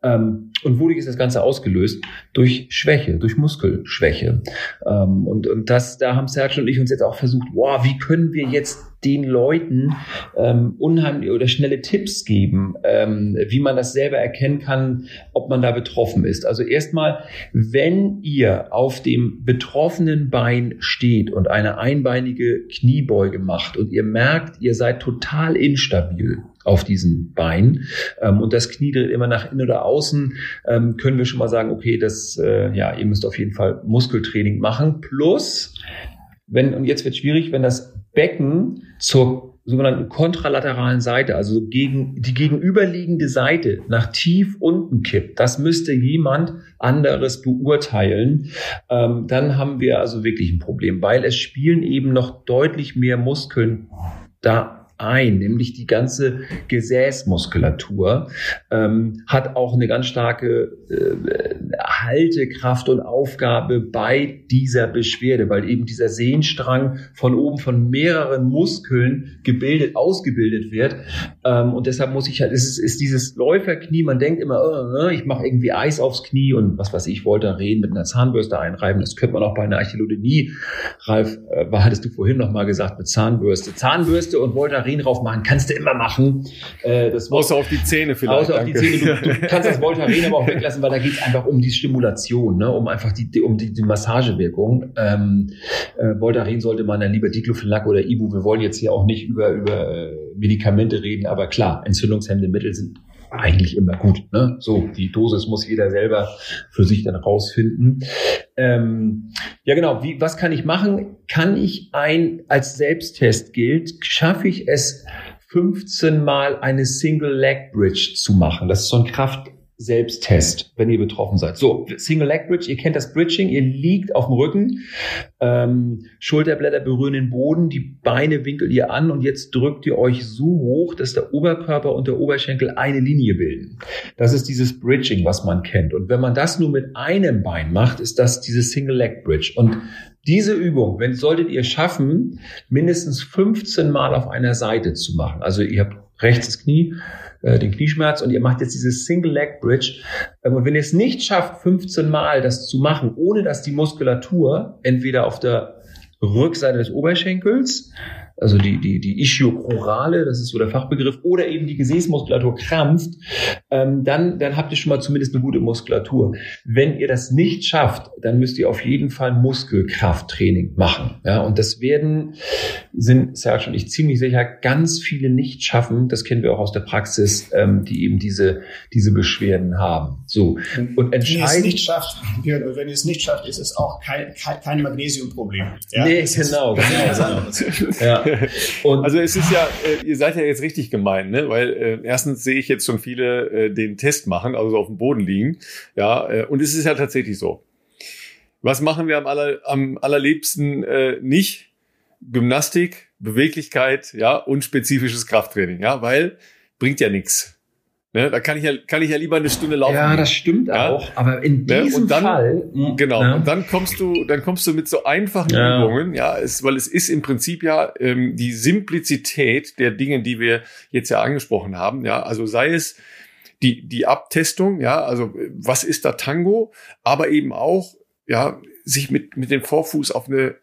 Speaker 3: Ähm, und wodurch ist das Ganze ausgelöst? Durch Schwäche, durch Muskelschwäche. Ähm, und, und das, da haben Sergio und ich uns jetzt auch versucht, wow, wie können wir jetzt den Leuten ähm, unheimlich oder schnelle Tipps geben, ähm, wie man das selber erkennen kann, ob man da betroffen ist. Also erstmal, wenn ihr auf dem betroffenen Bein steht und eine einbeinige Kniebeuge macht und ihr merkt, ihr seid total instabil, auf diesem Bein. Ähm, und das Knie dreht immer nach innen oder außen, ähm, können wir schon mal sagen, okay, das, äh, ja, ihr müsst auf jeden Fall Muskeltraining machen. Plus, wenn, und jetzt wird schwierig, wenn das Becken zur sogenannten kontralateralen Seite, also gegen die gegenüberliegende Seite nach tief unten kippt, das müsste jemand anderes beurteilen. Ähm, dann haben wir also wirklich ein Problem, weil es spielen eben noch deutlich mehr Muskeln da ein, nämlich die ganze Gesäßmuskulatur, ähm, hat auch eine ganz starke Haltekraft und Aufgabe bei dieser Beschwerde, weil eben dieser Sehnstrang von oben von mehreren Muskeln gebildet, ausgebildet wird. Ähm, und deshalb muss ich halt, es ist, ist dieses Läuferknie, man denkt immer, oh, ich mache irgendwie Eis aufs Knie und was weiß ich, wollte reden mit einer Zahnbürste einreiben. Das könnte man auch bei einer Archälodynie. Ralf, äh, hattest du vorhin noch mal gesagt, mit Zahnbürste. Zahnbürste und Voltaren Voltaren drauf machen, kannst du immer machen.
Speaker 1: Äh, das außer auf die Zähne vielleicht.
Speaker 3: Außer danke. auf die Zähne. Du, du [laughs] kannst das Voltaren aber auch weglassen, weil da geht es einfach um die Stimulation, ne? um einfach die, um die, die Massagewirkung. Ähm, äh, Voltaren sollte man dann lieber Diclofenac oder Ibu. Wir wollen jetzt hier auch nicht über, über äh, Medikamente reden, aber klar, entzündungshemmende Mittel sind eigentlich immer gut. Ne? So, die Dosis muss jeder selber für sich dann rausfinden. Ähm, ja, genau. Wie, was kann ich machen? Kann ich ein, als Selbsttest gilt, schaffe ich es, 15 Mal eine Single Leg Bridge zu machen? Das ist so ein Kraft, Selbsttest, wenn ihr betroffen seid. So, Single Leg Bridge, ihr kennt das Bridging, ihr liegt auf dem Rücken, ähm, Schulterblätter berühren den Boden, die Beine winkelt ihr an und jetzt drückt ihr euch so hoch, dass der Oberkörper und der Oberschenkel eine Linie bilden. Das ist dieses Bridging, was man kennt. Und wenn man das nur mit einem Bein macht, ist das dieses Single Leg Bridge. Und diese Übung, wenn solltet ihr schaffen, mindestens 15 Mal auf einer Seite zu machen. Also ihr habt rechts das Knie, äh, den Knieschmerz und ihr macht jetzt dieses Single Leg Bridge. Ähm, und wenn ihr es nicht schafft, 15 Mal das zu machen, ohne dass die Muskulatur entweder auf der Rückseite des Oberschenkels also die, die, die Ischiochorale, das ist so der Fachbegriff, oder eben die Gesäßmuskulatur krampft, ähm, dann, dann habt ihr schon mal zumindest eine gute Muskulatur. Wenn ihr das nicht schafft, dann müsst ihr auf jeden Fall Muskelkrafttraining machen. Ja, und das werden, sind Serge und ich ziemlich sicher, ganz viele nicht schaffen. Das kennen wir auch aus der Praxis, ähm, die eben diese, diese Beschwerden haben. So.
Speaker 4: Und entscheidend. Wenn ihr es nicht schafft, [laughs] wenn ihr es nicht schafft, ist es auch kein, kein, kein Magnesiumproblem.
Speaker 3: Ja? Nee, [laughs] genau, genau, genau. ja. [laughs]
Speaker 1: Also es ist ja, äh, ihr seid ja jetzt richtig gemein, ne? Weil äh, erstens sehe ich jetzt schon viele äh, den Test machen, also auf dem Boden liegen. Ja, äh, und es ist ja tatsächlich so. Was machen wir am, aller, am allerliebsten äh, nicht? Gymnastik, Beweglichkeit, ja, und spezifisches Krafttraining, ja, weil bringt ja nichts. Ne, da kann ich ja, kann ich ja lieber eine Stunde laufen.
Speaker 3: Ja, das stimmt ja? auch. Aber in ne, diesem
Speaker 1: ne? dann,
Speaker 3: Fall.
Speaker 1: Genau. Ja. Und dann kommst du, dann kommst du mit so einfachen ja. Übungen, ja, es, weil es ist im Prinzip ja ähm, die Simplizität der Dinge, die wir jetzt ja angesprochen haben, ja. Also sei es die, die Abtestung, ja, also was ist da Tango, aber eben auch, ja, sich mit, mit dem Vorfuß auf eine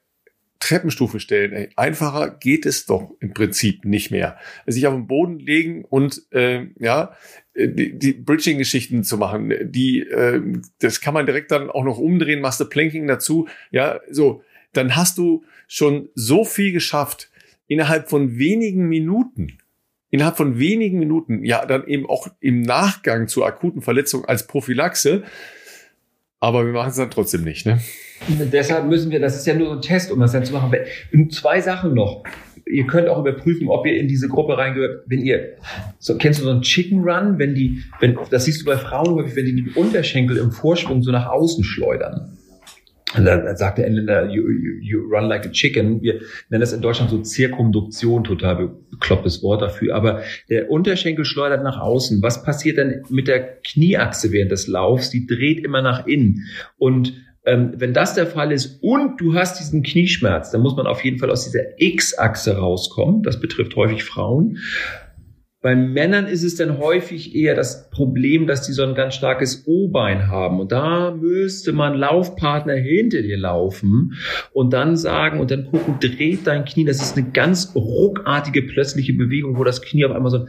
Speaker 1: Treppenstufe stellen. Ey, einfacher geht es doch im Prinzip nicht mehr. Sich auf den Boden legen und äh, ja die, die Bridging-Geschichten zu machen, die äh, das kann man direkt dann auch noch umdrehen, machst du Planking dazu, ja so, dann hast du schon so viel geschafft innerhalb von wenigen Minuten. Innerhalb von wenigen Minuten, ja, dann eben auch im Nachgang zur akuten Verletzung als Prophylaxe. Aber wir machen es dann trotzdem nicht, ne?
Speaker 3: Deshalb müssen wir, das ist ja nur so ein Test, um das dann zu machen. Und zwei Sachen noch. Ihr könnt auch überprüfen, ob ihr in diese Gruppe reingehört. Wenn ihr, so, kennst du so einen Chicken Run, wenn die, wenn, das siehst du bei Frauen häufig, wenn die die Unterschenkel im Vorsprung so nach außen schleudern. Und dann sagt der Engländer, you, you, you run like a chicken. Wir nennen das in Deutschland so Zirkumduktion, total beklopptes Wort dafür. Aber der Unterschenkel schleudert nach außen. Was passiert dann mit der Knieachse während des Laufs? Die dreht immer nach innen. Und ähm, wenn das der Fall ist und du hast diesen Knieschmerz, dann muss man auf jeden Fall aus dieser X-Achse rauskommen. Das betrifft häufig Frauen. Bei Männern ist es dann häufig eher das Problem, dass die so ein ganz starkes O-Bein haben. Und da müsste man Laufpartner hinter dir laufen und dann sagen und dann gucken, dreht dein Knie. Das ist eine ganz ruckartige, plötzliche Bewegung, wo das Knie auf einmal so,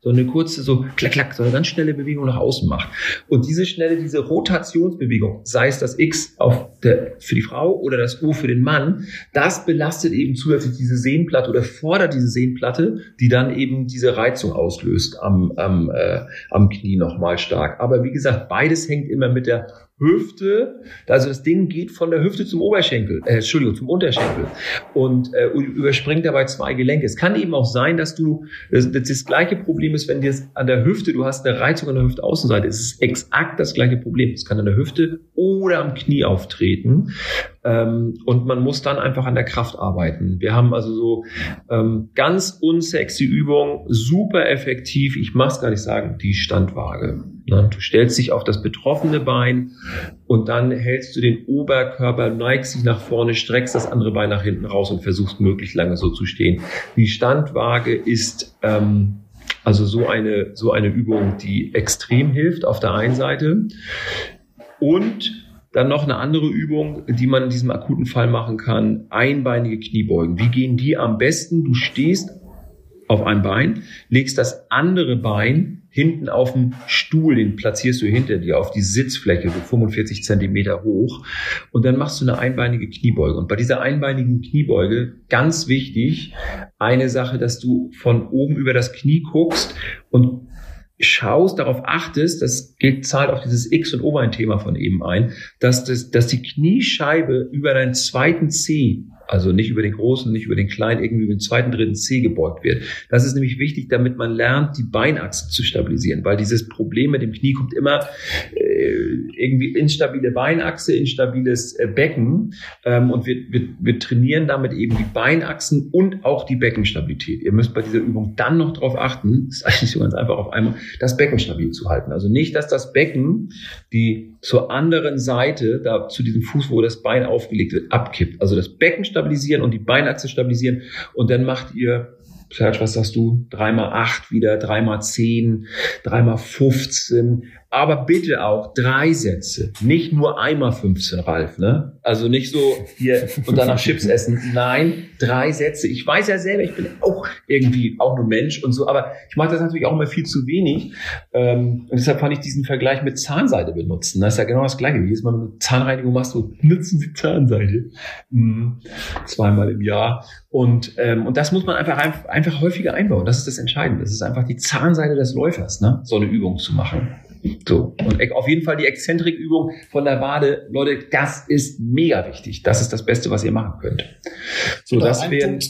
Speaker 3: so eine kurze, so klack, klack, so eine ganz schnelle Bewegung nach außen macht. Und diese schnelle, diese Rotationsbewegung, sei es das X auf der, für die Frau oder das O für den Mann, das belastet eben zusätzlich diese Sehnenplatte oder fordert diese Sehnenplatte, die dann eben diese Reiz Reizung auslöst am, am, äh, am Knie nochmal stark. Aber wie gesagt, beides hängt immer mit der Hüfte, also das Ding geht von der Hüfte zum Oberschenkel, äh, Entschuldigung, zum Unterschenkel und äh, überspringt dabei zwei Gelenke. Es kann eben auch sein, dass du, das, das, gleiche Problem ist, wenn dir an der Hüfte, du hast eine Reizung an der Hüftaußenseite, es ist exakt das gleiche Problem. Es kann an der Hüfte oder am Knie auftreten. Ähm, und man muss dann einfach an der Kraft arbeiten. Wir haben also so ähm, ganz unsexy Übungen, super effektiv. Ich mach's gar nicht sagen, die Standwaage. Ne? Du stellst dich auf das betroffene Bein und dann hältst du den Oberkörper, neigst dich nach vorne, streckst das andere Bein nach hinten raus und versuchst möglichst lange so zu stehen. Die Standwaage ist ähm, also so eine, so eine Übung, die extrem hilft auf der einen Seite. Und dann noch eine andere Übung, die man in diesem akuten Fall machen kann, einbeinige Kniebeugen. Wie gehen die am besten? Du stehst auf ein Bein, legst das andere Bein hinten auf den Stuhl, den platzierst du hinter dir auf die Sitzfläche, so 45 Zentimeter hoch. Und dann machst du eine einbeinige Kniebeuge. Und bei dieser einbeinigen Kniebeuge, ganz wichtig, eine Sache, dass du von oben über das Knie guckst und schaust, darauf achtest, das geht, zahlt auf dieses X- und O-Bein-Thema von eben ein, dass, das, dass die Kniescheibe über deinen zweiten C Also nicht über den großen, nicht über den kleinen, irgendwie über den zweiten, dritten C gebeugt wird. Das ist nämlich wichtig, damit man lernt, die Beinachse zu stabilisieren, weil dieses Problem mit dem Knie kommt immer äh, irgendwie instabile Beinachse, instabiles äh, Becken ähm, und wir, wir, wir trainieren damit eben die Beinachsen und auch die Beckenstabilität. Ihr müsst bei dieser Übung dann noch darauf achten, [laughs] ist eigentlich so ganz einfach auf einmal, das Becken stabil zu halten. Also nicht, dass das Becken die zur anderen Seite, da zu diesem Fuß, wo das Bein aufgelegt wird, abkippt. Also das Becken stabilisieren und die Beinachse stabilisieren und dann macht ihr Serge, was sagst du? Dreimal acht wieder, dreimal zehn, dreimal 15, aber bitte auch drei Sätze, nicht nur einmal 15, Ralf, ne? Also nicht so hier und danach Chips essen. Nein, drei Sätze. Ich weiß ja selber, ich bin auch irgendwie auch nur Mensch und so, aber ich mache das natürlich auch immer viel zu wenig. Ähm, und deshalb fand ich diesen Vergleich mit Zahnseide benutzen. Das ist ja genau das Gleiche. Jedes Mal, wenn du Zahnreinigung machst, du nutzen Sie Zahnseide. Mhm. Zweimal im Jahr. Und, ähm, und das muss man einfach, einfach häufiger einbauen. Das ist das Entscheidende. Das ist einfach die Zahnseide des Läufers, ne? so eine Übung zu machen. So. Und auf jeden Fall die Exzentrikübung von der Wade. Leute, das ist mega wichtig. Das ist das Beste, was ihr machen könnt.
Speaker 4: So, Oder das wären,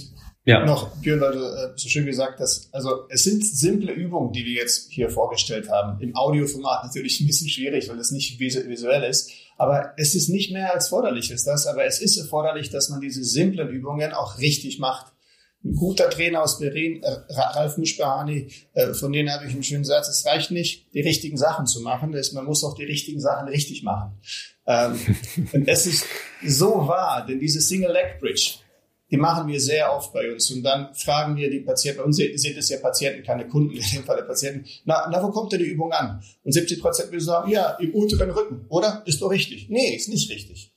Speaker 4: ja. Noch, Björn, weil du äh, so schön gesagt hast, also es sind simple Übungen, die wir jetzt hier vorgestellt haben. Im Audioformat natürlich ein bisschen schwierig, weil es nicht visuell ist. Aber es ist nicht mehr als forderlich ist das, aber es ist erforderlich, dass man diese simplen Übungen auch richtig macht ein guter Trainer aus Berlin, äh, Ralf Muschbahani, äh, von denen habe ich einen schönen Satz, es reicht nicht, die richtigen Sachen zu machen, das, man muss auch die richtigen Sachen richtig machen. Ähm, [laughs] und es ist so wahr, denn diese Single Leg Bridge, die machen wir sehr oft bei uns. Und dann fragen wir die Patienten, bei uns sind es ja Patienten, keine Kunden, [laughs] in dem Fall der Patienten, na, na, wo kommt denn die Übung an? Und 70 Prozent will sagen, ja, im unteren Rücken, oder? Ist doch richtig. Nee, ist nicht richtig.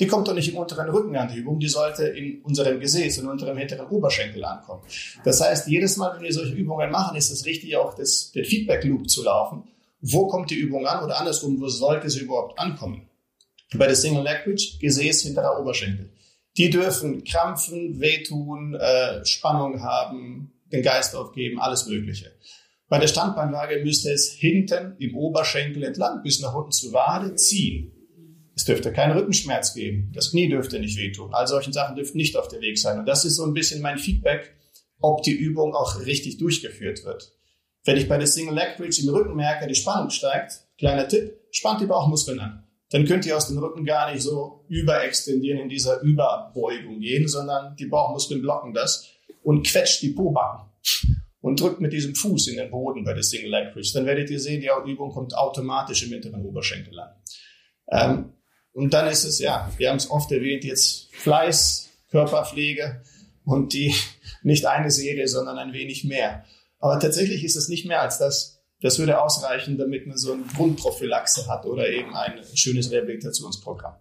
Speaker 4: Die kommt doch nicht im unteren Rücken an, die Übung, die sollte in unserem Gesäß, in unserem hinteren Oberschenkel ankommen. Das heißt, jedes Mal, wenn wir solche Übungen machen, ist es richtig, auch das, den Feedback-Loop zu laufen. Wo kommt die Übung an oder andersrum, wo sollte sie überhaupt ankommen? Bei der Single Leg Bridge, Gesäß, hinterer Oberschenkel. Die dürfen krampfen, wehtun, äh, Spannung haben, den Geist aufgeben, alles Mögliche. Bei der Standbeinlage müsste es hinten im Oberschenkel entlang bis nach unten zur Wade ziehen. Es dürfte keinen Rückenschmerz geben. Das Knie dürfte nicht wehtun. All solchen Sachen dürften nicht auf der Weg sein. Und das ist so ein bisschen mein Feedback, ob die Übung auch richtig durchgeführt wird. Wenn ich bei der Single Leg Bridge im Rücken merke, die Spannung steigt, kleiner Tipp, spannt die Bauchmuskeln an. Dann könnt ihr aus dem Rücken gar nicht so überextendieren, in dieser Überbeugung gehen, sondern die Bauchmuskeln blocken das und quetscht die Pobacken und drückt mit diesem Fuß in den Boden bei der Single Leg Bridge. Dann werdet ihr sehen, die Übung kommt automatisch im hinteren Oberschenkel an. Ähm, und dann ist es, ja, wir haben es oft erwähnt, jetzt Fleiß, Körperpflege und die [laughs] nicht eine Serie, sondern ein wenig mehr. Aber tatsächlich ist es nicht mehr als das. Das würde ausreichen, damit man so eine Grundprophylaxe hat oder eben ein schönes Rehabilitationsprogramm.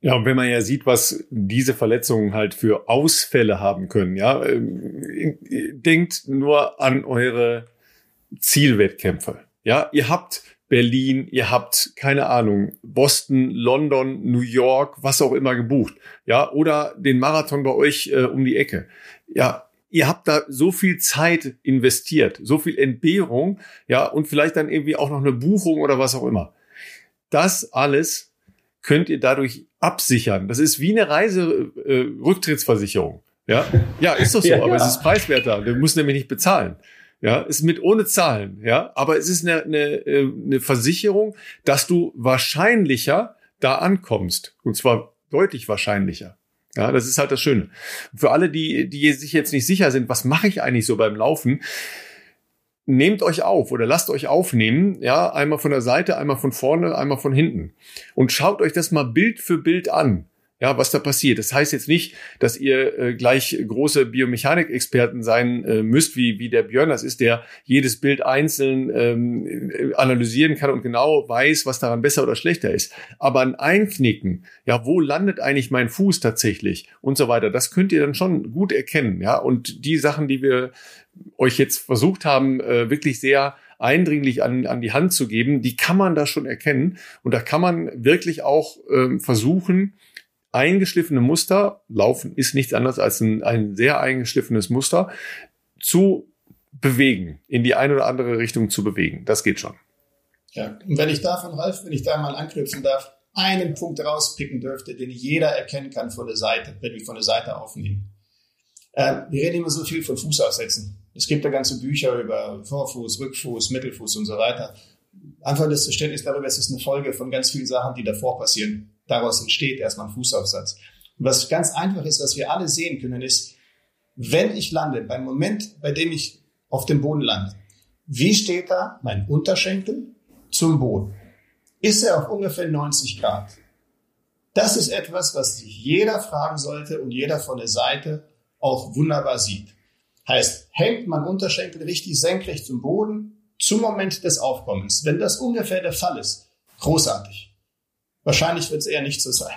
Speaker 1: Ja, und wenn man ja sieht, was diese Verletzungen halt für Ausfälle haben können, ja, ähm, denkt nur an eure Zielwettkämpfe. Ja, ihr habt Berlin, ihr habt keine Ahnung, Boston, London, New York, was auch immer gebucht, ja, oder den Marathon bei euch äh, um die Ecke. Ja, ihr habt da so viel Zeit investiert, so viel Entbehrung, ja, und vielleicht dann irgendwie auch noch eine Buchung oder was auch immer. Das alles könnt ihr dadurch absichern. Das ist wie eine Reiserücktrittsversicherung. Äh, ja, ja, ist doch so, [laughs] ja, aber ja. es ist preiswerter. Du musst nämlich nicht bezahlen. Ja, ist mit ohne Zahlen, ja, aber es ist eine, eine, äh, eine Versicherung, dass du wahrscheinlicher da ankommst. Und zwar deutlich wahrscheinlicher. Ja, das ist halt das Schöne. Für alle, die, die sich jetzt nicht sicher sind, was mache ich eigentlich so beim Laufen? Nehmt euch auf oder lasst euch aufnehmen, ja, einmal von der Seite, einmal von vorne, einmal von hinten. Und schaut euch das mal Bild für Bild an ja, was da passiert. Das heißt jetzt nicht, dass ihr äh, gleich große Biomechanik-Experten sein äh, müsst, wie, wie der Björn das ist, der jedes Bild einzeln ähm, analysieren kann und genau weiß, was daran besser oder schlechter ist. Aber ein Einknicken, ja, wo landet eigentlich mein Fuß tatsächlich und so weiter, das könnt ihr dann schon gut erkennen, ja. Und die Sachen, die wir euch jetzt versucht haben, äh, wirklich sehr eindringlich an, an die Hand zu geben, die kann man da schon erkennen. Und da kann man wirklich auch ähm, versuchen, eingeschliffene Muster, Laufen ist nichts anderes als ein, ein sehr eingeschliffenes Muster, zu bewegen, in die eine oder andere Richtung zu bewegen. Das geht schon.
Speaker 4: Ja, und wenn ich davon, Ralf, wenn ich da mal anknüpfen darf, einen Punkt rauspicken dürfte, den jeder erkennen kann von der Seite, wenn wir von der Seite aufnehmen. Äh, wir reden immer so viel von Fußaussetzen. Es gibt da ganze Bücher über Vorfuß, Rückfuß, Mittelfuß und so weiter. Einfach das Verständnis darüber, es ist eine Folge von ganz vielen Sachen, die davor passieren. Daraus entsteht erstmal ein Fußaufsatz. Und was ganz einfach ist, was wir alle sehen können, ist, wenn ich lande, beim Moment, bei dem ich auf dem Boden lande, wie steht da mein Unterschenkel zum Boden? Ist er auf ungefähr 90 Grad? Das ist etwas, was sich jeder fragen sollte und jeder von der Seite auch wunderbar sieht. Heißt, hängt mein Unterschenkel richtig senkrecht zum Boden zum Moment des Aufkommens? Wenn das ungefähr der Fall ist, großartig. Wahrscheinlich wird es eher nicht so sein.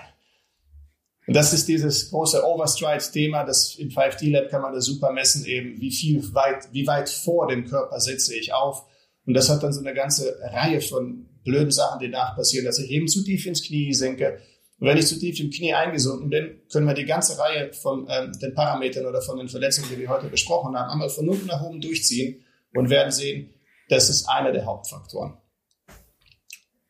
Speaker 4: Und das ist dieses große Overstride-Thema, das im 5D-Lab kann man das super messen, eben wie viel weit, wie weit vor dem Körper setze ich auf. Und das hat dann so eine ganze Reihe von blöden Sachen, die nach passieren, dass ich eben zu tief ins Knie senke. Und wenn ich zu tief im Knie eingesunken bin, können wir die ganze Reihe von ähm, den Parametern oder von den Verletzungen, die wir heute besprochen haben, einmal von unten nach oben durchziehen und werden sehen, das ist einer der Hauptfaktoren.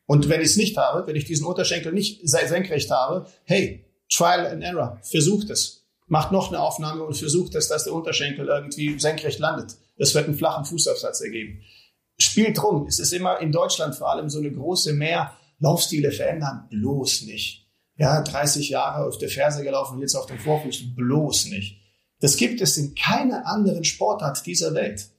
Speaker 4: Und wenn ich es nicht habe, wenn ich diesen Unterschenkel nicht senkrecht habe, hey, Trial and Error, versucht es. Macht noch eine Aufnahme und versucht es, dass der Unterschenkel irgendwie senkrecht landet. Das wird einen flachen Fußaufsatz ergeben. Spielt rum. Es ist immer in Deutschland vor allem so eine große Mehr. Laufstile verändern bloß nicht. Ja, 30 Jahre auf der Ferse gelaufen und jetzt auf dem Vorfuß bloß nicht. Das gibt es in keiner anderen Sportart dieser Welt.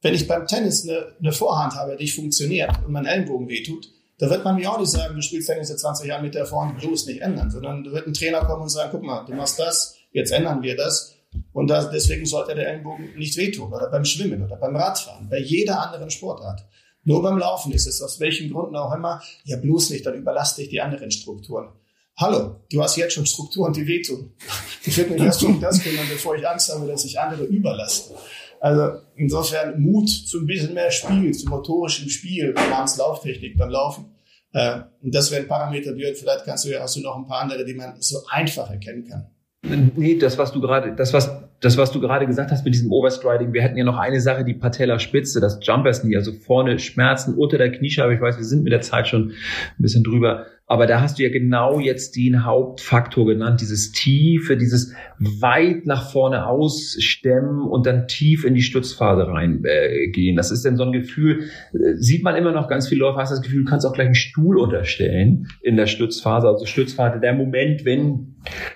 Speaker 4: Wenn ich beim Tennis eine, eine Vorhand habe, die funktioniert und mein Ellenbogen wehtut, da wird man mir auch nicht sagen, du spielst Tennis seit 20 Jahren mit der Vorhand, bloß nicht ändern, sondern da wird ein Trainer kommen und sagen, guck mal, du machst das, jetzt ändern wir das. Und da, deswegen sollte der Ellenbogen nicht wehtun oder beim Schwimmen oder beim Radfahren, bei jeder anderen Sportart. Nur beim Laufen ist es aus welchen Gründen auch immer, ja bloß nicht, dann überlaste ich die anderen Strukturen. Hallo, du hast jetzt schon Strukturen, die wehtun. Ich würde mir [laughs] erst um das kümmern, bevor ich Angst habe, dass ich andere überlaste. Also insofern Mut zu ein bisschen mehr Spiel, zu motorischem Spiel, namens Lauftechnik beim Laufen. Äh, und das wären Parameter, Björn, vielleicht kannst du, hast du noch ein paar andere, die man so einfach erkennen kann.
Speaker 3: Nee, das, was du gerade, das, was, das, was du gerade gesagt hast mit diesem Overstriding, wir hätten ja noch eine Sache, die Patellaspitze, das Jumpers Knee, also vorne Schmerzen unter der Kniescheibe. Ich weiß, wir sind mit der Zeit schon ein bisschen drüber. Aber da hast du ja genau jetzt den Hauptfaktor genannt, dieses Tiefe, dieses weit nach vorne ausstemmen und dann tief in die Stützphase reingehen. Äh, das ist dann so ein Gefühl, äh, sieht man immer noch ganz viele Läufer, hast das Gefühl, du kannst auch gleich einen Stuhl unterstellen in der Stützphase. Also Stützphase, der Moment, wenn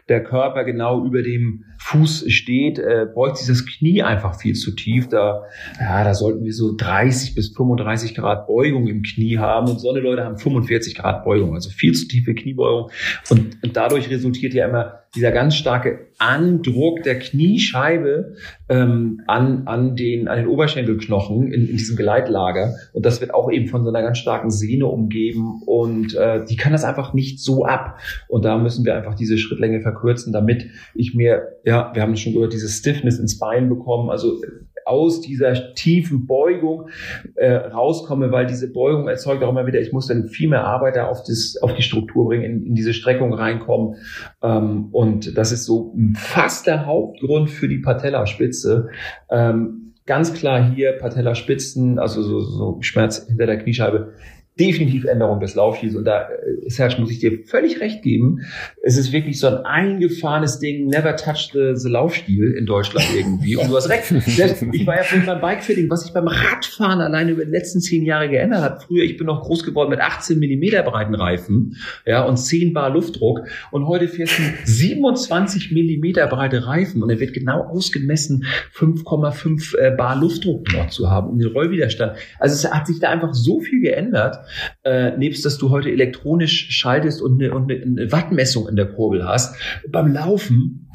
Speaker 3: der Körper genau über dem Fuß steht, äh, beugt sich das Knie einfach viel zu tief. Da, ja, da sollten wir so 30 bis 35 Grad Beugung im Knie haben. Und so eine Leute haben 45 Grad Beugung, also viel zu tiefe Kniebeugung. Und, und dadurch resultiert ja immer dieser ganz starke Andruck der Kniescheibe ähm, an, an, den, an den Oberschenkelknochen in, in diesem Geleitlager. Und das wird auch eben von so einer ganz starken Sehne umgeben. Und äh, die kann das einfach nicht so ab. Und da müssen wir einfach diese Schrittlänge verkürzen, damit ich mir, ja, wir haben schon gehört, diese Stiffness ins Bein bekommen. Also aus dieser tiefen Beugung äh, rauskomme, weil diese Beugung erzeugt auch immer wieder, ich muss dann viel mehr Arbeiter auf, das, auf die Struktur bringen, in, in diese Streckung reinkommen. Ähm, und das ist so fast der Hauptgrund für die Patellaspitze. Ähm, ganz klar hier Patellaspitzen, also so, so Schmerz hinter der Kniescheibe, definitiv Änderung des Laufstils. Und da, äh, Serge, muss ich dir völlig recht geben. Es ist wirklich so ein eingefahrenes Ding, never touch the, the Laufstil in Deutschland irgendwie. Und du hast recht. [laughs] Ich war ja vorhin beim Bikefitting, was sich beim Radfahren alleine über die letzten zehn Jahre geändert hat. Früher, ich bin noch groß geworden mit 18 Millimeter breiten Reifen, ja, und 10 Bar Luftdruck. Und heute fährst du 27 Millimeter breite Reifen und er wird genau ausgemessen, 5,5 äh, Bar Luftdruck noch zu haben, um den Rollwiderstand. Also es hat sich da einfach so viel geändert äh, nebst dass du heute elektronisch schaltest und eine, und eine Wattmessung in der Kurbel hast, beim Laufen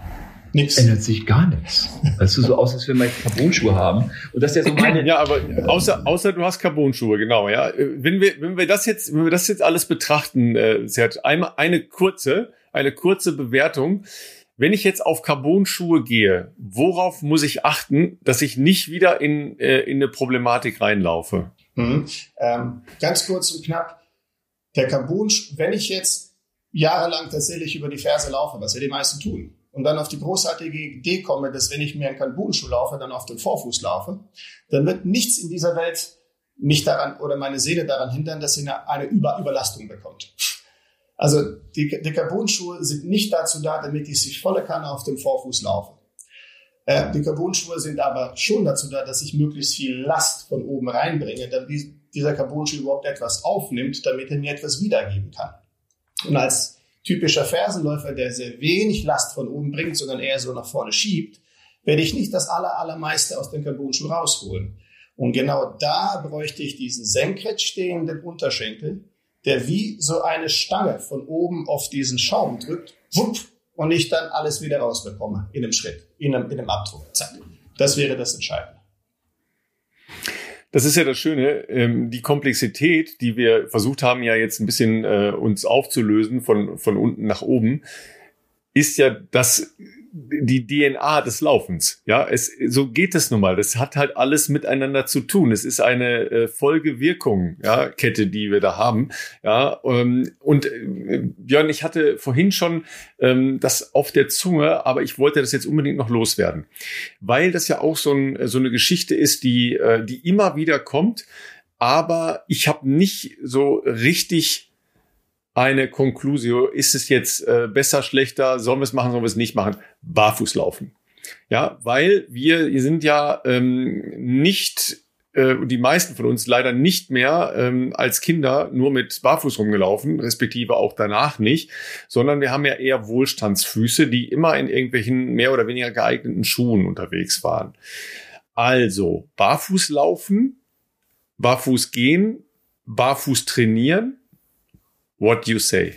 Speaker 3: Nix. ändert sich gar nichts. Weißt du, so aus, als wenn wir Carbonschuhe haben. Und das ist ja so meine.
Speaker 1: Ja, aber außer, außer du hast Carbonschuhe, genau, ja. Wenn wir, wenn wir das jetzt, wenn wir das jetzt alles betrachten, äh, Serge, einmal eine kurze, eine kurze Bewertung. Wenn ich jetzt auf Carbonschuhe gehe, worauf muss ich achten, dass ich nicht wieder in, äh, in eine Problematik reinlaufe?
Speaker 4: Mhm. Ähm, ganz kurz und knapp. Der Carbon, wenn ich jetzt jahrelang tatsächlich über die Ferse laufe, was ja die meisten tun, und dann auf die großartige Idee komme, dass wenn ich mir einen Carbonschuh laufe, dann auf den Vorfuß laufe, dann wird nichts in dieser Welt mich daran oder meine Seele daran hindern, dass sie eine, eine Über Überlastung bekommt. Also die, die Carbon-Schuhe sind nicht dazu da, damit ich sich volle Kanne auf dem Vorfuß laufe. Äh, die Carbon-Schuhe sind aber schon dazu da, dass ich möglichst viel Last von oben reinbringe, damit dieser Carbon-Schuh überhaupt etwas aufnimmt, damit er mir etwas wiedergeben kann. Und als typischer Fersenläufer, der sehr wenig Last von oben bringt, sondern eher so nach vorne schiebt, werde ich nicht das aller, allermeiste aus dem Carbon-Schuh rausholen. Und genau da bräuchte ich diesen senkrecht stehenden Unterschenkel, der wie so eine Stange von oben auf diesen Schaum drückt, wupp, und ich dann alles wieder rausbekomme in einem Schritt, in einem, in einem Abdruck. Zack. Das wäre das Entscheidende.
Speaker 1: Das ist ja das Schöne, ähm, die Komplexität, die wir versucht haben, ja jetzt ein bisschen äh, uns aufzulösen von, von unten nach oben, ist ja, dass die DNA des Laufens. Ja, es, so geht es nun mal. Das hat halt alles miteinander zu tun. Es ist eine äh, Folgewirkung, ja, Kette, die wir da haben. Ja, ähm, und äh, Björn, ich hatte vorhin schon ähm, das auf der Zunge, aber ich wollte das jetzt unbedingt noch loswerden, weil das ja auch so, ein, so eine Geschichte ist, die, äh, die immer wieder kommt. Aber ich habe nicht so richtig eine Conclusio. Ist es jetzt äh, besser, schlechter? Sollen wir es machen, sollen wir es nicht machen? Barfuß laufen. Ja, weil wir, sind ja ähm, nicht äh, die meisten von uns leider nicht mehr ähm, als Kinder nur mit Barfuß rumgelaufen, respektive auch danach nicht, sondern wir haben ja eher Wohlstandsfüße, die immer in irgendwelchen mehr oder weniger geeigneten Schuhen unterwegs waren. Also Barfuß laufen, Barfuß gehen, Barfuß trainieren, What you say?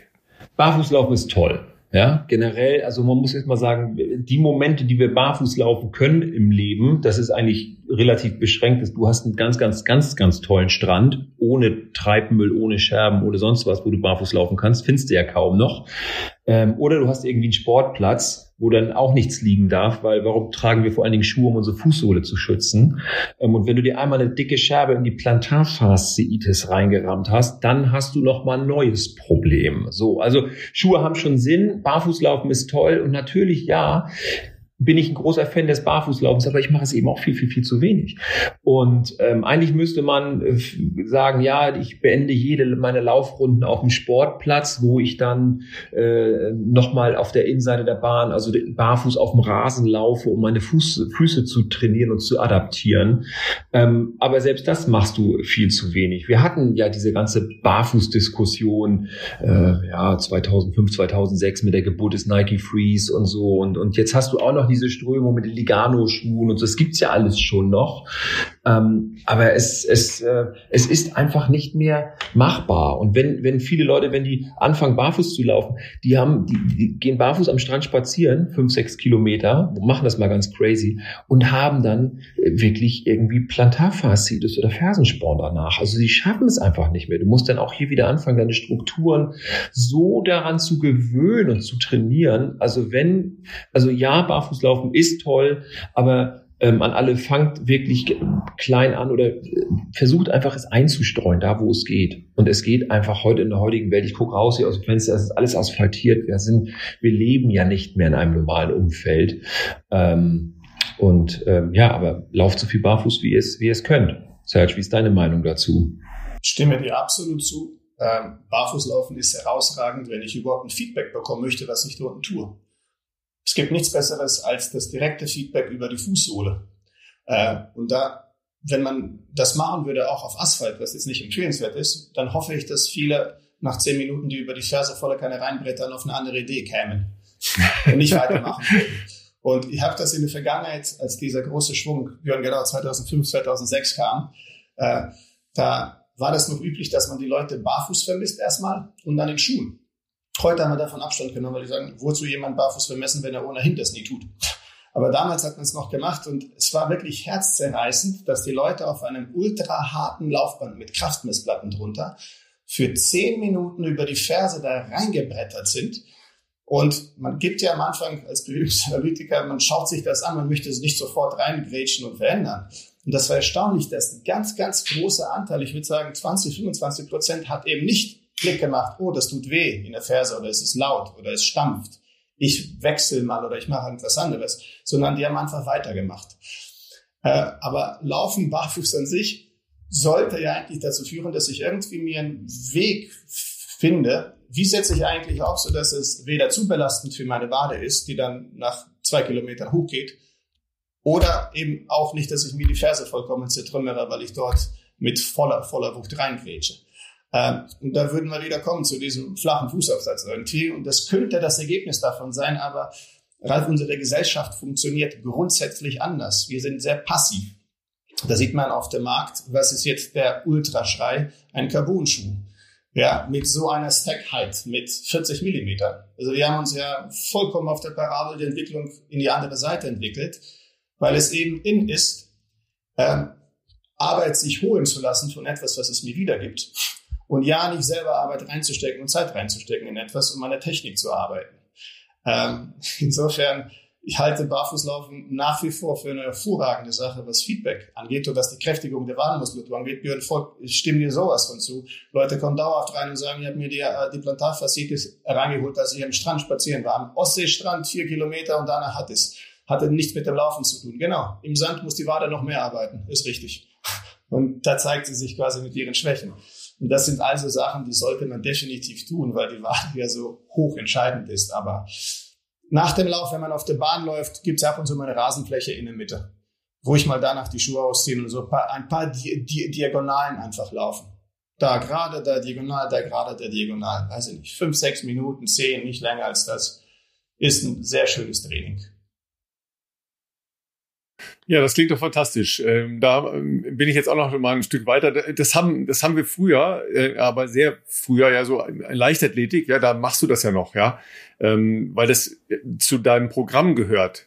Speaker 3: Barfußlaufen ist toll. Ja, generell, also man muss jetzt mal sagen, die Momente, die wir barfuß laufen können im Leben, das ist eigentlich relativ beschränkt. Du hast einen ganz, ganz, ganz, ganz tollen Strand, ohne Treibmüll, ohne Scherben, ohne sonst was, wo du barfuß laufen kannst, findest du ja kaum noch. Ähm, oder du hast irgendwie einen Sportplatz, wo dann auch nichts liegen darf, weil warum tragen wir vor allen Dingen Schuhe, um unsere Fußsohle zu schützen? Ähm, und wenn du dir einmal eine dicke Scherbe in die Plantarfasziitis reingerammt hast, dann hast du noch mal ein neues Problem. So, also Schuhe haben schon Sinn, Barfußlaufen ist toll und natürlich ja, bin ich ein großer Fan des Barfußlaufens, aber ich mache es eben auch viel, viel, viel zu wenig. Und ähm, eigentlich müsste man äh, sagen, ja, ich beende jede meiner Laufrunden auf dem Sportplatz, wo ich dann äh, nochmal auf der Innenseite der Bahn, also barfuß auf dem Rasen laufe, um meine Fuß, Füße zu trainieren und zu adaptieren. Ähm, aber selbst das machst du viel zu wenig. Wir hatten ja diese ganze Barfußdiskussion, äh, ja, 2005, 2006 mit der Geburt des Nike Freeze und so. Und, und jetzt hast du auch noch noch diese Strömung mit den Ligano-Schuhen und so. Das gibt's ja alles schon noch. Ähm, aber es, es, äh, es ist einfach nicht mehr machbar. Und wenn, wenn viele Leute, wenn die anfangen, barfuß zu laufen, die haben, die, die gehen barfuß am Strand spazieren, fünf, sechs Kilometer, machen das mal ganz crazy und haben dann wirklich irgendwie Plantarfaszitis oder Fersensporn danach. Also sie schaffen es einfach nicht mehr. Du musst dann auch hier wieder anfangen, deine Strukturen so daran zu gewöhnen und zu trainieren. Also wenn, also ja, barfuß Barfußlaufen ist toll, aber ähm, an alle fangt wirklich klein an oder äh, versucht einfach es einzustreuen, da wo es geht. Und es geht einfach heute in der heutigen Welt. Ich gucke raus hier aus dem Fenster, es ist alles asphaltiert. Wir sind, wir leben ja nicht mehr in einem normalen Umfeld. Ähm, und ähm, ja, aber lauft so viel barfuß, wie ihr es, wie es könnt. Serge, wie ist deine Meinung dazu?
Speaker 4: Stimme dir absolut zu. Ähm, Barfußlaufen ist herausragend, wenn ich überhaupt ein Feedback bekommen möchte, was ich dort tue. Es gibt nichts Besseres als das direkte Feedback über die Fußsohle. Äh, und da, wenn man das machen würde, auch auf Asphalt, was jetzt nicht empfehlenswert ist, dann hoffe ich, dass viele nach zehn Minuten, die über die Ferse volle Kanne reinbrettern, auf eine andere Idee kämen [laughs] und nicht weitermachen würden. Und ich habe das in der Vergangenheit, als dieser große Schwung, Björn genau 2005, 2006 kam, äh, da war das noch üblich, dass man die Leute barfuß vermisst erstmal und dann in Schuhen. Heute haben wir davon Abstand genommen, weil die sagen, wozu jemand barfuß vermessen, wenn er ohnehin das nie tut. Aber damals hat man es noch gemacht und es war wirklich herzzerreißend, dass die Leute auf einem ultra harten Laufband mit Kraftmessplatten drunter für zehn Minuten über die Ferse da reingebrettert sind. Und man gibt ja am Anfang als Bewegungsanalytiker, man schaut sich das an, man möchte es nicht sofort reingrätschen und verändern. Und das war erstaunlich, dass ein ganz, ganz großer Anteil, ich würde sagen 20, 25 Prozent, hat eben nicht Klick gemacht, oh, das tut weh in der Ferse oder es ist laut oder es stampft. Ich wechsle mal oder ich mache etwas anderes, sondern die haben einfach weitergemacht. Äh, aber Laufen barfuß an sich sollte ja eigentlich dazu führen, dass ich irgendwie mir einen Weg finde, wie setze ich eigentlich auf, so dass es weder zu belastend für meine Wade ist, die dann nach zwei Kilometern hochgeht, oder eben auch nicht, dass ich mir die Ferse vollkommen zertrümmere, weil ich dort mit voller, voller Wucht reingrätsche. Ähm, und da würden wir wieder kommen zu diesem flachen Fußabsatz irgendwie. Und das könnte das Ergebnis davon sein, aber Ralf, unsere Gesellschaft funktioniert grundsätzlich anders. Wir sind sehr passiv. Da sieht man auf dem Markt, was ist jetzt der Ultraschrei? Ein Carbon-Schuh. Ja, mit so einer Stack-Height, mit 40 Millimeter. Also wir haben uns ja vollkommen auf der Parabel der Entwicklung in die andere Seite entwickelt, weil es eben in ist, ähm, Arbeit sich holen zu lassen von etwas, was es mir wiedergibt. Und ja, nicht selber Arbeit reinzustecken und Zeit reinzustecken in etwas, um an der Technik zu arbeiten. Ähm, [laughs] insofern, ich halte Barfußlaufen nach wie vor für eine hervorragende Sache, was Feedback angeht und was die Kräftigung der Wadenmuskulatur angeht. Björn, ich stimme dir sowas von zu. Leute kommen dauerhaft rein und sagen, ich habe mir die, äh, die Plantarfaszitis reingeholt, als ich am Strand spazieren war. Am Ostseestrand, vier Kilometer und danach hat es. Hatte nichts mit dem Laufen zu tun. Genau. Im Sand muss die Wade noch mehr arbeiten. Ist richtig. [laughs] Und da zeigt sie sich quasi mit ihren Schwächen. Und das sind also Sachen, die sollte man definitiv tun, weil die Wade ja so hoch entscheidend ist. Aber nach dem Lauf, wenn man auf der Bahn läuft, gibt es ab und zu mal eine Rasenfläche in der Mitte, wo ich mal danach die Schuhe ausziehe und so ein paar, ein paar Di Di Diagonalen einfach laufen. Da gerade, da diagonal, da gerade, da diagonal. Weiß ich nicht, fünf, sechs Minuten, zehn, nicht länger als das, ist ein sehr schönes Training.
Speaker 1: Ja, das klingt doch fantastisch. Ähm, da ähm, bin ich jetzt auch noch mal ein Stück weiter. Das haben, das haben wir früher, äh, aber sehr früher ja so Leichtathletik. Ja, da machst du das ja noch, ja, ähm, weil das äh, zu deinem Programm gehört.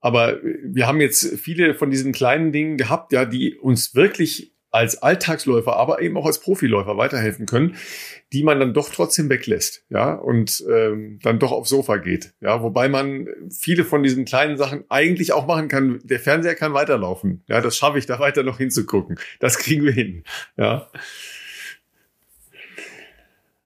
Speaker 1: Aber wir haben jetzt viele von diesen kleinen Dingen gehabt, ja, die uns wirklich als Alltagsläufer, aber eben auch als Profiläufer weiterhelfen können, die man dann doch trotzdem weglässt, ja, und ähm, dann doch aufs Sofa geht, ja, wobei man viele von diesen kleinen Sachen eigentlich auch machen kann. Der Fernseher kann weiterlaufen, ja, das schaffe ich, da weiter noch hinzugucken. Das kriegen wir hin, ja.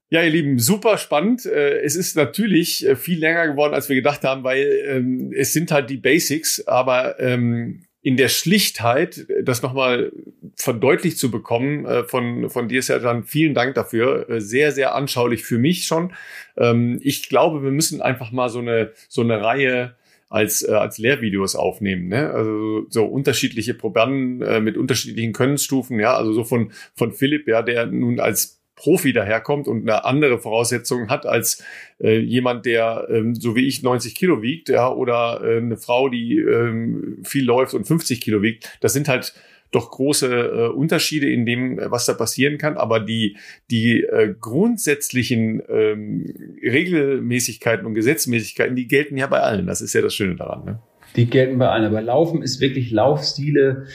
Speaker 1: Ja, ihr Lieben, super spannend. Äh, es ist natürlich äh, viel länger geworden, als wir gedacht haben, weil ähm, es sind halt die Basics, aber ähm, in der Schlichtheit, das nochmal verdeutlicht zu bekommen äh, von, von dir, Sertan, vielen Dank dafür. Äh, sehr, sehr anschaulich für mich schon. Ähm, ich glaube, wir müssen einfach mal so eine, so eine Reihe als, äh, als Lehrvideos aufnehmen. Ne? Also so unterschiedliche Probanden äh, mit unterschiedlichen Könnensstufen, ja, also so von, von Philipp, ja, der nun als Profi daherkommt und eine andere Voraussetzung hat als äh, jemand, der ähm, so wie ich 90 Kilo wiegt, ja, oder äh, eine Frau, die ähm, viel läuft und 50 Kilo wiegt. Das sind halt doch große äh, Unterschiede in dem, was da passieren kann. Aber die, die äh, grundsätzlichen ähm, Regelmäßigkeiten und Gesetzmäßigkeiten, die gelten ja bei allen. Das ist ja das Schöne daran. Ne?
Speaker 3: Die gelten bei allen. Aber Laufen ist wirklich Laufstile.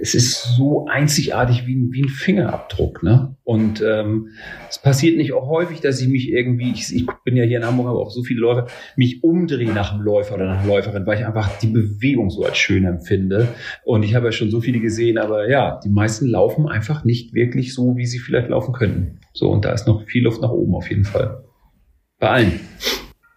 Speaker 3: Es ist so einzigartig wie ein, wie ein Fingerabdruck. Ne? Und ähm, es passiert nicht auch häufig, dass ich mich irgendwie, ich, ich bin ja hier in Hamburg, aber auch so viele Läufer, mich umdrehe nach einem Läufer oder nach Läuferin, weil ich einfach die Bewegung so als schön empfinde. Und ich habe ja schon so viele gesehen, aber ja, die meisten laufen einfach nicht wirklich so, wie sie vielleicht laufen könnten. So, und da ist noch viel Luft nach oben auf jeden Fall. Bei allen.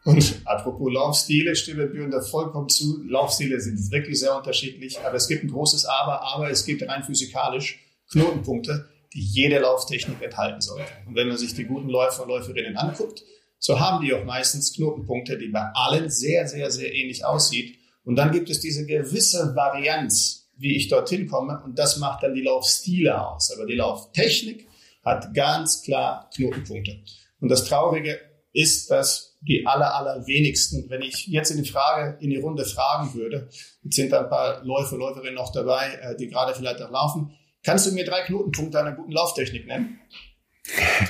Speaker 4: Und apropos Laufstile, stimme Björn da vollkommen zu. Laufstile sind wirklich sehr unterschiedlich, aber es gibt ein großes Aber, aber es gibt rein physikalisch Knotenpunkte, die jede Lauftechnik enthalten sollte. Und wenn man sich die guten Läufer und Läuferinnen anguckt, so haben die auch meistens Knotenpunkte, die bei allen sehr, sehr, sehr ähnlich aussieht. Und dann gibt es diese gewisse Varianz, wie ich dorthin komme, und das macht dann die Laufstile aus. Aber die Lauftechnik hat ganz klar Knotenpunkte. Und das Traurige ist, dass die aller, aller wenigsten. Wenn ich jetzt in die Frage, in die Runde fragen würde, jetzt sind da ein paar Läufer, Läuferinnen noch dabei, äh, die gerade vielleicht auch laufen. Kannst du mir drei Knotenpunkte einer guten Lauftechnik nennen?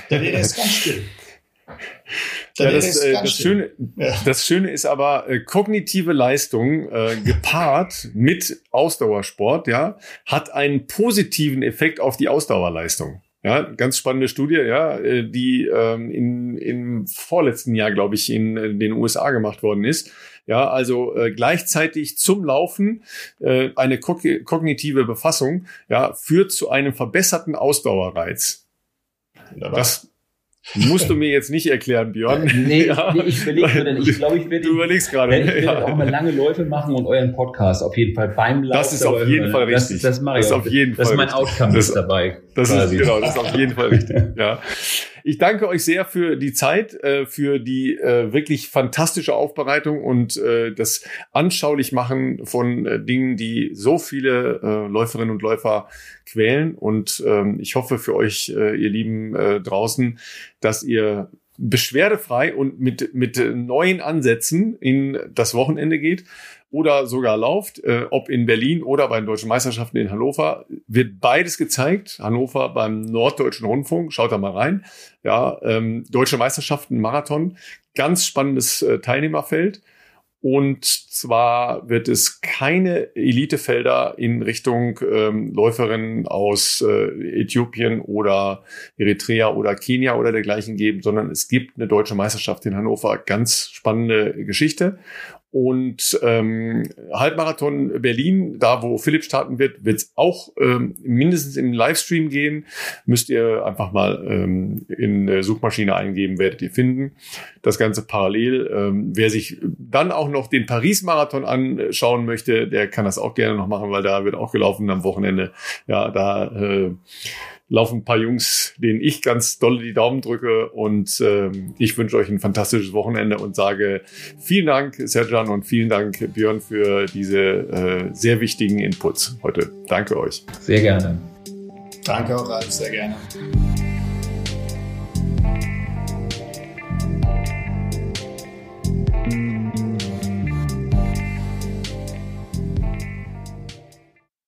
Speaker 4: Da wäre es ganz still.
Speaker 1: Ja, das, äh, das, Schöne, ja. das Schöne ist aber äh, kognitive Leistung äh, gepaart mit Ausdauersport, ja, hat einen positiven Effekt auf die Ausdauerleistung. Ja, ganz spannende Studie, ja, äh, die ähm, in, im vorletzten Jahr, glaube ich, in äh, den USA gemacht worden ist. Ja, also äh, gleichzeitig zum Laufen äh, eine kognitive Befassung, ja, führt zu einem verbesserten Ausdauerreiz. Das, Musst du mir jetzt nicht erklären, Björn.
Speaker 3: Äh, nee, [laughs] ja. nee ich überlege mir Ich glaube, ich werde.
Speaker 1: Du überlegst gerade.
Speaker 3: Ich werde ja. auch mal lange Läufe machen und euren Podcast auf jeden Fall beim Laufen.
Speaker 1: Das ist auf jeden Fall richtig.
Speaker 3: Das, das mache ich.
Speaker 1: Das ist auf jeden
Speaker 3: Fall. Das ist mein Outcome das, dabei.
Speaker 1: Das quasi. ist genau. Das ist auf jeden Fall richtig. [laughs] Ja. Ich danke euch sehr für die Zeit, äh, für die äh, wirklich fantastische Aufbereitung und äh, das anschaulich machen von Dingen, die so viele Läuferinnen und Läufer quälen. Und ähm, ich hoffe für euch, ihr Lieben draußen, dass ihr beschwerdefrei und mit, mit neuen Ansätzen in das Wochenende geht oder sogar lauft, äh, ob in Berlin oder bei den Deutschen Meisterschaften in Hannover, wird beides gezeigt. Hannover beim Norddeutschen Rundfunk, schaut da mal rein. Ja, ähm, Deutsche Meisterschaften Marathon, ganz spannendes äh, Teilnehmerfeld. Und zwar wird es keine Elitefelder in Richtung ähm, Läuferinnen aus äh, Äthiopien oder Eritrea oder Kenia oder dergleichen geben, sondern es gibt eine deutsche Meisterschaft in Hannover. Ganz spannende Geschichte. Und ähm, Halbmarathon Berlin, da wo Philipp starten wird, wird es auch ähm, mindestens im Livestream gehen. Müsst ihr einfach mal ähm, in der Suchmaschine eingeben, werdet ihr finden. Das Ganze parallel. Ähm, wer sich dann auch noch den Paris-Marathon anschauen möchte, der kann das auch gerne noch machen, weil da wird auch gelaufen am Wochenende. Ja, da äh, laufen ein paar Jungs, denen ich ganz doll die Daumen drücke. Und ähm, ich wünsche euch ein fantastisches Wochenende und sage vielen Dank, Serjan, und vielen Dank, Björn, für diese äh, sehr wichtigen Inputs heute. Danke euch.
Speaker 3: Sehr gerne.
Speaker 4: Danke auch, Ralf, sehr gerne.